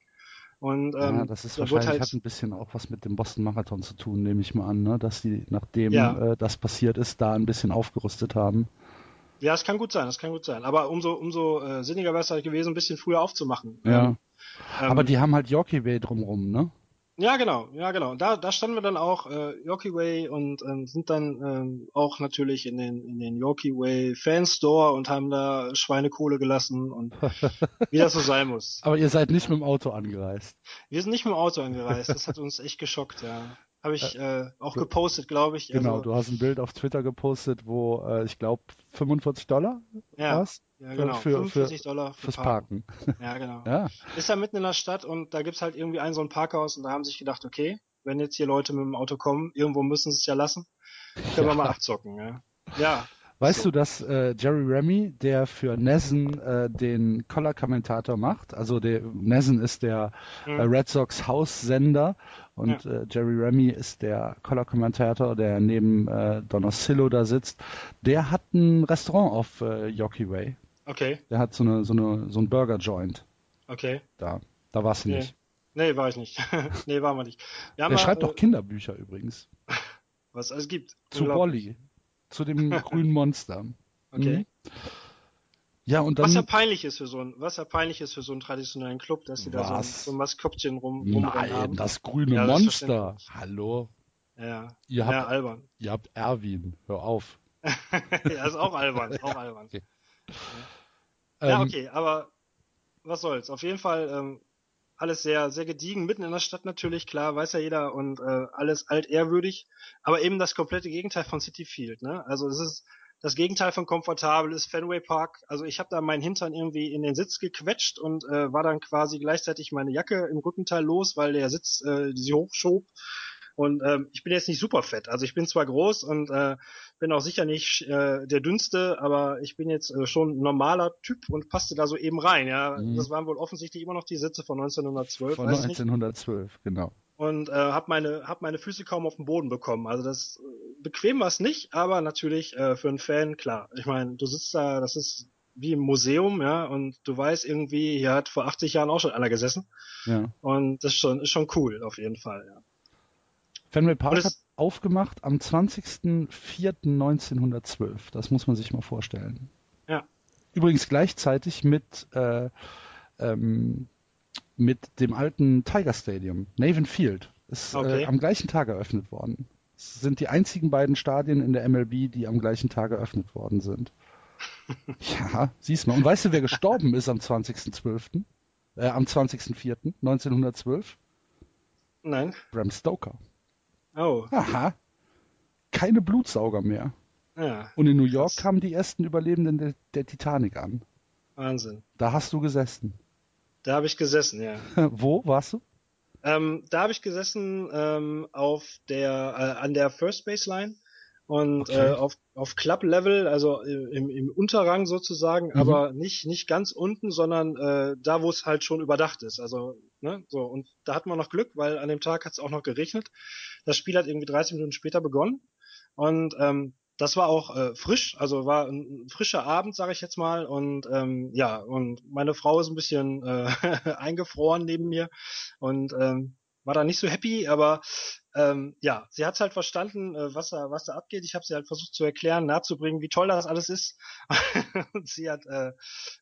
Und ähm, ja, das ist wahrscheinlich halt, hat ein bisschen auch was mit dem Boston Marathon zu tun, nehme ich mal an, ne? dass die, nachdem Ja. äh, das passiert ist, da ein bisschen aufgerüstet haben. ja, es kann gut sein, das kann gut sein. Aber umso umso äh, sinniger wäre es halt gewesen, ein bisschen früher aufzumachen. Ja. Ähm, Aber die haben halt Yorkie Bay drumrum, ne? Ja, genau, ja, genau. Da, da standen wir dann auch äh, Yorkie Way und ähm, sind dann ähm, auch natürlich in den in den Yorkie Way Fanstore und haben da Schweinekohle gelassen und wie das so sein muss. Aber ihr seid nicht mit dem Auto angereist. Wir sind nicht mit dem Auto angereist. Das hat uns echt geschockt, ja. Habe ich äh, auch gepostet, glaube ich. Genau, Also, du hast ein Bild auf Twitter gepostet, wo äh, ich glaube 45 Dollar ja, war's ja, genau. für- für- 45 Dollar für fürs Parken. Parken. Ja, genau. Ja, Ist da mitten in der Stadt und da gibt's halt irgendwie ein so ein Parkhaus und da haben sich gedacht, okay, wenn jetzt hier Leute mit dem Auto kommen, irgendwo müssen sie es ja lassen. Können wir mal abzocken, ja. Ja, Weißt So. du, dass äh, Jerry Remy, der für Nessen äh, den Color-Kommentator macht, also der Nessen ist der Mhm. äh, Red Sox Haussender und äh, Jerry Remy ist der Color-Kommentator, der neben äh, Donosillo da sitzt. Der hat ein Restaurant auf äh, Yorkie Way. okay, Der hat so eine so eine so ein Burger-Joint okay. da. Da warst du Nee. nicht. Nee, war ich nicht. nee, waren wir nicht. Wir haben Der mal, schreibt äh, doch Kinderbücher übrigens. was es gibt. Zu. Wally. Zu dem grünen Monster. Okay. Mhm. Ja, und dann. Was ja peinlich ist für so ein, was ja peinlich ist für so einen traditionellen Club, dass sie da so ein, so ein Maskottchen rum, Nein, haben. das grüne Ja, das Monster. Hallo. Ja, Ihr habt, ja, albern. ihr habt Erwin. Hör auf. ja, ist auch albern, ist auch albern. Okay. Ja, Ähm, okay, aber was soll's. Auf jeden Fall ähm, alles sehr, sehr gediegen, mitten in der Stadt natürlich, klar, weiß ja jeder und äh, alles altehrwürdig, aber eben das komplette Gegenteil von City Field, ne? Also es ist das Gegenteil von komfortabel ist Fenway Park. Also ich habe da meinen Hintern irgendwie in den Sitz gequetscht und äh, war dann quasi gleichzeitig meine Jacke im Rückenteil los, weil der Sitz äh, sie hochschob. Und ähm, ich bin jetzt nicht super fett. Also ich bin zwar groß und äh, bin auch sicher nicht äh, der dünnste, aber ich bin jetzt äh, schon normaler Typ und passte da so eben rein. Ja, mhm. das waren wohl offensichtlich immer noch die Sitze von 1912. Von 1912, genau. Und äh, habe meine hab meine Füße kaum auf den Boden bekommen. Also das äh, bequem war es nicht, aber natürlich äh, für einen Fan klar. Ich meine, du sitzt da, das ist wie im Museum, ja, und du weißt irgendwie, hier hat vor 80 Jahren auch schon einer gesessen. Ja. Und das ist schon, ist schon cool, auf jeden Fall, ja. Fenway Park hat aufgemacht am 20.04.1912. Das muss man sich mal vorstellen. Ja. Übrigens gleichzeitig mit, äh, ähm, mit dem alten Tiger Stadium. Naven Field ist äh, okay. äh, am gleichen Tag eröffnet worden. Es sind die einzigen beiden Stadien in der MLB, die am gleichen Tag eröffnet worden sind. ja, siehst mal. Und weißt du, wer gestorben ist am 20.12.? Äh, am 20.04.1912? Nein. Bram Stoker. Oh. Aha. Keine Blutsauger mehr. Ja. Und in New York krass. kamen die ersten Überlebenden der, der, Titanic an. Wahnsinn. Da hast du gesessen. Da habe ich gesessen, ja. Wo warst du? Ähm, da habe ich gesessen ähm, auf der äh, an der First Baseline und okay. äh, auf, auf Club-Level, also im, im Unterrang sozusagen, mhm. aber nicht nicht ganz unten, sondern äh, da, wo es halt schon überdacht ist. Also ne, so und da hatten wir noch Glück, weil an dem Tag hat es auch noch geregnet. Das Spiel hat irgendwie 30 Minuten später begonnen und ähm, das war auch äh, frisch, also war ein, frischer Abend, sage ich jetzt mal. Und ähm, ja, und meine Frau ist ein bisschen äh, eingefroren neben mir und ähm, war da nicht so happy, aber ähm, ja, sie hat halt verstanden, äh, was da was da abgeht. Ich habe sie halt versucht zu erklären, nahezubringen, wie toll das alles ist. und sie hat äh,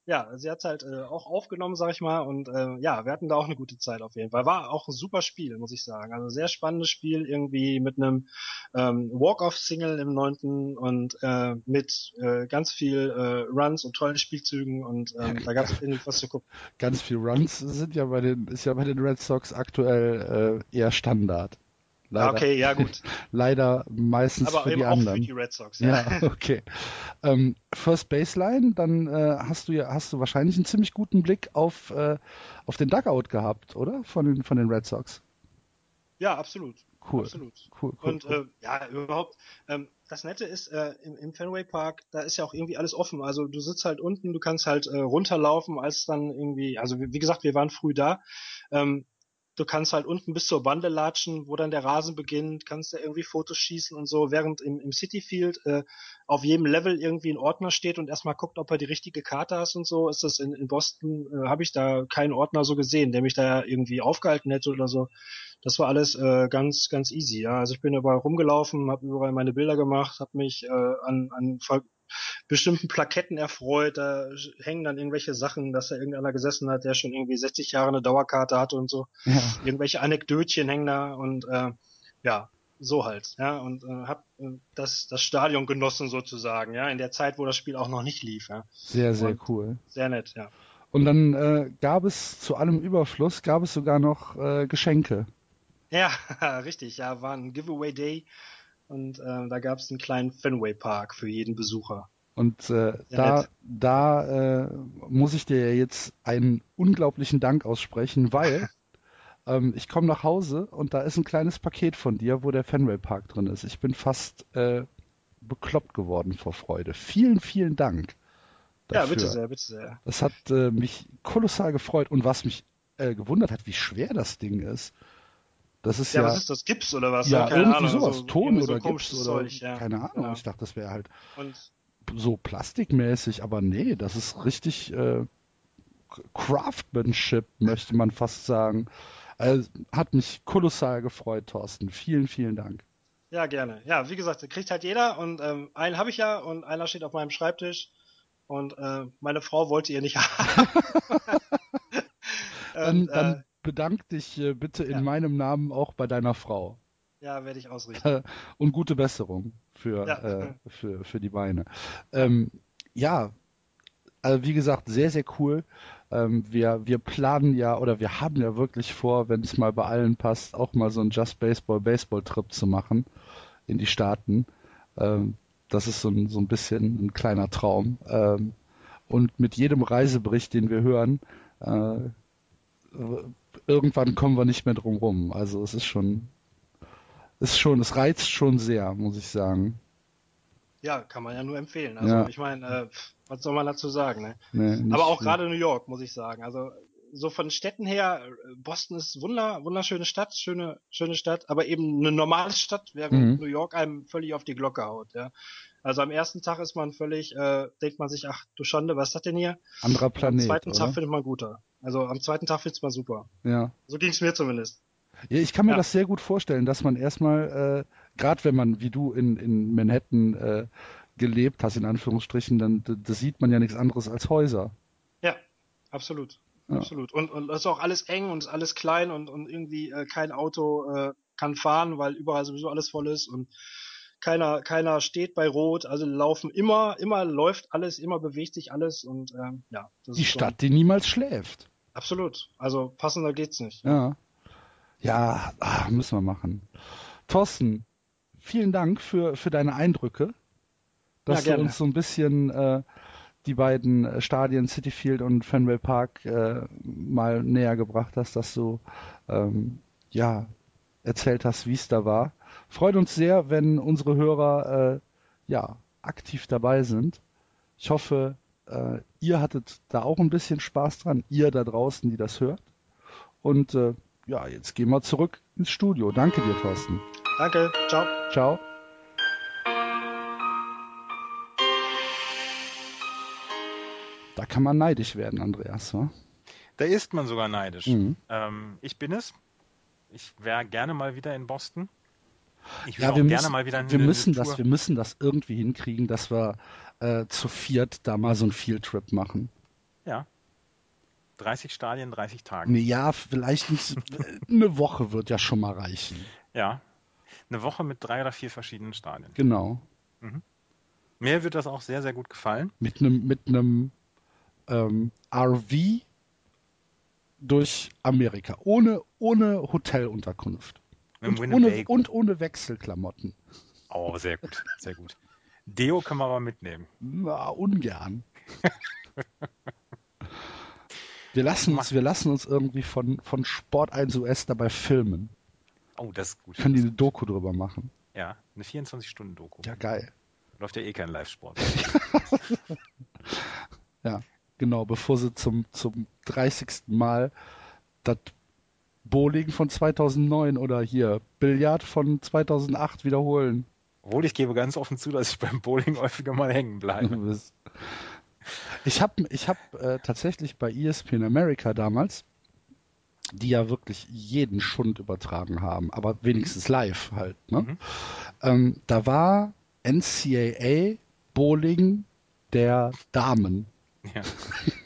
ja, sie hat halt äh, auch aufgenommen, sag ich mal. Und äh, ja, wir hatten da auch eine gute Zeit auf jeden Fall. War auch ein super Spiel, muss ich sagen. Also sehr spannendes Spiel irgendwie mit einem ähm, Walk-off-Single im neunten und äh, mit äh, ganz viel äh, Runs und tollen Spielzügen und ähm, da gab es irgendwie was zu gucken. Ganz viel Runs sind ja bei den ist ja bei den Red Sox aktuell äh, eher Standard. Leider. Okay, ja gut. Leider meistens Aber für die auch anderen. Für die Red Sox, ja. ja okay. Ähm, First Baseline, dann äh, hast du ja hast du wahrscheinlich einen ziemlich guten Blick auf äh, auf den Dugout gehabt, oder? Von den von den Red Sox. Ja, absolut. Cool. Absolut. Cool, cool, Und cool. Äh, ja, überhaupt, ähm, das Nette ist, äh, im, im Fenway Park, da ist ja auch irgendwie alles offen. Also du sitzt halt unten, du kannst halt äh, runterlaufen, als dann irgendwie, also wie, wie gesagt, wir waren früh da. Ähm, du kannst halt unten bis zur Bande latschen, wo dann der Rasen beginnt, kannst da irgendwie Fotos schießen und so, während im, im Cityfield äh, auf jedem Level irgendwie ein Ordner steht und erstmal guckt, ob er die richtige Karte hast und so, ist das in, in Boston, äh, habe ich da keinen Ordner so gesehen, der mich da irgendwie aufgehalten hätte oder so. Das war alles äh, ganz, ganz easy, ja. Also ich bin überall rumgelaufen, habe überall meine Bilder gemacht, habe mich äh, an, an bestimmten Plaketten erfreut, da hängen dann irgendwelche Sachen, dass da irgendeiner gesessen hat, der schon irgendwie 60 Jahre eine Dauerkarte hatte und so. Ja. Irgendwelche Anekdötchen hängen da und äh, ja, so halt, ja, und äh, hab äh, das, das Stadion genossen sozusagen, ja, in der Zeit, wo das Spiel auch noch nicht lief, ja. Sehr, sehr und cool. Sehr nett, ja. Und dann äh, gab es zu allem Überfluss, gab es sogar noch äh, Geschenke. Ja, richtig, ja, war ein Giveaway Day und äh, da gab es einen kleinen Fenway Park für jeden Besucher. Und äh, da, da äh, muss ich dir jetzt einen unglaublichen Dank aussprechen, weil ähm, ich komme nach Hause und da ist ein kleines Paket von dir, wo der Fenway Park drin ist. Ich bin fast äh, bekloppt geworden vor Freude. Vielen, vielen Dank. Dafür. Ja, bitte sehr, bitte sehr. Das hat äh, mich kolossal gefreut und was mich äh, gewundert hat, wie schwer das Ding ist. Das ist ja, ja was ist das? Gips oder was? Ja, keine irgendwie Ahnung, sowas. So, Ton oder so Gips oder Zeug, ja. keine Ahnung. Genau. Ich dachte, das wäre halt und so plastikmäßig, aber nee, das ist richtig äh, Craftsmanship, möchte man fast sagen. Also, hat mich kolossal gefreut, Thorsten. Vielen, vielen Dank. Ja, gerne. Ja, wie gesagt, kriegt halt jeder und ähm, einen habe ich ja und einer steht auf meinem Schreibtisch und äh, meine Frau wollte ihr nicht haben. und, dann, dann äh, bedank dich äh, bitte in ja. meinem Namen auch bei deiner Frau. Ja, werde ich ausrichten. Und gute Besserung für, ja. äh, für, für die Beine. Ähm, ja, also wie gesagt, sehr, sehr cool. Ähm, wir, wir planen ja oder wir haben ja wirklich vor, wenn es mal bei allen passt, auch mal so einen Just Baseball Baseball Trip zu machen in die Staaten. Ähm, das ist so ein, so ein bisschen ein kleiner Traum. Ähm, und mit jedem Reisebericht, den wir hören, äh, irgendwann kommen wir nicht mehr drum rum. Also es ist schon ist schon, es reizt schon sehr, muss ich sagen. Ja, kann man ja nur empfehlen. Also Ja. ich meine, äh, was soll man dazu sagen? Ne? Nee, Aber auch viel. gerade New York, muss ich sagen. Also so von Städten her, äh, Boston ist wunder, wunderschöne Stadt, schöne, schöne Stadt, aber eben eine normale Stadt, während Mhm. New York einem völlig auf die Glocke haut. Ja. Also am ersten Tag ist man völlig, äh, denkt man sich, ach du Schande, was ist das denn hier? anderer am Planet, zweiten Tag oder? findet man guter. Also am zweiten Tag findet man super. Ja. So ging's mir zumindest. Ja, ich kann mir Ja. das sehr gut vorstellen, dass man erstmal, äh, gerade wenn man wie du in, in Manhattan äh, gelebt hast, in Anführungsstrichen, dann d- das sieht man ja nichts anderes als Häuser. Ja, absolut. Ja. Absolut. Und, und es ist auch alles eng und ist alles klein und, und irgendwie äh, kein Auto äh, kann fahren, weil überall sowieso alles voll ist und keiner, keiner steht bei Rot. Also laufen immer, immer läuft alles, immer bewegt sich alles und ähm, ja. Das Die Stadt, die niemals schläft. Absolut. Also passender geht's nicht. Ja. Ja, ah, müssen wir machen. Thorsten, vielen Dank für, für deine Eindrücke, dass Ja, du uns so ein bisschen äh, die beiden äh, Stadien City Field und Fenway Park äh, mal näher gebracht hast, dass du ähm, ja erzählt hast, wie es da war. Freut uns sehr, wenn unsere Hörer äh, ja aktiv dabei sind. Ich hoffe, äh, ihr hattet da auch ein bisschen Spaß dran, ihr da draußen, die das hört. Und äh, ja, jetzt gehen wir zurück ins Studio. Danke dir, Thorsten. Danke. Ciao. Ciao. Da kann man neidisch werden, Andreas, wa? Da ist man sogar neidisch. Mhm. Ähm, ich bin es. Ich wäre gerne mal wieder in Boston. Ich will Ja, wir gerne müssen, mal wieder eine wir müssen Tour. das, wir müssen das irgendwie hinkriegen, dass wir äh, zu viert da mal so einen Field-Trip machen. Ja. 30 Stadien, 30 Tage. Nee, ja, vielleicht nicht, eine Woche wird ja schon mal reichen. Ja. Eine Woche mit drei oder vier verschiedenen Stadien. Genau. Mir wird das auch sehr, sehr gut gefallen. Mit einem mit einem ähm, RV durch Amerika. Ohne, ohne Hotelunterkunft. Und ohne, und ohne Wechselklamotten. Oh, sehr gut, sehr gut. Deo können wir aber mitnehmen. Na, ungern. Wir lassen uns, wir lassen uns irgendwie von, von Sport 1 US dabei filmen. Oh, das ist gut. Können die eine Doku drüber machen. Ja, eine 24-Stunden-Doku. Ja, geil. Läuft ja eh kein Live-Sport. Ja, genau, bevor sie zum, zum 30. Mal das Bowling von 2009 oder hier Billard von 2008 wiederholen. Obwohl ich gebe ganz offen zu, dass ich beim Bowling häufiger mal hängen bleibe. Ich habe ich hab, äh, tatsächlich bei ESPN America damals, die ja wirklich jeden Schund übertragen haben, aber wenigstens live halt. Ne? Mhm. Ähm, da war NCAA Bowling der Damen. Ja.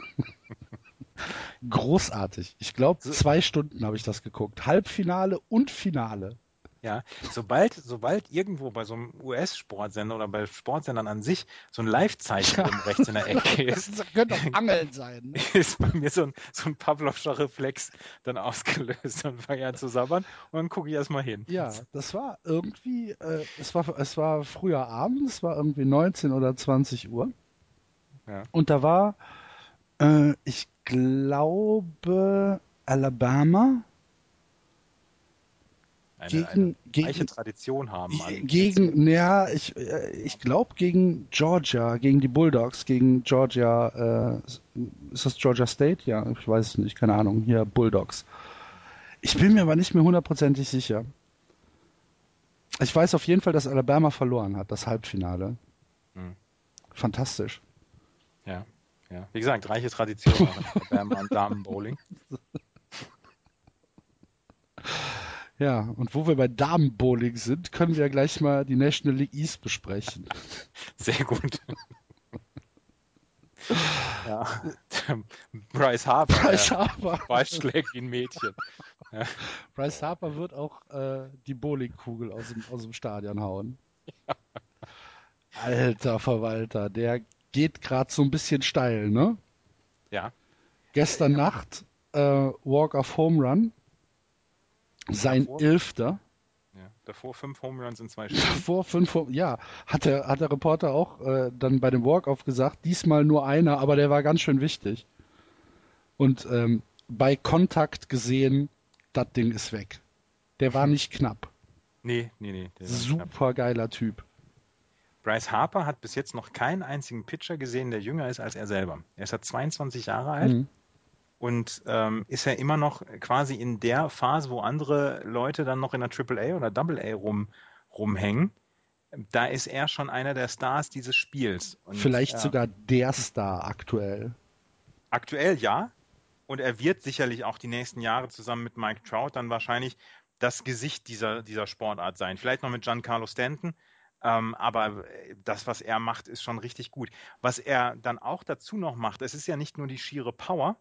Großartig. Ich glaube, zwei Stunden habe ich das geguckt. Halbfinale und Finale. Ja, sobald, sobald irgendwo bei so einem US-Sportsender oder bei Sportsendern an sich so ein Live-Zeichen Ja. rechts in der Ecke ist, Das könnte auch Angeln sein. Ne? ist bei mir so ein, so ein Pavlovscher Reflex dann ausgelöst. Dann fange an zu sabbern und dann gucke ich erstmal hin. Ja, das war irgendwie, äh, es, war, es war früher Abend, es war irgendwie 19 oder 20 Uhr. Ja. Und da war, äh, ich glaube, Alabama Eine, gegen, eine gegen, Tradition haben. gegen, ja, ich, äh, ich glaube gegen Georgia, gegen die Bulldogs, gegen Georgia, äh, ist das Georgia State? Ja, ich weiß es nicht, keine Ahnung, hier Bulldogs. Ich bin mir aber nicht mehr hundertprozentig sicher. Ich weiß auf jeden Fall, dass Alabama verloren hat, das Halbfinale. Hm. Fantastisch. Ja, ja. Wie gesagt, reiche Tradition beim Damen-Bowling. Ja, und wo wir bei Damenbowling sind, können wir gleich mal die National League East besprechen. Sehr gut. ja. Bryce Harper. Bryce Harper. Ball schlägt wie ein Mädchen. Bryce Harper wird auch äh, die Bowlingkugel aus dem, aus dem Stadion hauen. Alter Verwalter, der geht gerade so ein bisschen steil, ne? Ja. Gestern Nacht äh, Walk of Home Run, sein Davor? elfter. ja. Davor fünf Home Runs in zwei Spielen. Vor fünf, ja, hat der, hat der Reporter auch äh, dann bei dem Walk-Off gesagt, diesmal nur einer, aber der war ganz schön wichtig. Und ähm, bei Kontakt gesehen, das Ding ist weg. Der war nicht knapp. Nee, nee, nee. Super geiler Typ. Bryce Harper hat bis jetzt noch keinen einzigen Pitcher gesehen, der jünger ist als er selber. Er ist ja 22 Jahre alt Mhm. und ähm, ist ja immer noch quasi in der Phase, wo andere Leute dann noch in der AAA oder AA rum, rumhängen. Da ist er schon einer der Stars dieses Spiels. Und, Vielleicht äh, sogar der Star aktuell. Aktuell ja. Und er wird sicherlich auch die nächsten Jahre zusammen mit Mike Trout dann wahrscheinlich das Gesicht dieser, dieser Sportart sein. Vielleicht noch mit Giancarlo Stanton. Ähm, aber äh, das, was er macht, ist schon richtig gut. Was er dann auch dazu noch macht, es ist ja nicht nur die schiere Power.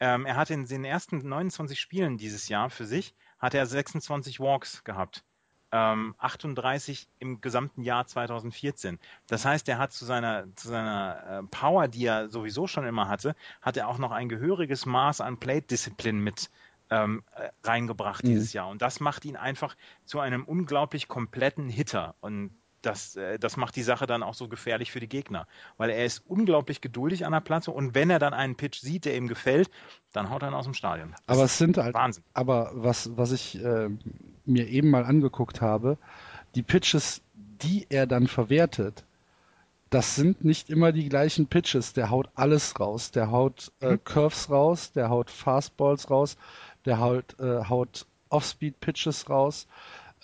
Ähm, er hat in den ersten 29 Spielen dieses Jahr für sich, hat er 26 Walks gehabt. Ähm, 38 im gesamten Jahr 2014. Das heißt, er hat zu seiner, zu seiner äh, Power, die er sowieso schon immer hatte, hat er auch noch ein gehöriges Maß an Plate-Disziplin mit ähm, äh, reingebracht Mhm. dieses Jahr. Und das macht ihn einfach zu einem unglaublich kompletten Hitter. Und das, äh, das macht die Sache dann auch so gefährlich für die Gegner. Weil er ist unglaublich geduldig an der Platte und wenn er dann einen Pitch sieht, der ihm gefällt, dann haut er ihn aus dem Stadion. Das Aber es sind halt, Wahnsinn. aber was, was ich äh, mir eben mal angeguckt habe, die Pitches, die er dann verwertet, das sind nicht immer die gleichen Pitches. Der haut alles raus. Der haut äh, Mhm. Curves raus, der haut Fastballs raus, der haut, äh, haut Off-Speed-Pitches raus,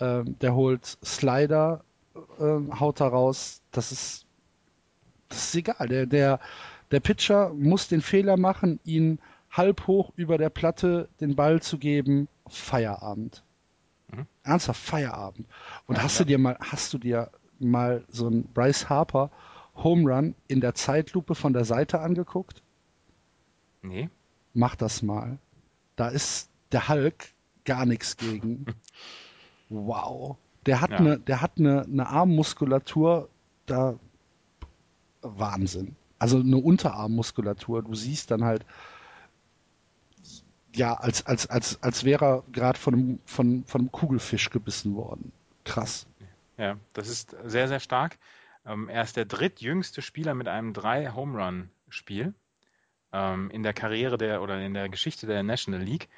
ähm, der holt Slider, ähm, haut da raus. Das ist, das ist egal. Der, der, der Pitcher muss den Fehler machen, ihn halb hoch über der Platte den Ball zu geben. Feierabend. Mhm. Ernsthaft Feierabend. Und Ja, hast ja. du dir mal, hast du dir mal so einen Bryce Harper Home Run in der Zeitlupe von der Seite angeguckt? Nee. Mach das mal. Da ist der Hulk gar nichts gegen. Wow. Der hat Ja. eine, der hat eine, eine Armmuskulatur, da Wahnsinn. Also eine Unterarmmuskulatur. Du siehst dann halt, ja, als, als, als, als wäre er gerade von einem, von, von einem Kugelfisch gebissen worden. Krass. Ja, das ist sehr, sehr stark. Ähm, er ist der drittjüngste Spieler mit einem drei Home Run Spiel ähm, in der Karriere der oder in der Geschichte der National League.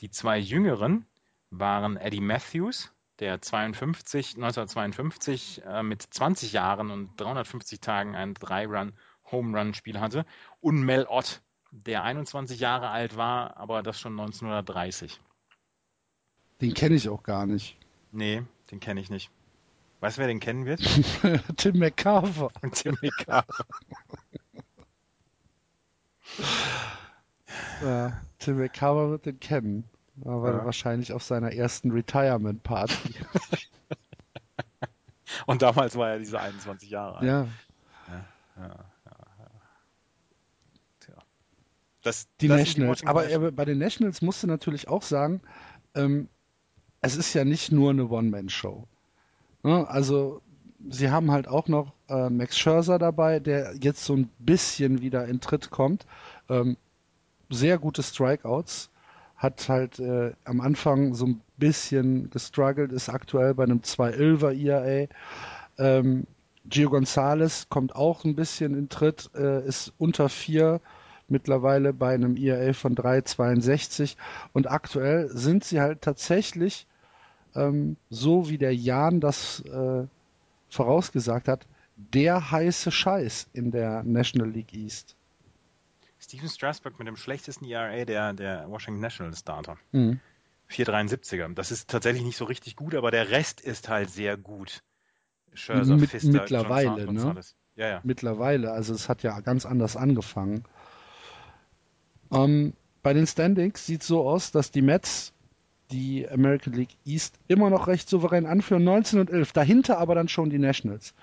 Die zwei jüngeren waren Eddie Matthews, der 52, 1952 äh, mit 20 Jahren und 350 Tagen ein drei Run Home Run Spiel hatte und Mel Ott, der 21 Jahre alt war, aber das schon 1930. Den kenne ich auch gar nicht. Nee, den kenne ich nicht. Weißt du, wer den kennen wird? Tim McCarver. Tim McCarver. Ja, Tim McCarver wird den kennen. Aber Ja. wahrscheinlich auf seiner ersten Retirement-Party. Und damals war er diese 21 Jahre alt. Ja, Das, die das Nationals. Watching Aber er, bei den Nationals musst du natürlich auch sagen, ähm, es ist ja nicht nur eine One-Man-Show. Ne? Also, sie haben halt auch noch äh, Max Scherzer dabei, der jetzt so ein bisschen wieder in Tritt kommt. Ähm, sehr gute Strikeouts. Hat halt äh, am Anfang so ein bisschen gestruggelt, ist aktuell bei einem 2-11er ERA. Ähm, Gio Gonzalez kommt auch ein bisschen in Tritt, äh, ist unter 4 mittlerweile bei einem ERA von 3,62 und aktuell sind sie halt tatsächlich ähm, so wie der Jan das äh, vorausgesagt hat, der heiße Scheiß in der National League East. Steven Strasburg mit dem schlechtesten ERA der, der Washington Nationals Starter. Mhm. 4,73er. Das ist tatsächlich nicht so richtig gut, aber der Rest ist halt sehr gut. Scherzer, Mit- Pfister, mittlerweile, ne? Ja, ja. Mittlerweile, also es hat ja ganz anders angefangen. Ähm, bei den Standings sieht es so aus, dass die Mets die American League East immer noch recht souverän anführen, 19 und 11. Dahinter aber dann schon die Nationals.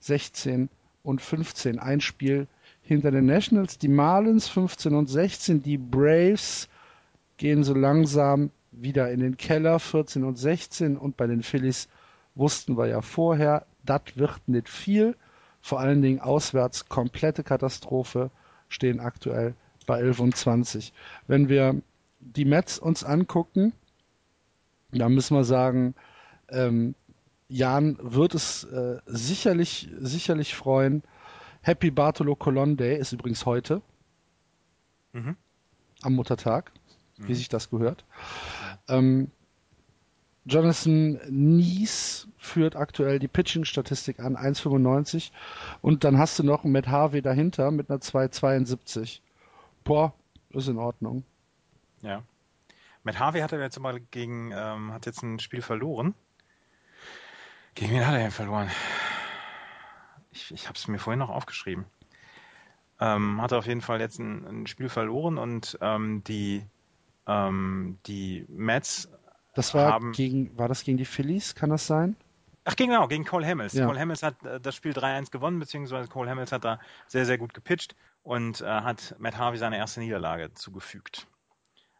16 und 15. Ein Spiel hinter den Nationals. Die Marlins 15 und 16. Die Braves gehen so langsam wieder in den Keller, 14 und 16. Und bei den Phillies wussten wir ja vorher, das wird nicht viel. Vor allen Dingen auswärts komplette Katastrophe, stehen aktuell bei 11 und 20. Wenn wir die Mets uns angucken, da müssen wir sagen, ähm, Jan wird es äh, sicherlich, sicherlich freuen. Happy Bartolo Colon Day ist übrigens heute Mhm. am Muttertag, wie Mhm. sich das gehört. Ähm, Jonathan Nies führt aktuell die Pitching-Statistik an, 1,95. Und dann hast du noch Matt Harvey dahinter mit einer 2,72. Boah, ist in Ordnung. Ja. Matt Harvey hat er jetzt mal gegen, ähm, hat jetzt ein Spiel verloren. Gegen wen hat er denn verloren? Ich, ich habe es mir vorhin noch aufgeschrieben. Ähm, hat er auf jeden Fall jetzt ein, ein Spiel verloren und ähm, die, ähm, die Mets Das war haben. gegen, war das gegen die Phillies? Kann das sein? Ach, genau, gegen Cole Hamels. Ja. Cole Hamels hat äh, das Spiel 3-1 gewonnen, beziehungsweise Cole Hamels hat da sehr, sehr gut gepitcht und äh, hat Matt Harvey seine erste Niederlage zugefügt.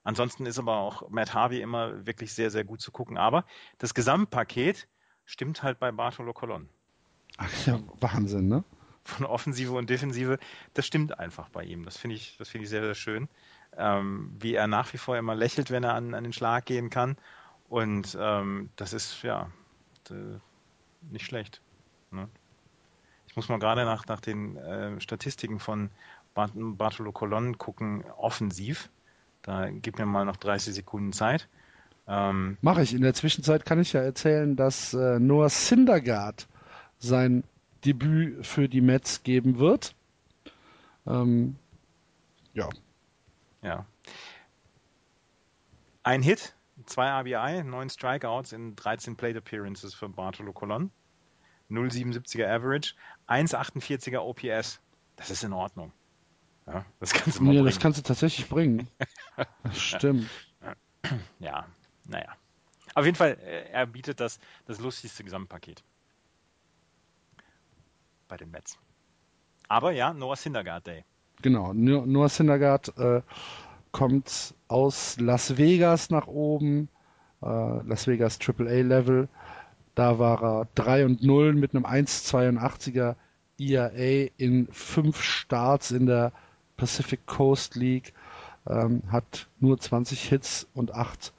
Ansonsten ist aber auch Matt Harvey immer wirklich sehr, sehr gut zu gucken. Aber das Gesamtpaket stimmt halt bei Bartolo Colon. Ach ja, Wahnsinn, ne? Von Offensive und Defensive, das stimmt einfach bei ihm. Das finde ich, das finde ich sehr, sehr schön. Ähm, wie er nach wie vor immer lächelt, wenn er an, an den Schlag gehen kann. Und ähm, das ist, ja, nicht schlecht. Ne? Ich muss mal gerade nach, nach den äh, Statistiken von Bart Bartolo Colon gucken, offensiv. Da gib mir mal noch 30 Sekunden Zeit. Ähm, Mache ich. In der Zwischenzeit kann ich ja erzählen, dass äh, Noah Syndergaard sein Debüt für die Mets geben wird. Ähm, ja, Ja. Ein Hit, zwei RBI, neun Strikeouts in 13 Plate Appearances für Bartolo Colon. 0,77er Average, 1,48er OPS. Das ist in Ordnung. Ja, das kannst du mal ja, bringen. das kannst du tatsächlich bringen. Das stimmt. ja, naja. Auf jeden Fall, äh, er bietet das, das lustigste Gesamtpaket. Bei den Mets. Aber ja, Noah Syndergaard Day. Genau. No- Noah Syndergaard äh, kommt aus Las Vegas nach oben. Äh, Las Vegas AAA Level. Da war er 3 und 0 mit einem 1,82er ERA E in fünf Starts in der Pacific Coast League. Ähm, hat nur 20 Hits und 8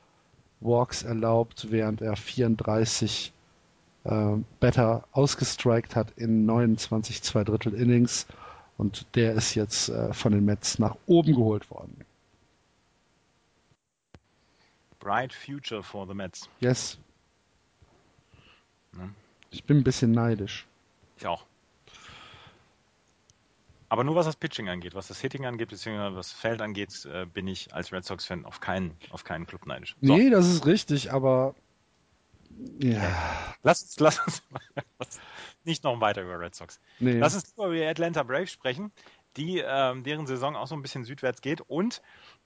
Walks erlaubt, während er 34 äh, Better ausgestrikt hat in 29 zwei Drittel Innings. Und der ist jetzt äh, von den Mets nach oben geholt worden. Bright Future for the Mets. Yes. Ne? Ich bin ein bisschen neidisch. Ich auch. Aber nur was das Pitching angeht, was das Hitting angeht, beziehungsweise was das Feld angeht, äh, bin ich als Red Sox-Fan auf keinen, auf keinen Club neidisch. So, Nee, das ist richtig, aber ja, lass uns, lass uns nicht noch weiter über Red Sox. nee. Lass uns lieber über die Atlanta Braves sprechen, die, ähm, deren Saison auch so ein bisschen südwärts geht und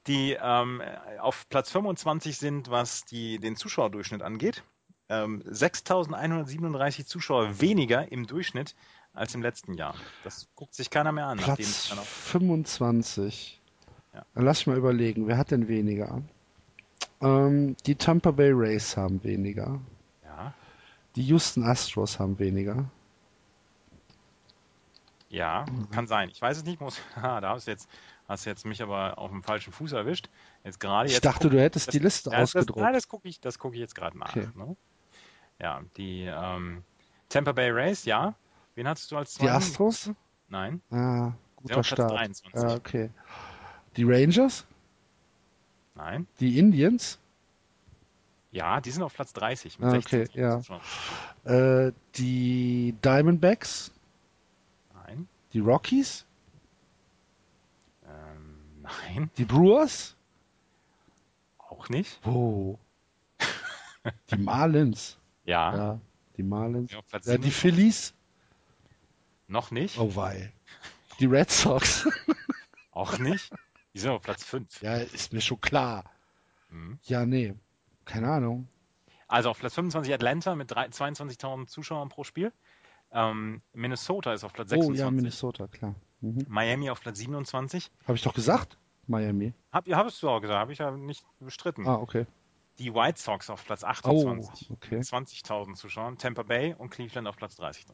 die ähm, auf Platz 25 sind, was die, den Zuschauerdurchschnitt angeht. Ähm, 6.137 Zuschauer weniger im Durchschnitt als im letzten Jahr. Das guckt sich keiner mehr an. nachdem Platz es dann auch- 25. Ja. Dann lass ich mal überlegen, wer hat denn weniger? Ähm, die Tampa Bay Rays haben weniger. Die Houston Astros haben weniger. ja, kann sein. Ich weiß es nicht. Muss, ah, da hast du jetzt, hast jetzt mich aber auf dem falschen Fuß erwischt. Jetzt gerade Ich jetzt dachte, guck- du hättest das- die Liste das, ausgedruckt. nein, das gucke ich, das gucke ich jetzt gerade nach. Okay. Ne? Ja, die ähm, Tampa Bay Rays, ja. Wen hattest du als Die zweiten? Astros? Nein. Ah, guter Start. 23. Ja, okay. Die Rangers? Nein. Die Indians? Ja, die sind auf Platz 30 mit Ah, 16 okay, ja. Zuschauern. Äh, die Diamondbacks? Nein. Die Rockies? Ähm, nein, Die Brewers? auch nicht. Oh. Die Marlins. Ja, Ja, die Marlins. Ja, Ja, die 27. Phillies. noch nicht. Oh wei. Die Red Sox. Auch nicht. Die sind auf Platz 5. ja, ist mir schon klar. Mhm. Ja, nee. Keine Ahnung. Also auf Platz 25 Atlanta mit drei- 22.000 Zuschauern pro Spiel. Ähm, Minnesota ist auf Platz Oh 26. ja, Minnesota, klar. Mhm. Miami auf Platz 27. Habe ich doch gesagt? Miami. Hab, ja, hast du auch gesagt, habe ich ja nicht bestritten. Ah, okay. Die White Sox auf Platz Oh, 28. okay. 20.000 Zuschauern. Tampa Bay und Cleveland auf Platz 30.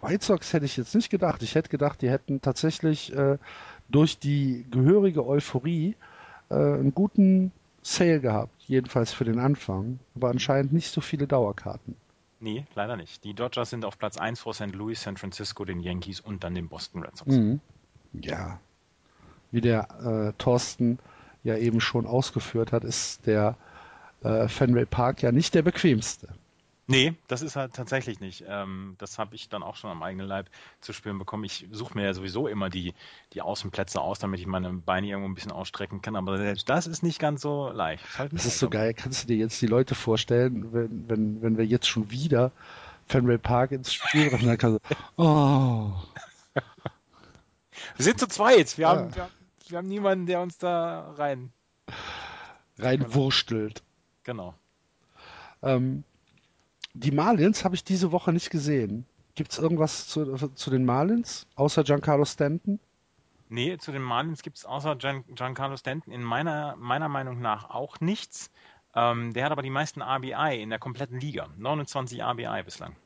White Sox hätte ich jetzt nicht gedacht. Ich hätte gedacht, die hätten tatsächlich äh, durch die gehörige Euphorie äh, einen guten Sale gehabt. Jedenfalls für den Anfang. Aber anscheinend nicht so viele Dauerkarten. Nee, leider nicht. Die Dodgers sind auf Platz 1 vor St. Louis, San Francisco, den Yankees und dann den Boston Red Sox. Mhm. Ja. Wie der äh, Thorsten ja eben schon ausgeführt hat, ist der äh, Fenway Park ja nicht der bequemste. Nee, das ist halt tatsächlich nicht. Ähm, das habe ich dann auch schon am eigenen Leib zu spüren bekommen. Ich suche mir ja sowieso immer die, die Außenplätze aus, damit ich meine Beine irgendwo ein bisschen ausstrecken kann. Aber selbst das ist nicht ganz so leicht. Das, halt das ist so geil. Kannst du dir jetzt die Leute vorstellen, wenn, wenn, wenn wir jetzt schon wieder Fenway Park ins Spiel bringen, dann kannst du, oh. Wir sind zu zweit. Wir, ja. haben, wir, haben, wir haben niemanden, der uns da rein reinwurstelt. Genau. Ähm, die Marlins habe ich diese Woche nicht gesehen. Gibt es irgendwas zu, zu den Marlins, außer Giancarlo Stanton? Nee, zu den Marlins gibt es außer Gian, Giancarlo Stanton in meiner, meiner Meinung nach auch nichts. Ähm, der hat aber die meisten RBI in der kompletten Liga. 29 RBI bislang.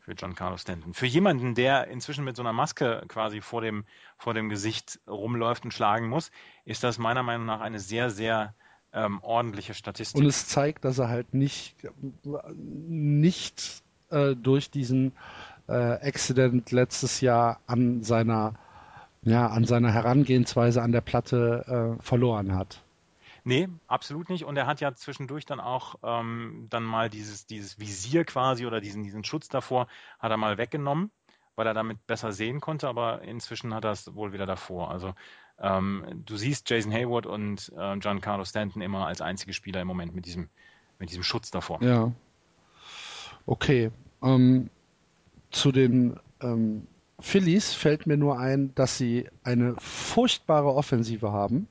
Für Giancarlo Stanton. Für jemanden, der inzwischen mit so einer Maske quasi vor dem, vor dem Gesicht rumläuft und schlagen muss, ist das meiner Meinung nach eine sehr, sehr ähm, ordentliche Statistik. Und es zeigt, dass er halt nicht, nicht äh, durch diesen äh, Accident letztes Jahr an seiner, ja, an seiner Herangehensweise an der Platte äh, verloren hat. Nee, absolut nicht. Und er hat ja zwischendurch dann auch ähm, dann mal dieses, dieses Visier quasi oder diesen, diesen Schutz davor hat er mal weggenommen, weil er damit besser sehen konnte, aber inzwischen hat er es wohl wieder davor. Also ähm, du siehst Jason Hayward und äh, Giancarlo Stanton immer als einzige Spieler im Moment mit diesem, mit diesem Schutz davor. Ja. Okay. Ähm, zu den ähm, Phillies fällt mir nur ein, dass sie eine furchtbare Offensive haben.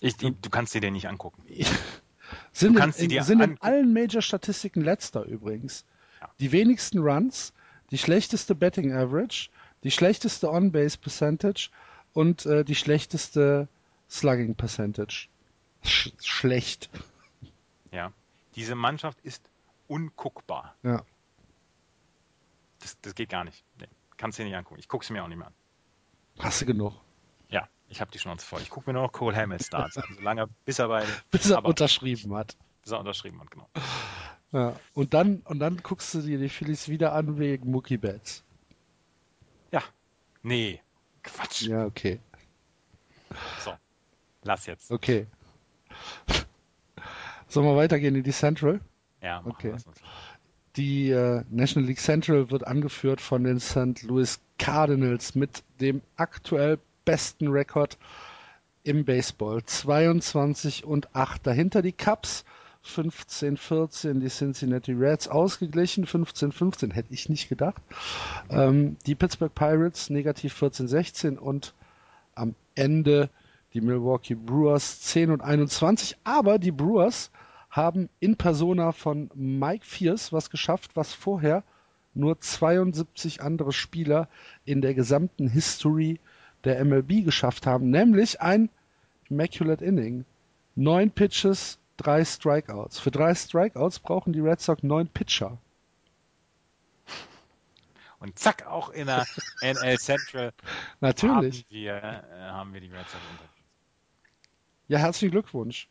Ich, die, du kannst sie dir nicht angucken. sind in, in, sind in allen Major-Statistiken letzter übrigens. Ja. Die wenigsten Runs, die schlechteste Betting Average, die schlechteste On-Base Percentage und äh, die schlechteste Slugging Percentage. Sch schlecht. Ja, diese Mannschaft ist unguckbar. Ja. Das, das geht gar nicht. Nee, kannst du dir nicht angucken. Ich gucke sie mir auch nicht mehr an. Hast du genug? Ja, ich habe die Schnauze voll. Ich gucke mir nur noch Cole Hamels Starts an, solange bis er bei bis er aber, unterschrieben hat. Bis er unterschrieben hat, genau. Ja, und dann und dann guckst du dir die Phillies wieder an wegen Mookie Betts. Ja. Nee. Quatsch. Ja, okay. So. Lass jetzt. Okay. Sollen wir weitergehen in die Central? Ja, okay. Die äh, National League Central wird angeführt von den St. Louis Cardinals mit dem aktuell besten Rekord im Baseball. 22 und 8. Dahinter die Cubs 15-14 die Cincinnati Reds ausgeglichen, 15-15 hätte ich nicht gedacht. Ähm, die Pittsburgh Pirates negativ 14-16 und am Ende die Milwaukee Brewers 10 und 21. Aber die Brewers haben in Persona von Mike Fierce was geschafft, was vorher nur 72 andere Spieler in der gesamten History der MLB geschafft haben, nämlich ein Immaculate Inning. Neun Pitches, drei Strikeouts. Für drei Strikeouts brauchen die Red Sox neun Pitcher. Und zack, auch in der NL Central Natürlich. Haben, wir, äh, haben wir die Red Sox. Ja, herzlichen Glückwunsch.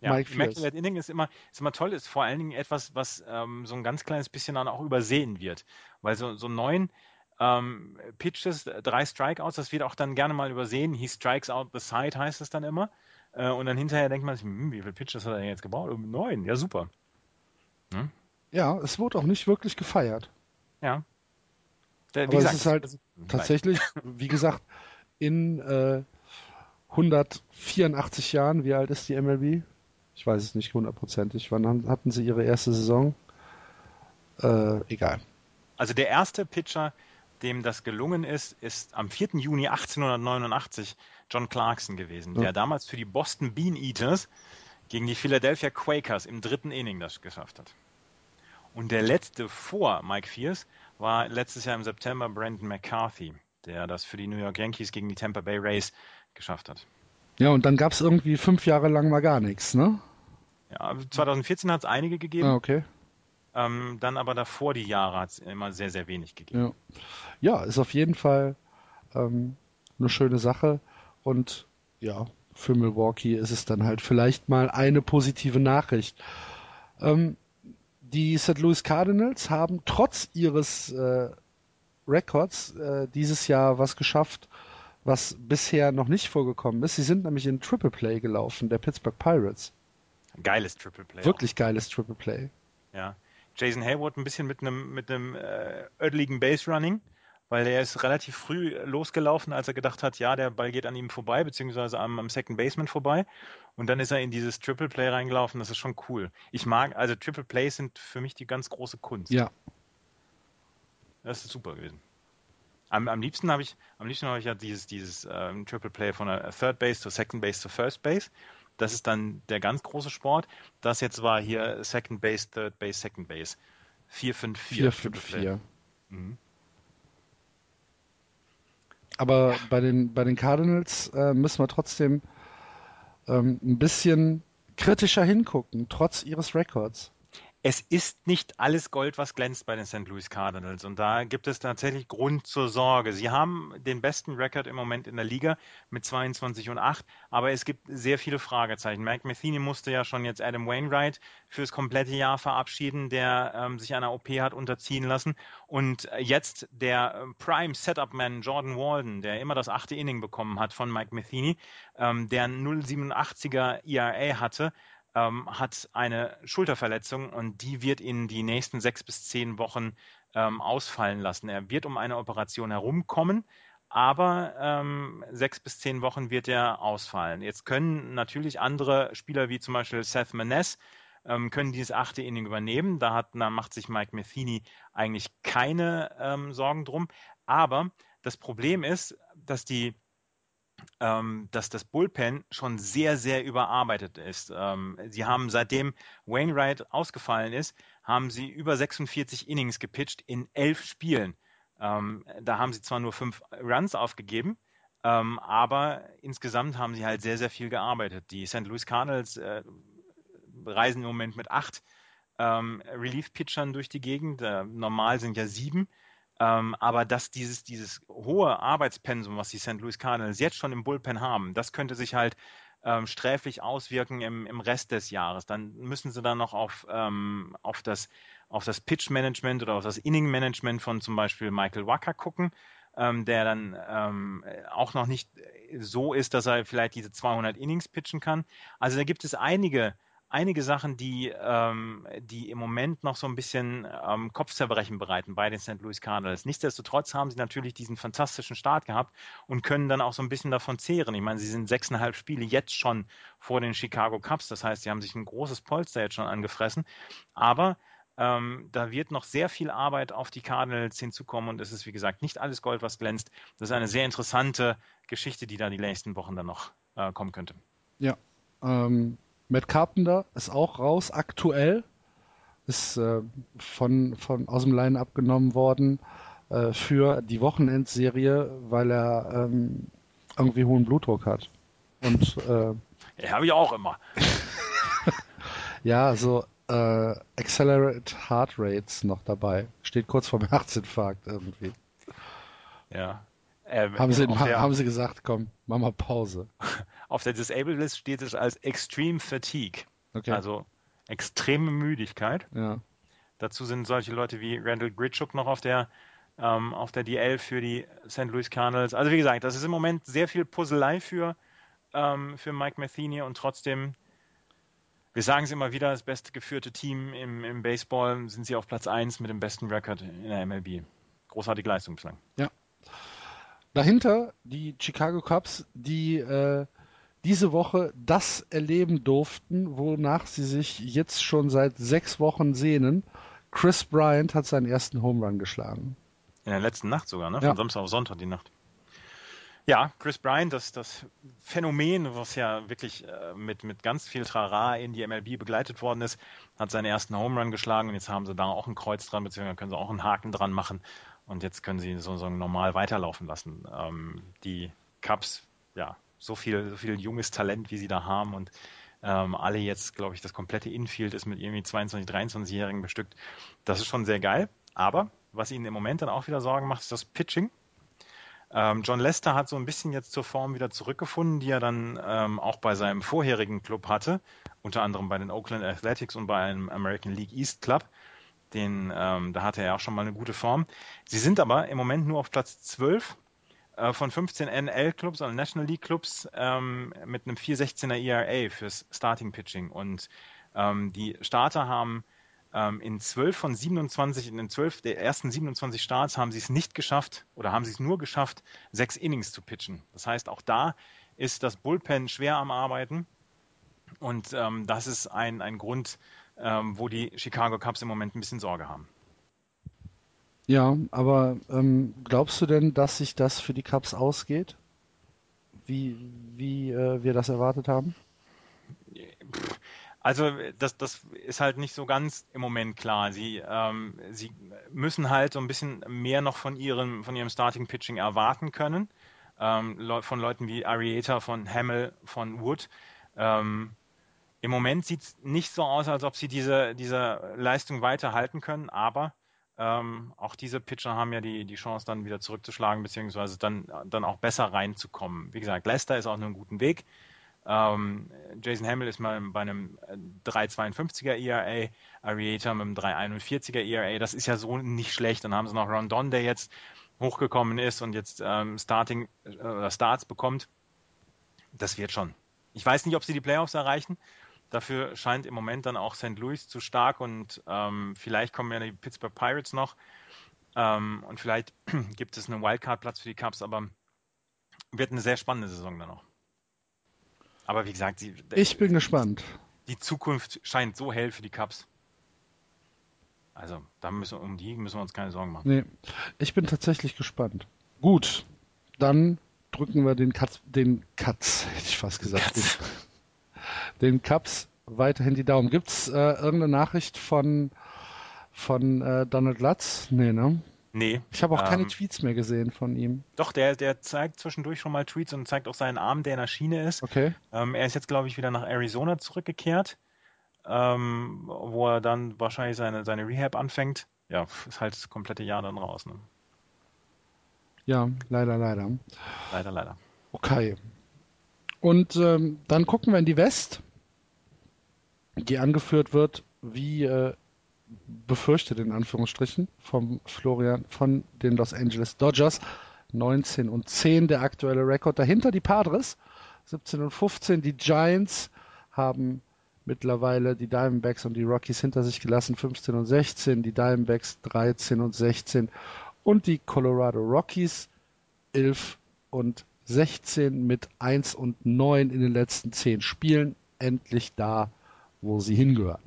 Ja, Mike Immaculate Inning ist immer, ist immer toll, ist vor allen Dingen etwas, was ähm, so ein ganz kleines bisschen dann auch übersehen wird. Weil so, so neun ähm, Pitches, drei Strikeouts, das wird auch dann gerne mal übersehen. He strikes out the side heißt es dann immer. Äh, und dann hinterher denkt man sich, hm, wie viele Pitches hat er denn jetzt gebaut? Oh, neun, ja super. Hm? Ja, es wurde auch nicht wirklich gefeiert. Ja. Der, Aber gesagt, es ist halt tatsächlich, wie gesagt, in äh, 184 Jahren, wie alt ist die MLB? Ich weiß es nicht hundertprozentig. Wann hatten sie ihre erste Saison? Äh, egal. Also der erste Pitcher, dem das gelungen ist, ist am 4. Juni 1889 John Clarkson gewesen, der damals für die Boston Bean Eaters gegen die Philadelphia Quakers im dritten Inning das geschafft hat. Und der letzte vor Mike Fierce war letztes Jahr im September Brandon McCarthy, der das für die New York Yankees gegen die Tampa Bay Rays geschafft hat. Ja, und dann gab es irgendwie fünf Jahre lang mal gar nichts, ne? Ja, 2014 hat es einige gegeben. Ah, okay. Ähm, dann aber davor die Jahre hat es immer sehr, sehr wenig gegeben. Ja, ja ist auf jeden Fall ähm, eine schöne Sache. Und ja, für Milwaukee ist es dann halt vielleicht mal eine positive Nachricht. Ähm, die St. Louis Cardinals haben trotz ihres äh, Records äh, dieses Jahr was geschafft, was bisher noch nicht vorgekommen ist. Sie sind nämlich in Triple Play gelaufen, der Pittsburgh Pirates. Geiles Triple Play. Wirklich auch. geiles Triple Play. Ja. Jason Hayward ein bisschen mit einem mit einem äh, ödeligen Base Running, weil er ist relativ früh losgelaufen, als er gedacht hat, ja, der Ball geht an ihm vorbei, beziehungsweise am, am Second Baseman vorbei. Und dann ist er in dieses Triple Play reingelaufen. Das ist schon cool. Ich mag, also Triple Plays sind für mich die ganz große Kunst. Ja. Das ist super gewesen. Am, am liebsten habe ich, am liebsten habe ich ja dieses, dieses ähm, Triple Play von der Third Base zur Second Base zur First Base. Das ist dann der ganz große Sport. Das jetzt war hier Second Base, Third Base, Second Base. 4-5-4. 4-5-4. Mhm. Aber bei den, bei den Cardinals äh, müssen wir trotzdem ähm, ein bisschen kritischer hingucken, trotz ihres Records es ist nicht alles Gold, was glänzt bei den St. Louis Cardinals. Und da gibt es tatsächlich Grund zur Sorge. Sie haben den besten Rekord im Moment in der Liga mit 22 und 8, aber es gibt sehr viele Fragezeichen. Mike Matheny musste ja schon jetzt Adam Wainwright fürs komplette Jahr verabschieden, der ähm, sich einer OP hat unterziehen lassen. Und jetzt der ähm, Prime Setup-Man Jordan Walden, der immer das achte Inning bekommen hat von Mike Matheny, ähm, der 0,87er ERA hatte, ähm, hat eine Schulterverletzung und die wird ihn die nächsten sechs bis zehn Wochen ähm, ausfallen lassen. Er wird um eine Operation herumkommen, aber ähm, sechs bis zehn Wochen wird er ausfallen. Jetzt können natürlich andere Spieler wie zum Beispiel Seth Maness ähm, können dieses achte Inning übernehmen. Da, hat, da macht sich Mike Matheny eigentlich keine ähm, Sorgen drum. Aber das Problem ist, dass die ähm, dass das Bullpen schon sehr, sehr überarbeitet ist. Ähm, sie haben seitdem Wainwright ausgefallen ist, haben sie über 46 Innings gepitcht in elf Spielen. Ähm, da haben sie zwar nur fünf Runs aufgegeben, ähm, aber insgesamt haben sie halt sehr, sehr viel gearbeitet. Die St. Louis Cardinals äh, reisen im Moment mit acht ähm, Relief-Pitchern durch die Gegend. Äh, normal sind ja sieben. Ähm, aber dass dieses, dieses hohe Arbeitspensum, was die St. Louis Cardinals jetzt schon im Bullpen haben, das könnte sich halt ähm, sträflich auswirken im, im Rest des Jahres. Dann müssen sie dann noch auf, ähm, auf das, auf das Pitch-Management oder auf das Inning-Management von zum Beispiel Michael Wacker gucken, ähm, der dann ähm, auch noch nicht so ist, dass er vielleicht diese 200 Innings pitchen kann. Also da gibt es einige einige Sachen, die, ähm, die im Moment noch so ein bisschen ähm, Kopfzerbrechen bereiten bei den St. Louis Cardinals. Nichtsdestotrotz haben sie natürlich diesen fantastischen Start gehabt und können dann auch so ein bisschen davon zehren. Ich meine, sie sind sechseinhalb Spiele jetzt schon vor den Chicago Cubs. Das heißt, sie haben sich ein großes Polster jetzt schon angefressen. Aber ähm, da wird noch sehr viel Arbeit auf die Cardinals hinzukommen und es ist, wie gesagt, nicht alles Gold, was glänzt. Das ist eine sehr interessante Geschichte, die da die nächsten Wochen dann noch äh, kommen könnte. Ja, ähm, Matt Carpenter ist auch raus, aktuell. Ist äh, von, von aus dem Line abgenommen worden äh, für die Wochenendserie, weil er ähm, irgendwie hohen Blutdruck hat. Und äh, ja, habe ich auch immer. ja, so äh, Accelerate Heart Rates noch dabei. Steht kurz vorm Herzinfarkt irgendwie. Ja. Äh, haben, sie, der, haben sie gesagt, komm, mach mal Pause. Auf der Disabled List steht es als Extreme Fatigue. Okay. Also extreme Müdigkeit. Ja. Dazu sind solche Leute wie Randall Gritchuk noch auf der, ähm, auf der DL für die St. Louis Cardinals. Also wie gesagt, das ist im Moment sehr viel Puzzlei für, ähm, für Mike Matheny und trotzdem, wir sagen es immer wieder, das beste geführte Team im, im Baseball sind sie auf Platz 1 mit dem besten Rekord in der MLB. Großartige Leistung bislang. Ja. Dahinter die Chicago Cubs, die äh, diese Woche das erleben durften, wonach sie sich jetzt schon seit sechs Wochen sehnen. Chris Bryant hat seinen ersten Home Run geschlagen. In der letzten Nacht sogar, ne? Von ja. Samstag auf Sonntag die Nacht. Ja, Chris Bryant, das, das Phänomen, was ja wirklich äh, mit, mit ganz viel Trara in die MLB begleitet worden ist, hat seinen ersten Home Run geschlagen und jetzt haben sie da auch ein Kreuz dran, beziehungsweise können sie auch einen Haken dran machen und jetzt können sie so, so normal weiterlaufen lassen. Ähm, die Cups, ja, so viel, so viel junges Talent, wie sie da haben und ähm, alle jetzt, glaube ich, das komplette Infield ist mit irgendwie 22, 23-Jährigen bestückt. Das ist schon sehr geil. Aber was ihnen im Moment dann auch wieder Sorgen macht, ist das Pitching. Ähm, John Lester hat so ein bisschen jetzt zur Form wieder zurückgefunden, die er dann ähm, auch bei seinem vorherigen Club hatte, unter anderem bei den Oakland Athletics und bei einem American League East Club. Den, ähm, da hatte er auch schon mal eine gute Form. Sie sind aber im Moment nur auf Platz 12 äh, von 15 NL-Clubs, also National League-Clubs, ähm, mit einem 416er ERA fürs Starting Pitching. Und ähm, die Starter haben ähm, in 12 von 27, in den 12 der ersten 27 Starts haben sie es nicht geschafft oder haben sie es nur geschafft, sechs Innings zu pitchen. Das heißt, auch da ist das Bullpen schwer am Arbeiten. Und ähm, das ist ein, ein Grund, ähm, wo die Chicago Cubs im Moment ein bisschen Sorge haben. Ja, aber ähm, glaubst du denn, dass sich das für die Cubs ausgeht? Wie, wie äh, wir das erwartet haben? Also das, das ist halt nicht so ganz im Moment klar. Sie, ähm, sie müssen halt so ein bisschen mehr noch von ihrem, von ihrem Starting Pitching erwarten können. Ähm, von Leuten wie Arieta, von Hamill, von Wood. Ähm, Im Moment sieht es nicht so aus, als ob sie diese, diese Leistung weiterhalten können, aber ähm, auch diese Pitcher haben ja die, die Chance, dann wieder zurückzuschlagen, beziehungsweise dann, dann auch besser reinzukommen. Wie gesagt, Leicester ist auf einem guten Weg. Ähm, Jason Hamill ist mal bei einem 3,52er ERA, Arieta mit einem 3,41er ERA. Das ist ja so nicht schlecht. Dann haben sie noch Rondon, der jetzt hochgekommen ist und jetzt ähm, Starting äh, Starts bekommt. Das wird schon. Ich weiß nicht, ob sie die Playoffs erreichen. Dafür scheint im Moment dann auch St. Louis zu stark und ähm, vielleicht kommen ja die Pittsburgh Pirates noch. Ähm, und vielleicht gibt es einen Wildcard-Platz für die Cubs, aber wird eine sehr spannende Saison dann noch. Aber wie gesagt, sie, ich bin gespannt. Die Zukunft scheint so hell für die Cubs. Also, da müssen, um die müssen wir uns keine Sorgen machen. Nee, ich bin tatsächlich gespannt. Gut, dann drücken wir den Katz, den Katz, hätte ich fast gesagt, Katz den Cubs weiterhin die Daumen. Gibt es äh, irgendeine Nachricht von, von äh, Donald Lutz? Nee, ne? Nee. Ich habe auch ähm, keine Tweets mehr gesehen von ihm. Doch, der, der zeigt zwischendurch schon mal Tweets und zeigt auch seinen Arm, der in der Schiene ist. Okay. Ähm, er ist jetzt, glaube ich, wieder nach Arizona zurückgekehrt, ähm, wo er dann wahrscheinlich seine, seine Rehab anfängt. Ja, ist halt das komplette Jahr dann raus. Ne? Ja, leider, leider. Leider, leider. Okay. Und ähm, dann gucken wir in die West die angeführt wird, wie äh, befürchtet in Anführungsstrichen vom Florian von den Los Angeles Dodgers. 19 und 10 der aktuelle Rekord. Dahinter die Padres 17 und 15. Die Giants haben mittlerweile die Diamondbacks und die Rockies hinter sich gelassen 15 und 16. Die Diamondbacks 13 und 16 und die Colorado Rockies 11 und 16 mit 1 und 9 in den letzten 10 Spielen endlich da, wo sie hingehören.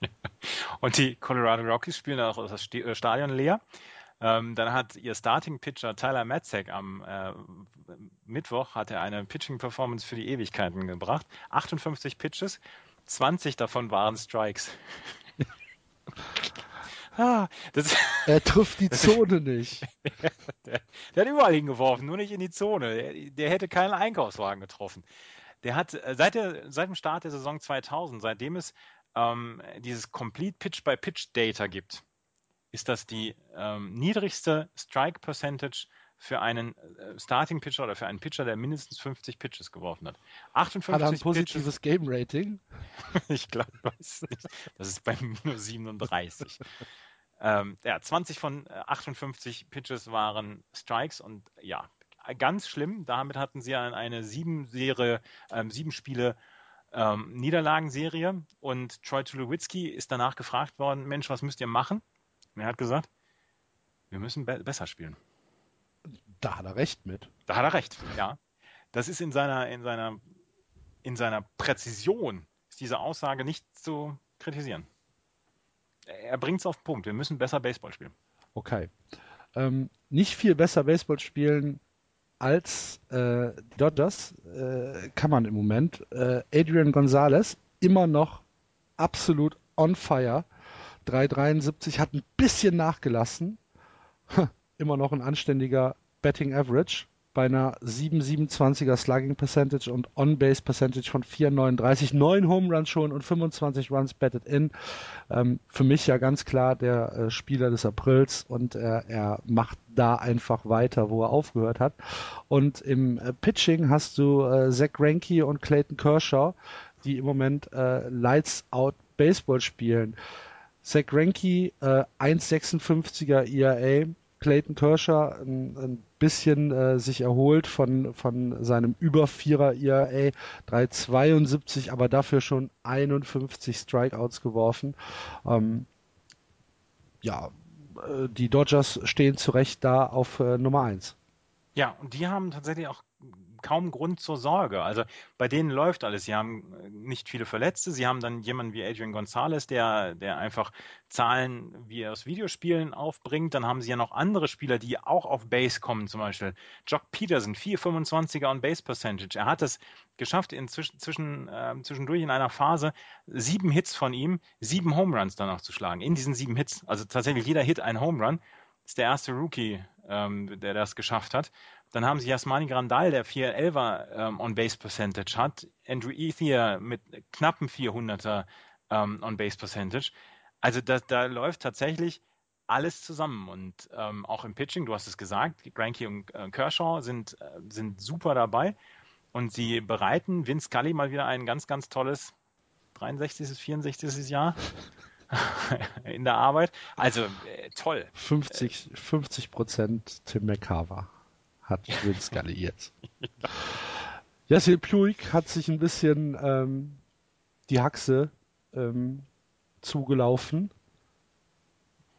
Und die Colorado Rockies spielen auch das äh, Stadion leer. Ähm, dann hat ihr Starting Pitcher Tyler Matzek am äh, Mittwoch hat er eine Pitching Performance für die Ewigkeiten gebracht. 58 Pitches, 20 davon waren Strikes. ah, er trifft die Zone nicht. der, der, hat überall hingeworfen, nur nicht in die Zone. Der, der hätte keinen Einkaufswagen getroffen. Der hat äh, seit, der, seit dem Start der Saison 2000, seitdem es ähm, dieses Complete Pitch by Pitch Data gibt, ist das die ähm, niedrigste Strike Percentage für einen äh, Starting Pitcher oder für einen Pitcher, der mindestens 50 Pitches geworfen hat. 58 hat er ein positives Pitches. Game Rating? ich glaube es nicht. Das ist bei minus 37. ähm, ja, 20 von 58 äh, Pitches waren Strikes und ja, ganz schlimm. Damit hatten sie eine sieben Serie, ähm, sieben Spiele ähm, Niederlagenserie und Troy Tulowitzki ist danach gefragt worden, Mensch, was müsst ihr machen? Und er hat gesagt, wir müssen be besser spielen. Da hat er recht mit. Da hat er recht, ja. Das ist in seiner, in seiner, in seiner Präzision ist diese Aussage nicht zu kritisieren. Er bringt es auf den Punkt. Wir müssen besser Baseball spielen. Okay. Ähm, nicht viel besser Baseball spielen als äh, Dodgers äh, kann man im Moment. Äh, Adrian Gonzalez immer noch absolut on fire. 3,73 hat ein bisschen nachgelassen. immer noch ein anständiger Betting Average bei einer 7,27er Slugging Percentage und On-Base Percentage von 4,39, 9 Home Runs schon und 25 Runs betted in. Ähm, für mich ja ganz klar der äh, Spieler des Aprils und äh, er macht da einfach weiter, wo er aufgehört hat. Und im äh, Pitching hast du äh, Zach Greinke und Clayton Kershaw, die im Moment äh, Lights Out Baseball spielen. Zach Greinke 1,56er ERA, Clayton Kershaw ein, ein bisschen äh, sich erholt von, von seinem über Vierer ERA 3,72, aber dafür schon 51 Strikeouts geworfen. Ähm, ja, äh, die Dodgers stehen zu Recht da auf äh, Nummer 1. Ja, und die haben tatsächlich auch kaum Grund zur Sorge. Also bei denen läuft alles. Sie haben äh, nicht viele Verletzte. Sie haben dann jemanden wie Adrian Gonzalez, der, der einfach Zahlen wie aus Videospielen aufbringt. Dann haben sie ja noch andere Spieler, die auch auf Base kommen, zum Beispiel Jock Peterson, 4,25er on Base Percentage. Er hat es geschafft, inzwischen, zwischen, äh, zwischendurch in einer Phase sieben Hits von ihm, sieben Home Runs danach zu schlagen. In diesen sieben Hits. Also tatsächlich jeder Hit ein Home Run. Ist der erste Rookie, ähm, der das geschafft hat. Dann haben sie Yasmani Grandal, der 411er ähm, On-Base-Percentage hat. Andrew Ethier mit knappen 400er ähm, On-Base-Percentage. Also da, da läuft tatsächlich alles zusammen. Und ähm, auch im Pitching, du hast es gesagt, Granky und äh, Kershaw sind, äh, sind super dabei. Und sie bereiten Vince Scully mal wieder ein ganz, ganz tolles 63. 64. Jahr in der Arbeit. Also äh, toll. 50, 50 Prozent Tim McCarver hat Vince Scully jetzt. Jesse Puig hat sich ein bisschen ähm, die Haxe ähm, zugelaufen.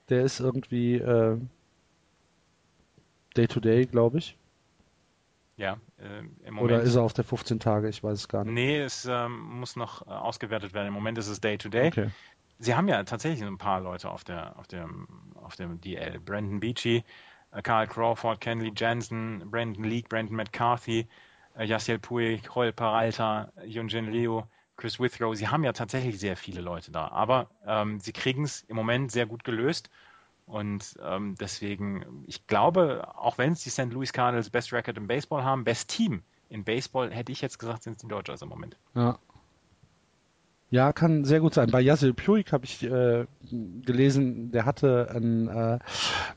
Der ist irgendwie äh, Day-to-Day, glaube ich. Ja, äh, im Moment. Oder ist er auf der 15 Tage? Ich weiß es gar nicht. Nee, es ähm, muss noch äh, ausgewertet werden. Im Moment ist es Day-to-Day. Okay. Sie haben ja tatsächlich ein paar Leute auf der, auf dem, auf dem DL. Brandon Beachy, Carl Crawford, Kenley Jensen, Brandon Leake, Brandon McCarthy, äh, Yasiel Puig, Joel Peralta, Yunjin Leo, Chris Withrow. Sie haben ja tatsächlich sehr viele Leute da, aber ähm, sie kriegen es im Moment sehr gut gelöst. Und ähm, deswegen, ich glaube, auch wenn es die St. Louis Cardinals Best Record im Baseball haben, Best Team in Baseball, hätte ich jetzt gesagt, sind es die Dodgers im Moment. Ja. Ja, kann sehr gut sein. Bei Yasil Puig habe ich äh, gelesen, der hatte ein äh,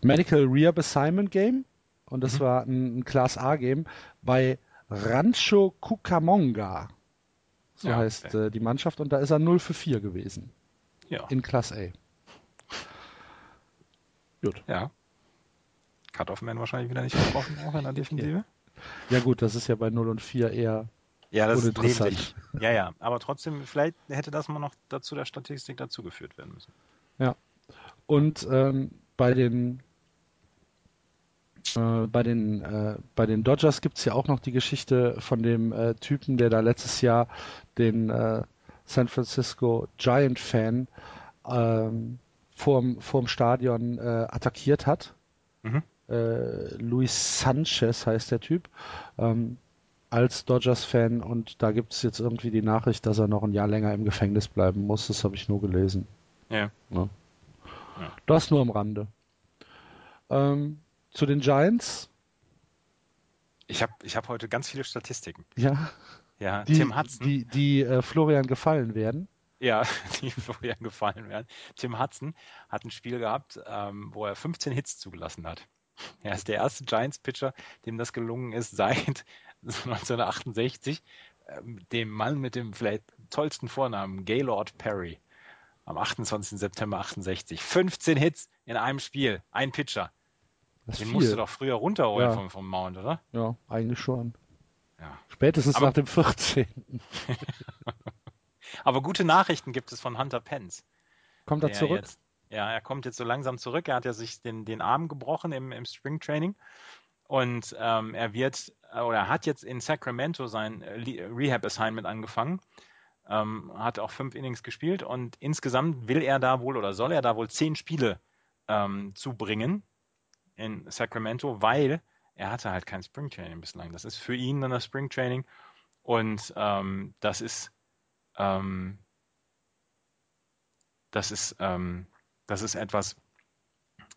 Medical Rehab Assignment Game und das mhm. war ein, ein Class A Game bei Rancho Cucamonga. So ja, heißt okay. äh, die Mannschaft und da ist er 0 für 4 gewesen. Ja. In Class A. Gut. Ja. Cut-Off-Man wahrscheinlich wieder nicht getroffen, auch in der Defensive. Ja gut, das ist ja bei 0 und 4 eher ja, das ist nämlich. Ja, ja. Aber trotzdem, vielleicht hätte das mal noch dazu der Statistik dazugeführt werden müssen. Ja. Und ähm, bei den äh, bei den äh, bei den Dodgers gibt es ja auch noch die Geschichte von dem äh, Typen, der da letztes Jahr den äh, San Francisco Giant Fan ähm, vorm, vorm Stadion äh, attackiert hat. Mhm. Äh, Luis Sanchez heißt der Typ. Ähm, als Dodgers-Fan und da gibt es jetzt irgendwie die Nachricht, dass er noch ein Jahr länger im Gefängnis bleiben muss. Das habe ich nur gelesen. Ja. ja. ja. Das nur am Rande. Ähm, zu den Giants. Ich habe ich hab heute ganz viele Statistiken. Ja. Ja, die, Tim Hudson. Die, die äh, Florian gefallen werden. Ja, die Florian gefallen werden. Tim Hudson hat ein Spiel gehabt, ähm, wo er 15 Hits zugelassen hat. Er ist der erste Giants-Pitcher, dem das gelungen ist seit 1968, ähm, dem Mann mit dem vielleicht tollsten Vornamen, Gaylord Perry, am 28. September 68. 15 Hits in einem Spiel, ein Pitcher. Das Den viel. musst du doch früher runterholen ja. vom, vom Mount, oder? Ja, eigentlich schon. Ja. Spätestens Aber, nach dem 14. Aber gute Nachrichten gibt es von Hunter Pence. Kommt er zurück? Jetzt, ja, er kommt jetzt so langsam zurück. Er hat ja sich den, den Arm gebrochen im, im Springtraining. Und ähm, er wird äh, oder hat jetzt in Sacramento sein äh, Rehab-Assignment angefangen. Ähm, hat auch fünf Innings gespielt und insgesamt will er da wohl oder soll er da wohl zehn Spiele ähm, zubringen in Sacramento, weil er hatte halt kein Springtraining bislang. Das ist für ihn dann das Springtraining und ähm, das ist ähm, das ist ähm, das ist etwas,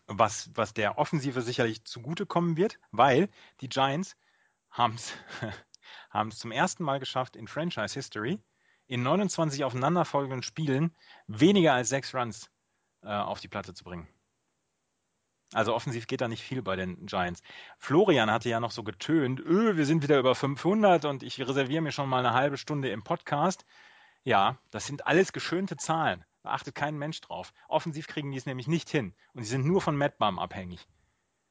was, was der Offensive sicherlich zugutekommen wird, weil die Giants haben es zum ersten Mal geschafft in Franchise History, in 29 aufeinanderfolgenden Spielen weniger als sechs Runs äh, auf die Platte zu bringen. Also offensiv geht da nicht viel bei den Giants. Florian hatte ja noch so getönt, öh, wir sind wieder über 500 und ich reserviere mir schon mal eine halbe Stunde im Podcast. Ja, das sind alles geschönte Zahlen. Da achtet kein Mensch drauf. Offensiv kriegen die es nämlich nicht hin. Und sie sind nur von Matt Bum abhängig.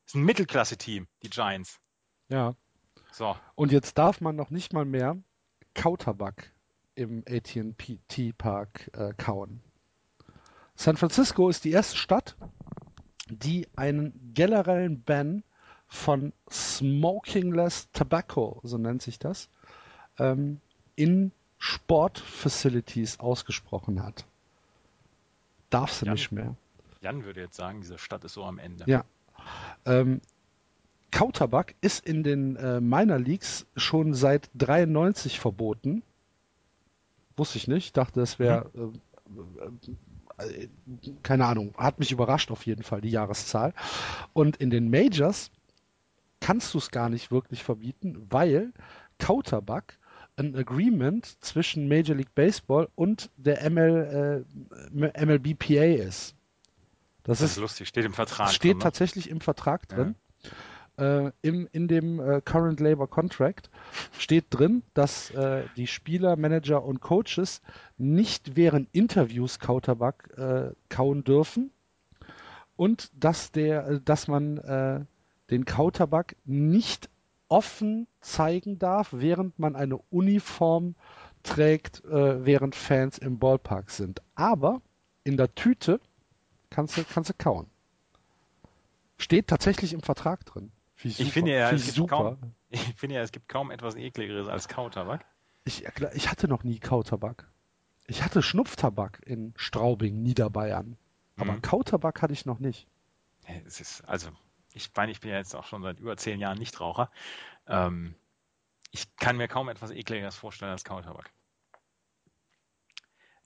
Das ist ein Mittelklasse-Team, die Giants. Ja. So, Und jetzt darf man noch nicht mal mehr Kautabak im AT&T Park äh, kauen. San Francisco ist die erste Stadt, die einen generellen Ban von Smokingless Tobacco, so nennt sich das, ähm, in Sportfacilities ausgesprochen hat. Darfst du Ja. nicht mehr. Jan würde jetzt sagen, diese Stadt ist so am Ende. Ja. Ähm, Kautabak ist in den äh, Minor Leagues schon seit 93 verboten. Wusste ich nicht. Dachte, es wäre, äh, äh, keine Ahnung, hat mich überrascht auf jeden Fall, die Jahreszahl. Und in den Majors kannst du es gar nicht wirklich verbieten, weil Kautabak ein Agreement zwischen Major League Baseball und der ML, äh, MLBPA ist. Das, Das ist ist lustig, steht im Vertrag. steht drin, ne? tatsächlich im Vertrag drin. Äh, im, in dem äh, Current Labor Contract steht drin, dass äh, die Spieler, Manager und Coaches nicht während Interviews Kautabak äh, kauen dürfen und dass der, äh, dass man den Kautabak nicht offen zeigen darf, während man eine Uniform trägt, äh, während Fans im Ballpark sind. Aber in der Tüte kannst du, kannst du kauen. Steht tatsächlich im Vertrag drin. Find Ich super. finde ja, es gibt super. kaum- Ich finde ja, es gibt kaum etwas ekligeres als Kautabak. Ich, ich hatte noch nie Kautabak. Ich hatte Schnupftabak in Straubing, Niederbayern. Aber Mhm. Kautabak hatte ich noch nicht. Es ist, also, ich meine, ich bin ja jetzt auch schon seit über zehn Jahren Nichtraucher. Ähm, ich kann mir kaum etwas ekligeres vorstellen als Kautabak.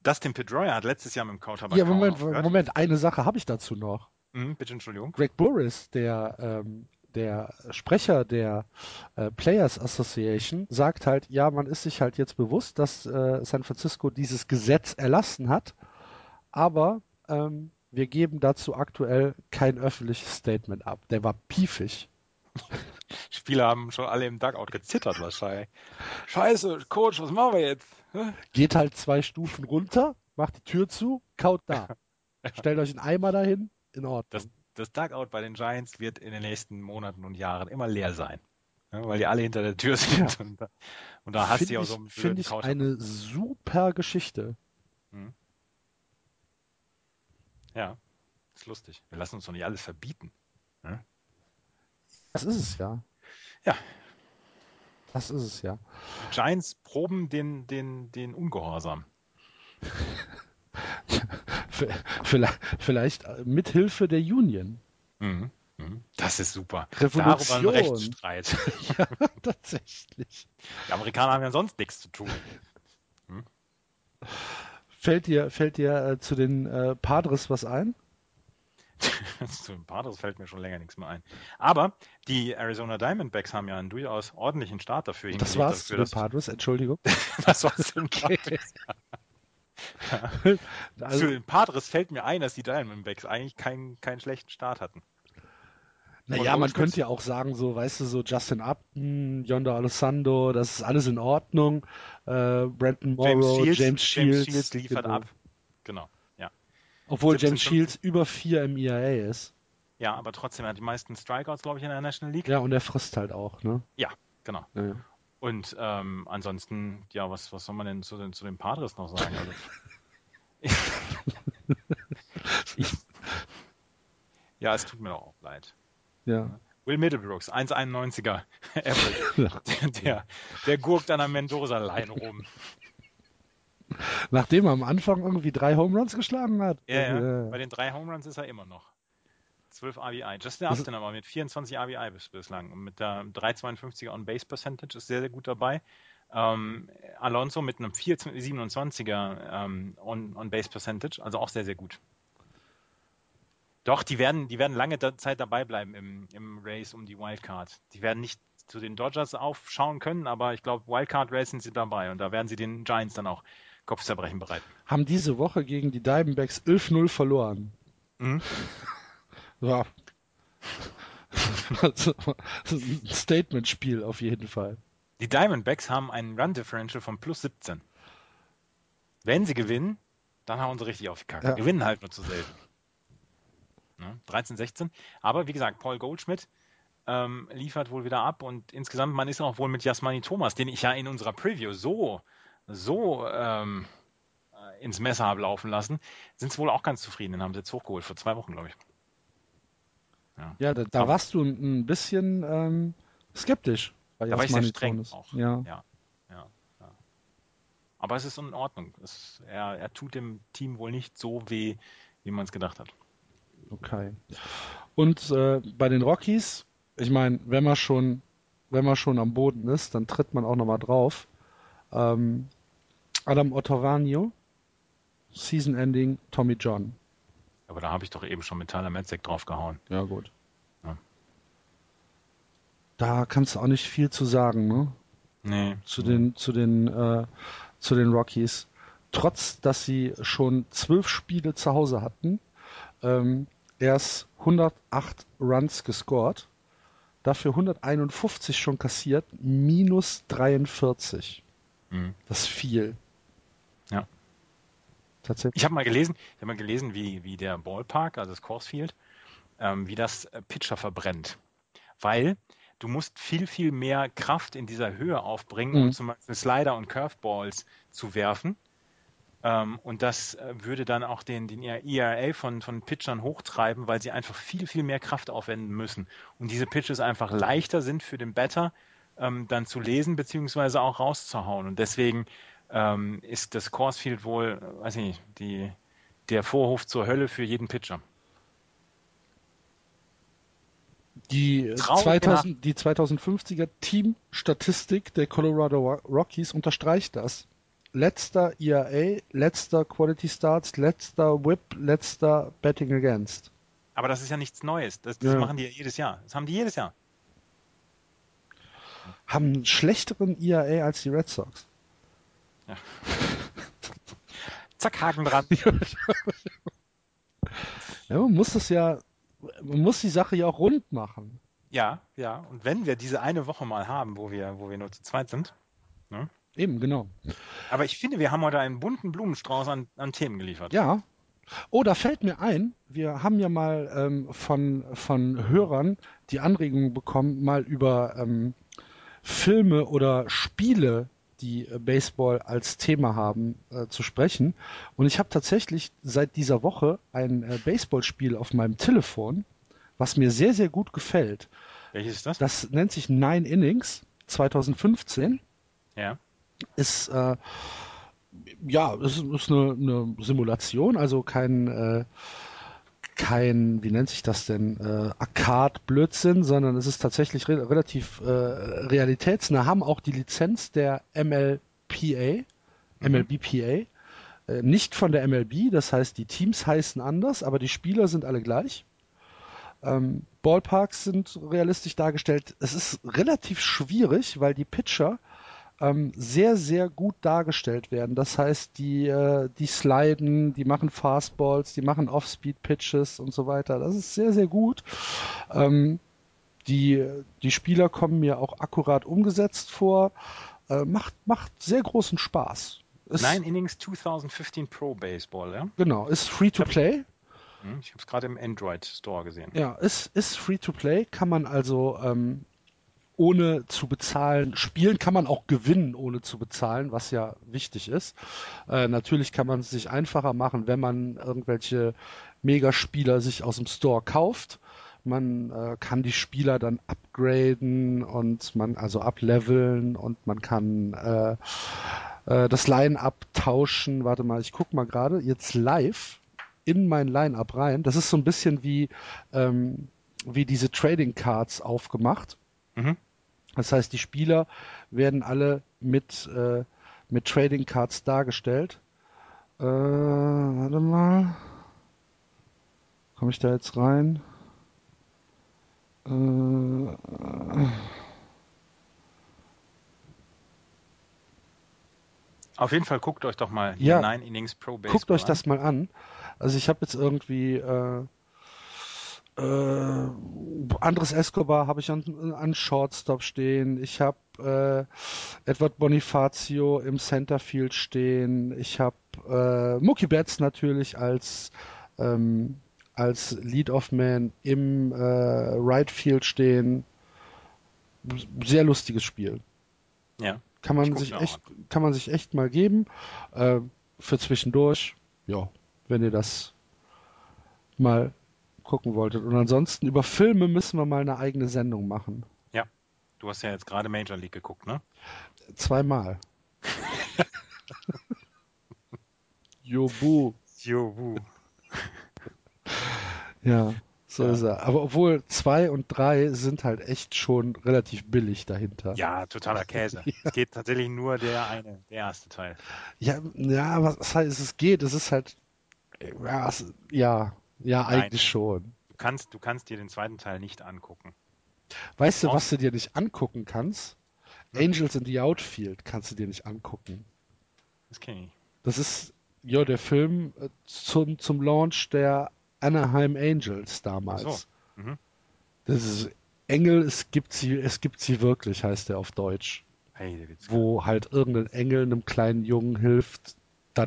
Dustin Pedroia hat letztes Jahr mit dem Kautabak ja, Moment. Moment, eine Sache habe ich dazu noch. Mhm, bitte Entschuldigung. Greg Burris, der, ähm, der Sprecher der äh, Players Association, sagt halt, ja, man ist sich halt jetzt bewusst, dass äh, San Francisco dieses Gesetz erlassen hat, aber ähm, wir geben dazu aktuell kein öffentliches Statement ab. Der war piefig. Spieler haben schon alle im Dugout gezittert wahrscheinlich. Scheiße, Coach, was machen wir jetzt? Geht halt zwei Stufen runter, macht die Tür zu, kaut da. Stellt euch einen Eimer dahin, in Ordnung. Das, das Dugout bei den Giants wird in den nächsten Monaten und Jahren immer leer sein. Ja, weil die alle hinter der Tür sind. Und, da, und da hast du Finde ja so einen find blöden ich Couch. eine super Geschichte. Ja, ist lustig. Wir lassen uns doch nicht alles verbieten. Das ist es ja. Ja. Das ist es ja. Giants proben den, den, den Ungehorsam. Vielleicht, vielleicht mit Hilfe der Union. Mhm. Mhm. Das ist super. Revolution. Darüber ein Rechtsstreit. ja, tatsächlich. Die Amerikaner haben ja sonst nichts zu tun. Fällt dir, fällt dir äh, zu den äh, Padres was ein? Zu den Padres fällt mir schon länger nichts mehr ein. Aber die Arizona Diamondbacks haben ja einen durchaus ordentlichen Start dafür Das hingelegt, war's zu dafür, den dass- Padres, Entschuldigung. Das war's zu den Padres. Zu Also, den Padres fällt mir ein, dass die Diamondbacks eigentlich keinen, keinen schlechten Start hatten. Naja, man könnte ja auch sagen, so, weißt du, so Justin Upton, Yonder Alessandro, das ist alles in Ordnung. Äh, Brandon Morrow, James Shields, liefert genau. ab. Genau. Ja. Obwohl 17, James Shields über vier im IAA ist. ja, aber trotzdem er hat die meisten Strikeouts, glaube ich, in der National League. Ja, und er frisst halt auch, ne? Ja, genau. Ja, ja. Und ähm, ansonsten, ja, was, was soll man denn zu den, zu den Padres noch sagen? Also, ich, ja, es tut mir auch leid. Ja. Will Middlebrooks, 1,91er Average. Der, der gurkt an der Mendoza-Line rum. Nachdem er am Anfang irgendwie drei Home Runs geschlagen hat. Ja, ja. Äh, Bei den drei Home Runs ist er immer noch. 12 RBI. Justin Upton aber mit 24 RBI bis, bislang. Und mit der 3,52er On-Base Percentage ist sehr, sehr gut dabei. Ähm, Alonso mit einem 4,27er ähm, On- On-Base Percentage, also auch sehr, sehr gut. Doch, die werden, die werden lange Zeit dabei bleiben im, im Race um die Wildcard. Die werden nicht zu den Dodgers aufschauen können, aber ich glaube, Wildcard Race sind sie dabei und da werden sie den Giants dann auch Kopfzerbrechen bereiten. haben diese Woche gegen die Diamondbacks 11-0 verloren. Mhm. Ja. Das ist ein Statement-Spiel auf jeden Fall. Die Diamondbacks haben einen Run Differential von plus 17. Wenn sie gewinnen, dann hauen sie richtig auf die Kacke. Ja. Gewinnen halt nur zu selten. Ne? 13, 16. Aber wie gesagt, Paul Goldschmidt ähm, liefert wohl wieder ab und insgesamt, man ist auch wohl mit Jasmani Thomas, den ich ja in unserer Preview so, so ähm, ins Messer habe laufen lassen, sind sie wohl auch ganz zufrieden. Den haben sie jetzt hochgeholt, vor zwei Wochen, glaube ich. Ja, ja da, da warst du ein, bisschen ähm, skeptisch. Da war ich sehr streng auch. Ja. Ja, ja, ja. Aber es ist in Ordnung. Es, er, er tut dem Team wohl nicht so weh, wie man es gedacht hat. Okay. Und äh, bei den Rockies, ich meine, wenn man schon, wenn man schon am Boden ist, dann tritt man auch nochmal drauf. Ähm, Adam Ottavagno, Season Ending, Tommy John. Aber da habe ich doch eben schon mit Tyler Metzek draufgehauen. Ja, gut. Ja. Da kannst du auch nicht viel zu sagen, ne? Nee. Zu den, zu den, äh, zu den Rockies. Trotz, dass sie schon zwölf Spiele zu Hause hatten, ähm, erst 108 Runs gescored, dafür 151 schon kassiert, minus 43. Mhm. Das ist viel. Ja. Tatsächlich. Ich habe mal gelesen, ich habe mal gelesen, wie, wie der Ballpark, also das Course Field, ähm, wie das äh, Pitcher verbrennt. Weil du musst viel, viel mehr Kraft in dieser Höhe aufbringen, mhm. um zum Beispiel Slider und Curveballs zu werfen. Ähm, und das äh, würde dann auch den, den ERA von, von Pitchern hochtreiben, weil sie einfach viel, viel mehr Kraft aufwenden müssen. Und diese Pitches einfach leichter sind für den Batter ähm, dann zu lesen, beziehungsweise auch rauszuhauen. Und deswegen ähm, ist das Coursefield wohl, weiß ich nicht, die, der Vorhof zur Hölle für jeden Pitcher. Die, 2000, die 2050er Teamstatistik der Colorado Rockies unterstreicht das. Letzter ERA, letzter Quality Starts, letzter Whip, letzter Betting Against. Aber das ist ja nichts Neues. Das, das ja. machen die ja jedes Jahr. Das haben die jedes Jahr. Haben einen schlechteren ERA als die Red Sox. Ja. Zack, Haken dran. ja, man muss das ja, man muss die Sache ja auch rund machen. Ja, ja. Und wenn wir diese eine Woche mal haben, wo wir, wo wir nur zu zweit sind. Ne? Eben, genau. Aber ich finde, wir haben heute einen bunten Blumenstrauß an, an Themen geliefert. Ja. Oh, da fällt mir ein, wir haben ja mal ähm, von, von Hörern die Anregung bekommen, mal über ähm, Filme oder Spiele die äh, Baseball als Thema haben, äh, zu sprechen. Und ich habe tatsächlich seit dieser Woche ein äh, Baseballspiel auf meinem Telefon, was mir sehr, sehr gut gefällt. Welches ist das? Das nennt sich Nine Innings 2015. Ja. Ist äh, ja, es ist, ist eine, eine, Simulation, also kein äh, kein, wie nennt sich das denn, äh, Arcade-Blödsinn, sondern es ist tatsächlich re relativ äh, realitätsnah, haben auch die Lizenz der MLPA, mhm. MLBPA, äh, nicht von der MLB, das heißt, die Teams heißen anders, aber die Spieler sind alle gleich. Ähm, Ballparks sind realistisch dargestellt. Es ist relativ schwierig, weil die Pitcher ähm, sehr, sehr gut dargestellt werden. Das heißt, die, äh, die sliden, die machen Fastballs, die machen Off-Speed-Pitches und so weiter. Das ist sehr, sehr gut. Ähm, die, die Spieler kommen mir auch akkurat umgesetzt vor. Äh, macht, macht sehr großen Spaß. Ist, Nine Innings 2015 Pro Baseball, ja? Genau, ist free to play. Hm, ich habe es gerade im Android Store gesehen. Ja, ist, ist free to play, kann man also ähm, ohne zu bezahlen spielen kann man auch gewinnen ohne zu bezahlen, was ja wichtig ist. Äh, natürlich kann man es sich einfacher machen, wenn man irgendwelche Megaspieler sich aus dem Store kauft. Man äh, kann die Spieler dann upgraden und man also ableveln und man kann äh, äh, das Line-up tauschen. Warte mal, ich guck mal gerade jetzt live in mein Line-up rein. Das ist so ein bisschen wie ähm, wie diese Trading Cards aufgemacht. Mhm. Das heißt, die Spieler werden alle mit, äh, mit Trading Cards dargestellt. Äh, warte mal. Komme ich da jetzt rein? Äh, Auf jeden Fall guckt euch doch mal ja, Nine Innings Pro Baseball Guckt euch an. das mal an. Also ich habe jetzt irgendwie äh, äh, Andres Escobar habe ich an, an Shortstop stehen. Ich habe äh, Edward Bonifacio im Centerfield stehen. Ich habe äh, Mookie Betts natürlich als ähm, als Lead-Off-Man im äh, Right Field stehen. sehr lustiges Spiel. Ja. Kann man sich echt, kann man sich echt mal geben. Äh, für zwischendurch, ja, wenn ihr das mal gucken wolltet. Und ansonsten über Filme müssen wir mal eine eigene Sendung machen. Du hast ja jetzt gerade Major League geguckt, ne? Zweimal. Jobu. Jobu. Ja, so Ja. ist er. Aber obwohl zwei und drei sind halt echt schon relativ billig dahinter. Ja, totaler Käse. Es geht tatsächlich nur der eine, der erste Teil. Ja, ja, was heißt, es geht, es ist halt, ja, es, ja, ja, Nein. eigentlich schon. Du kannst, du kannst dir den zweiten Teil nicht angucken. Weißt du, was du dir nicht angucken kannst? Angels in the Outfield kannst du dir nicht angucken. Das kenne ich. Das ist ja der Film äh, zum, zum Launch der Anaheim Angels damals. So. Mhm. Das ist Engel, es gibt sie, es gibt sie wirklich, heißt er auf Deutsch. Hey, der. Wo halt irgendein Engel einem kleinen Jungen hilft,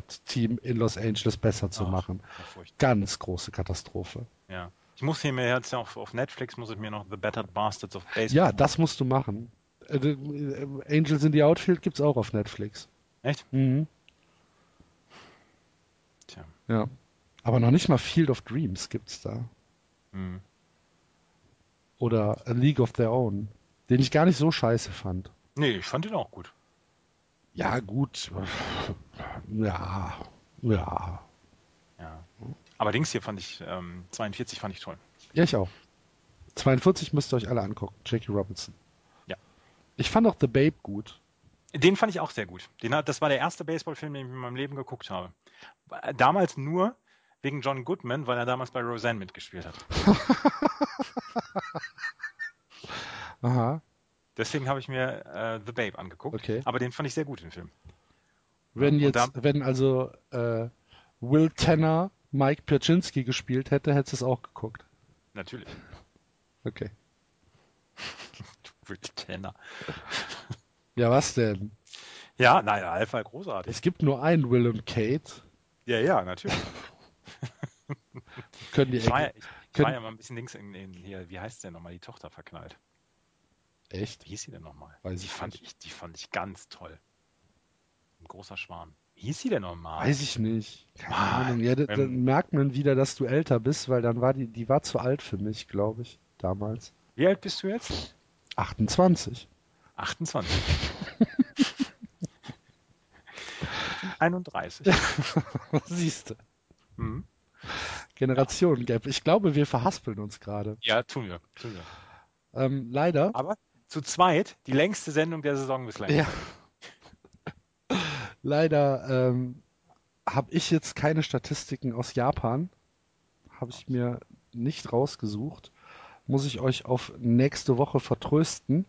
Team in Los Angeles besser zu Ach, machen. Ganz große Katastrophe. Ja. Ich muss hier mir jetzt auf, auf Netflix muss ich mir noch The Battered Bastards of Baseball. Ja, das musst du machen. Äh, äh, Angels in the Outfield gibt's auch auf Netflix. Echt? Mhm. Tja. Ja. Aber noch nicht mal Field of Dreams gibt's da. Hm. Oder A League of Their Own, den ich gar nicht so scheiße fand. Nee, ich fand ihn auch gut. Ja, gut. Ja, ja. Ja. Aber Dings hier fand ich, ähm, 42 fand ich toll. Ja, ich auch. 42 müsst ihr euch alle angucken. Jackie Robinson. Ja. Ich fand auch The Babe gut. Den fand ich auch sehr gut. Den, das war der erste Baseballfilm, den ich in meinem Leben geguckt habe. Damals nur wegen John Goodman, weil er damals bei Roseanne mitgespielt hat. Aha. Deswegen habe ich mir äh, The Babe angeguckt. Okay. Aber den fand ich sehr gut, den Film. Wenn jetzt, da- wenn also äh, Will Tanner Mike Piaczynski gespielt hätte, hättest du es auch geguckt. Natürlich. Okay. Will Tanner. Ja, was denn? Ja, nein, Alpha großartig. Es gibt nur einen Will und Kate. Ja, ja, natürlich. Können die Ich war ja, ich, können- war ja mal ein bisschen links in, in hier, wie heißt der nochmal, die Tochter verknallt. Echt? Wie hieß sie denn nochmal? Weiß Die ich fand nicht. ich, die fand ich ganz toll. Ein großer Schwarm. Wie hieß sie denn nochmal? Weiß ich nicht. Keine Ah, Ahnung. Ja, ähm, dann merkt man wieder, dass du älter bist, weil dann war die, die war zu alt für mich, glaube ich, damals. Wie alt bist du jetzt? 28. 28. 31. Siehst du. Mhm. Generation Gap. Ich glaube, wir verhaspeln uns gerade. Ja, tun wir. Tun wir. Ähm, leider. Aber zu zweit die längste Sendung der Saison bislang. Ja. Leider ähm, habe ich jetzt keine Statistiken aus Japan. Habe ich mir nicht rausgesucht. Muss ich euch auf nächste Woche vertrösten.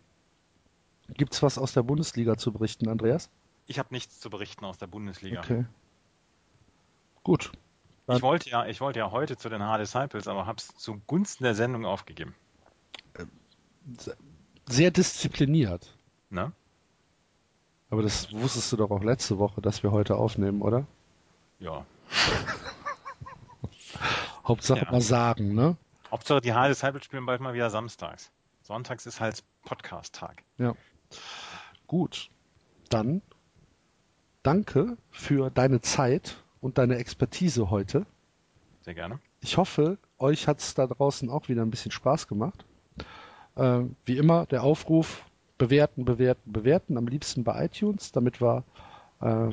Gibt's was aus der Bundesliga zu berichten, Andreas? Ich habe nichts zu berichten aus der Bundesliga. Okay. Gut. Ich wollte ja, ich wollte ja heute zu den Hard Disciples, aber habe es zugunsten der Sendung aufgegeben. Sehr diszipliniert. Ne? Aber das wusstest du doch auch letzte Woche, dass wir heute aufnehmen, oder? Ja. Hauptsache Ja. mal sagen, ne? Hauptsache die Hard Disciples spielen bald mal wieder samstags. Sonntags ist halt Podcast-Tag. Ja. Gut. Dann danke für deine Zeit und deine Expertise heute. Sehr gerne. Ich hoffe, euch hat es da draußen auch wieder ein bisschen Spaß gemacht. Äh, wie immer, der Aufruf, bewerten, bewerten, bewerten, am liebsten bei iTunes, damit wir äh,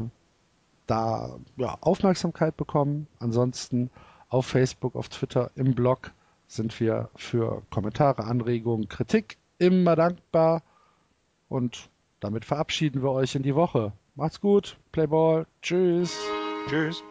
da ja, Aufmerksamkeit bekommen. Ansonsten auf Facebook, auf Twitter, im Blog sind wir für Kommentare, Anregungen, Kritik immer dankbar. Und damit verabschieden wir euch in die Woche. Macht's gut, Playball, tschüss. Tschüss.